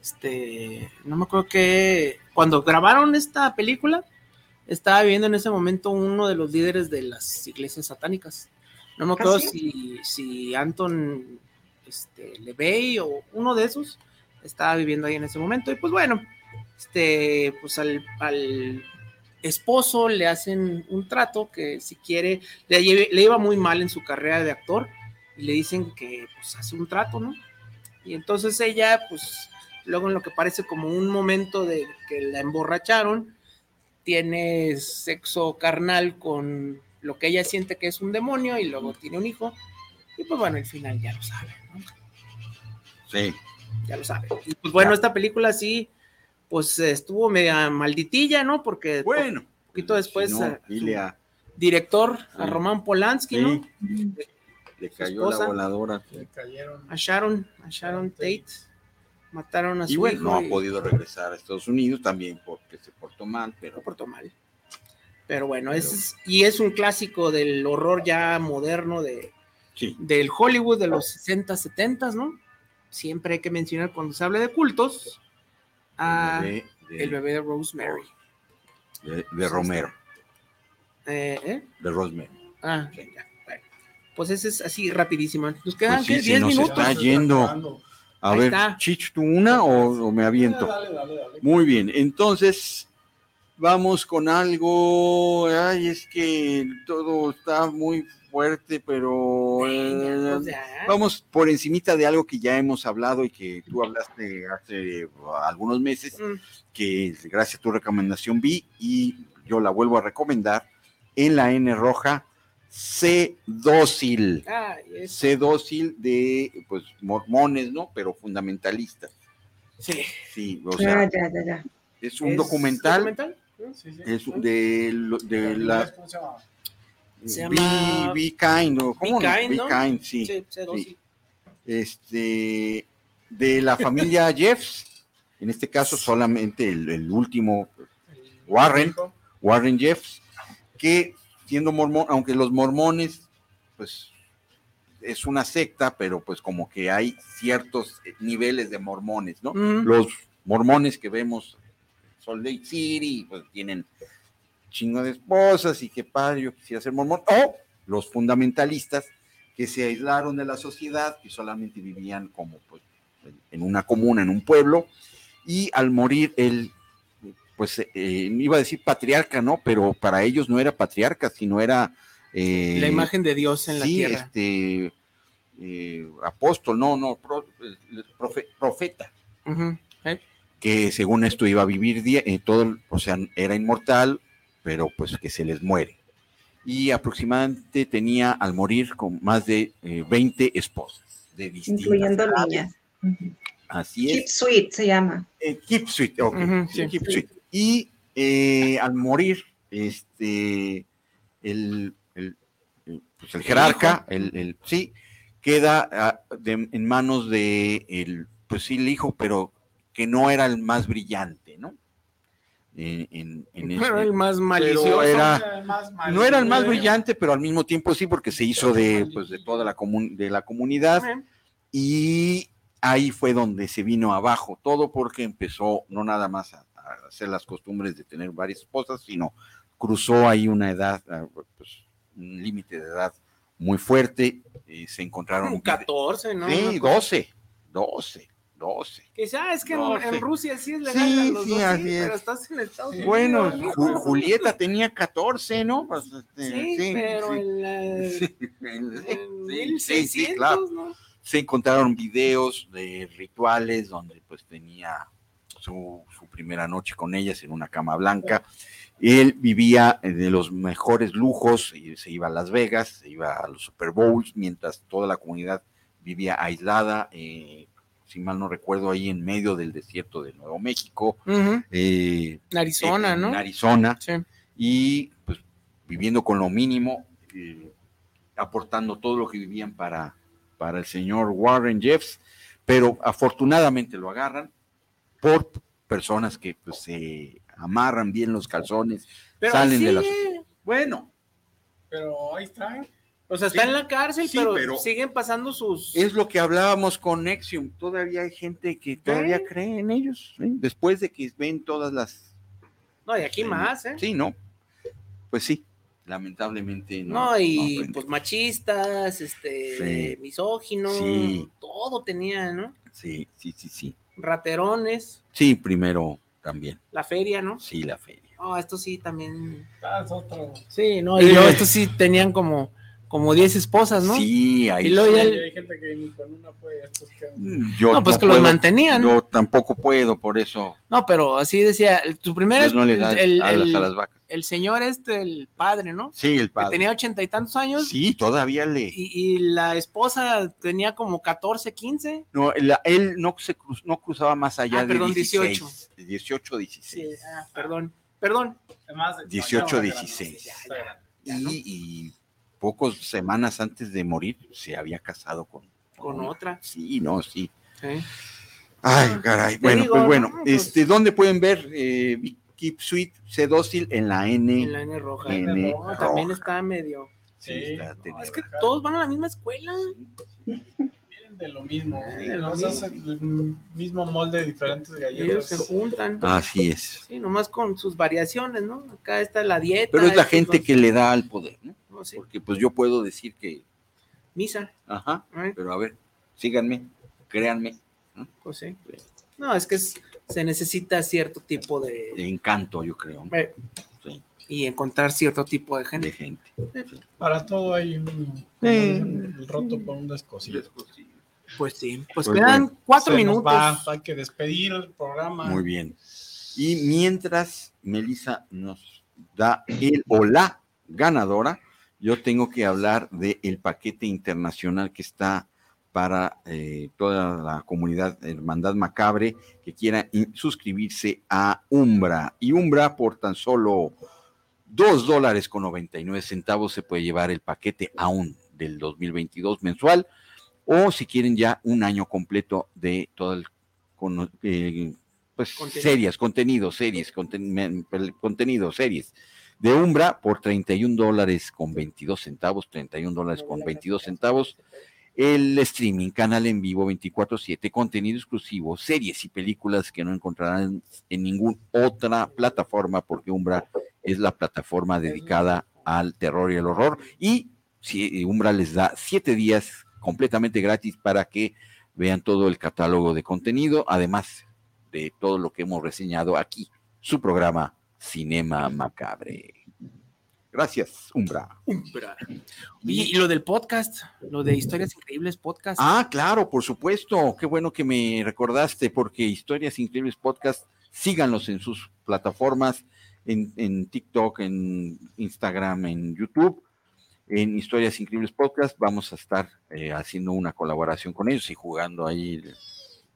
este, no me acuerdo qué, cuando grabaron esta película, estaba viviendo en ese momento uno de los líderes de las iglesias satánicas. No me acuerdo sí? si, si Anton este, LeVey o uno de esos estaba viviendo ahí en ese momento. Y pues bueno, este, pues al, al esposo le hacen un trato que si quiere, le, lleve- le iba muy mal en su carrera de actor y le dicen que pues hace un trato, ¿no? Y entonces ella, pues, luego en lo que parece como un momento de que la emborracharon, tiene sexo carnal con lo que ella siente que es un demonio y luego tiene un hijo. Y pues bueno, al final ya lo sabe, ¿no? Sí. Ya lo sabe. Y pues bueno, esta película sí, pues estuvo media malditilla, ¿no? Porque Bueno. poquito después, si no, eh, dile a- director, a Sí. Roman Polanski, Sí. ¿no? Le cayó la voladora. Le cayeron. A Sharon, a Sharon Tate. Mataron a su Y bueno, hijo no ha podido regresar a Estados Unidos también porque se portó mal, pero lo portó mal. Pero bueno, es, y es un clásico del horror ya moderno de, sí. del Hollywood de los 60, 70, ¿no? Siempre hay que mencionar cuando se habla de cultos a de, de- el bebé de Rosemary. de- de Romero, Eh, ¿eh? de Rosemary. Ah, ya, bueno. Pues ese es así rapidísimo. Nos quedan Pues sí, ¿qué? se 10 nos minutos. está yendo. A Ahí ver, está. Chich, ¿tú una o, o me aviento? Dale, dale, dale. Muy bien, entonces vamos con algo. Ay, es que todo está muy fuerte, pero Venga, eh, pues vamos por encimita de algo que ya hemos hablado y que tú hablaste hace algunos meses, Mm, que gracias a tu recomendación vi y yo la vuelvo a recomendar en la N roja. C dócil. C dócil de pues mormones, ¿no? Pero fundamentalistas. sí. Sí, o sea, Ah, ya, ya, ya. es un ¿Es documental, documental? Sí, sí. es de, lo- de la ¿Cómo se llama? Se Be, llama Be Kind, ¿o ¿cómo Be no? Kind, Be ¿no? Kind, sí. Este, de la familia Jeffs, en este caso solamente el, el último Warren, Warren Jeffs, que siendo mormón, aunque los mormones, pues es una secta, pero pues como que hay ciertos niveles de mormones, ¿no? Mm, los mormones que vemos Salt Lake City, pues tienen chingo de esposas y qué padre, yo quisiera ser mormón. O los fundamentalistas que se aislaron de la sociedad, que solamente vivían como pues, en una comuna, en un pueblo, y al morir él, pues eh, iba a decir patriarca, ¿no? Pero para ellos no era patriarca, sino era... eh, La imagen de Dios en la sí, tierra. este eh, apóstol, no, no, pro- profe- profeta, ¿eh? que según esto iba a vivir todo, o sea, era inmortal, pero pues que se les muere. Y aproximadamente tenía al morir con más de eh, 20 esposas, de distintas incluyendo edades. niñas. Así Keep es. Sweet se llama. Eh, Keep Sweet, ok, sí, sí. Keep Sweet. Y eh, al morir, este, el, el, el, pues, el jerarca, el, el- sí, queda ah, de- en manos de el, pues sí, el hijo, pero que no era el más brillante, ¿no? En, en- en Pero ese- el más pero malicioso. era- más no era el más brillante, pero al mismo tiempo sí, porque se hizo de, pues, de toda la, comun- de la comunidad. Y ahí fue donde se vino abajo todo porque empezó no nada más a, a hacer las costumbres de tener varias esposas, sino cruzó ahí una edad, ah, pues, un límite de edad muy fuerte, y se encontraron... como 14, ¿no? Sí, Una cosa- 12, 12, 12. Que ah, es que en. Rusia sí es legal Sí, a los sí, dos, así pero es. estás en Estados Unidos. Bueno, ¿no? Ju- Julieta tenía 14, ¿no? Pues, este, Sí, pero sí. en, la, Sí, en sí, sí, 1600, sí, claro. ¿no? se encontraron videos de rituales donde pues tenía su, su primera noche con ellas en una cama blanca. Él vivía de los mejores lujos, y se iba a Las Vegas, se iba a los Super Bowls, mientras toda la comunidad vivía aislada, eh, si mal no recuerdo, ahí en medio del desierto de Nuevo México, eh, En Arizona, en ¿no? Arizona, Sí. y pues viviendo con lo mínimo, eh, aportando todo lo que vivían para, para el señor Warren Jeffs, pero afortunadamente lo agarran por personas que pues se amarran bien los calzones, Pero salen de la sigue. sociedad. Bueno, Pero ahí está. O sea, está Sí, en la cárcel, sí, pero, pero- siguen pasando sus. es lo que hablábamos con Nexium, todavía hay gente que todavía ¿Eh? cree en ellos, ¿sí? después de que ven todas las... No, y aquí más, ¿eh? Sí, ¿no? Pues sí, lamentablemente no. No, y pues machistas, este, Sí. misóginos, Sí. todo tenía, ¿no? Sí, sí, sí, sí. Raterones, Sí, primero también. la feria, ¿no? Sí, la feria. No, esto sí también. Ah, es otro. Sí, no, y Eh. luego estos sí tenían como, como 10 esposas, ¿no? Sí, ahí Y luego ya sí. el- Y hay gente que ni con una puede. Estos que... Yo no, pues no que los puedo- mantenían. Yo tampoco puedo, por eso No, pero así decía, tu primera no le da el, alas el- a las vacas. el señor este, el padre, ¿no? Sí, el Que padre. tenía ochenta y tantos años Sí, todavía le. y, y la esposa tenía como 14, 15. No, la- él no, se cruz- no cruzaba más allá Ah, de perdón, 16. 18. 18, Sí, 16. ah, perdón, perdón. Además, 18, no, 16. está grande. Ya, ¿no? Y, y pocas semanas antes de morir se había casado con, Con otra. Sí, no, sí. Ay, caray. Te Bueno, digo, pues bueno, no, pues- este, ¿dónde pueden ver eh, Keep Sweet, Sé dócil en la N? En la N roja. N también roja. está medio. Sí, Sí, está no, teniendo- Es que todos van a la misma escuela. Vienen de lo mismo. Sí, de lo el mismo molde de diferentes Ellos galletas. se juntan. Así es. Sí, nomás con sus variaciones, ¿no? Acá está la dieta. Pero es la gente que le da al poder, ¿no? No, sí, Porque pues yo puedo decir que, Misa. ajá, ¿eh? pero a ver, síganme, créanme, Pues sí. No, es que es- se necesita cierto tipo de de. encanto, yo creo, eh, sí, y encontrar cierto tipo de de gente. Para todo hay un, el roto por un descosido. Pues sí. Pues, Pues quedan bueno, cuatro Se nos minutos. va, hay que despedir el programa. Muy bien. Y mientras Melissa nos da el o la ganadora, yo tengo que hablar del paquete internacional que está para eh, toda la comunidad Hermandad Macabre que quiera suscribirse a Umbra. Y Umbra por tan solo dos dólares con 99 centavos se puede llevar el paquete aún del 2022 mensual o si quieren ya un año completo de todo el cono- eh, pues Contenido. series, contenido, series, conten- contenido, series de Umbra por 31 dólares con 22 centavos, 31 dólares con 22 centavos. El streaming, canal en vivo 24/7, contenido exclusivo, series y películas que no encontrarán en ninguna otra plataforma porque Umbra es la plataforma dedicada al terror y el horror y si Umbra les da siete días completamente gratis para que vean todo el catálogo de contenido, además de todo lo que hemos reseñado aquí, su programa Cinema Macabre. Gracias, Umbra. Y, y lo del podcast, lo de Historias Increíbles Podcast. Ah, claro, por supuesto. Qué bueno que me recordaste, porque Historias Increíbles Podcast, síganlos en sus plataformas, en, en TikTok, en Instagram, en YouTube. En Historias Increíbles Podcast vamos a estar eh, haciendo una colaboración con ellos y jugando ahí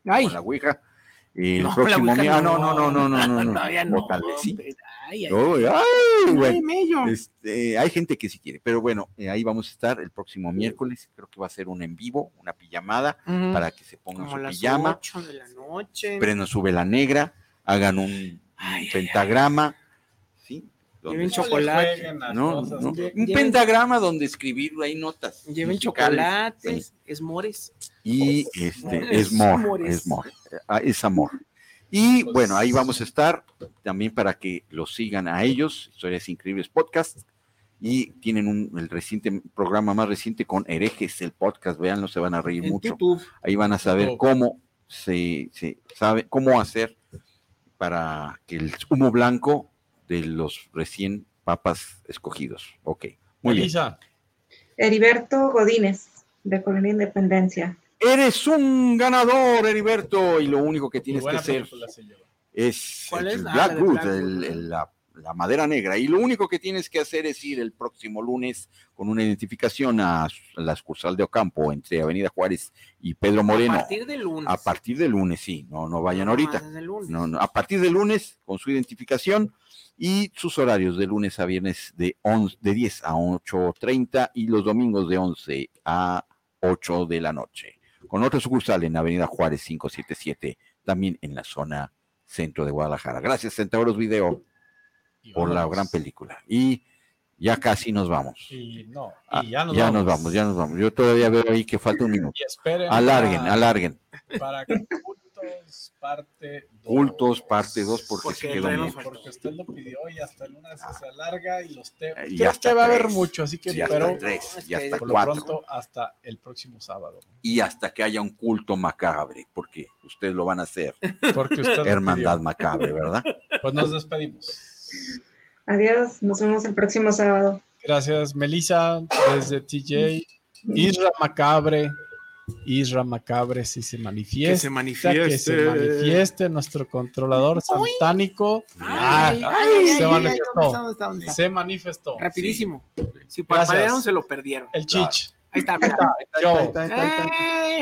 Ay, con la Ouija. El no, próximo ah, no, no, no, no, no, no, no. todavía O no, tal vez sí. ay, ay, Ay, mello. Este, hay gente que sí quiere, pero bueno, eh, ahí vamos a estar el próximo miércoles. Creo que va a ser un en vivo, una pijamada, para que se pongan Como su las pijama, 8 de la noche. su vela negra, hagan un, pentagrama, Lleven chocolate. no, cosas, no, Lle- un lleven- pentagrama donde escribir ahí notas. Lleven chocolates, esmores. Y este es amor, Amores. es amor, ah, es amor. Y bueno, ahí vamos a estar también para que los sigan a ellos, Historias Increíbles Podcast. Y tienen un, el reciente programa más reciente con Herejes, el podcast, véanlo, se van a reír En mucho. YouTube. Ahí van a saber cómo se, se sabe, cómo hacer para que el humo blanco de los recién papas escogidos. Ok, muy bien. Elisa, Heriberto Godínez, de Colonia Independencia. Eres un ganador, Heriberto, y lo único que tienes que hacer es ¿Cuál el es? Ah, Black Black el- la, la madera negra. Y lo único que tienes que hacer es ir el próximo lunes con una identificación a la sucursal de Ocampo entre Avenida Juárez y Pedro Moreno. A partir del lunes. A partir del lunes, sí, no, no vayan No, ahorita. No, no, a partir del lunes con su identificación y sus horarios de lunes a viernes de, 11 de 10 a 8.30 y los domingos de 11 a 8 de la noche. Con otra sucursal en Avenida Juárez 577, también en la zona centro de Guadalajara. Gracias, Centauros Video, Y por la gran película. Y ya casi nos vamos. Y no, Ah, y ya nos ya vamos. nos vamos, ya nos vamos. Yo todavía veo ahí que falta un minuto. Y esperen. Alarguen, para- alarguen. Para cultos, parte 2. Cultos, parte 2, porque, Porque se quedó fue- Porque usted lo pidió y hasta el lunes se alarga y los temas. Y Creo hasta que va a haber mucho, así que Y hasta pero tres, es y que hasta por lo cuatro. pronto hasta el próximo sábado. y hasta que haya un culto macabre, porque ustedes lo van a hacer, Porque usted lo hermandad pidió. macabre, ¿verdad? Pues nos despedimos. Adiós, nos vemos el próximo sábado. Gracias, Melissa, desde TJ. Isra Macabre. Isra Macabre, si se manifiesta. Que se manifieste. Que se manifieste nuestro controlador satánico. Ay, Ah, ay, ay, se ay, manifestó. Se manifestó. Rapidísimo. Si parpadearon, se lo perdieron. El chich. Ahí está, mira.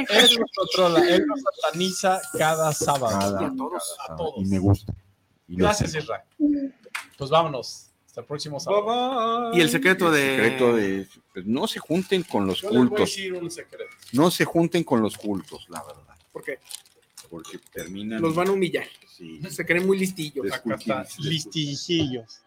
Él nos controla, él nos sataniza cada sábado. Y a todos. A todos. Y me gusta. Y Gracias, sé. Pues vámonos. Hasta el próximo sábado. Y el secreto de. El secreto de pues, no se junten con los cultos. No se junten con los cultos, la verdad. ¿Por qué? Porque terminan. Los van a humillar. Se creen muy listillos. Listijillos.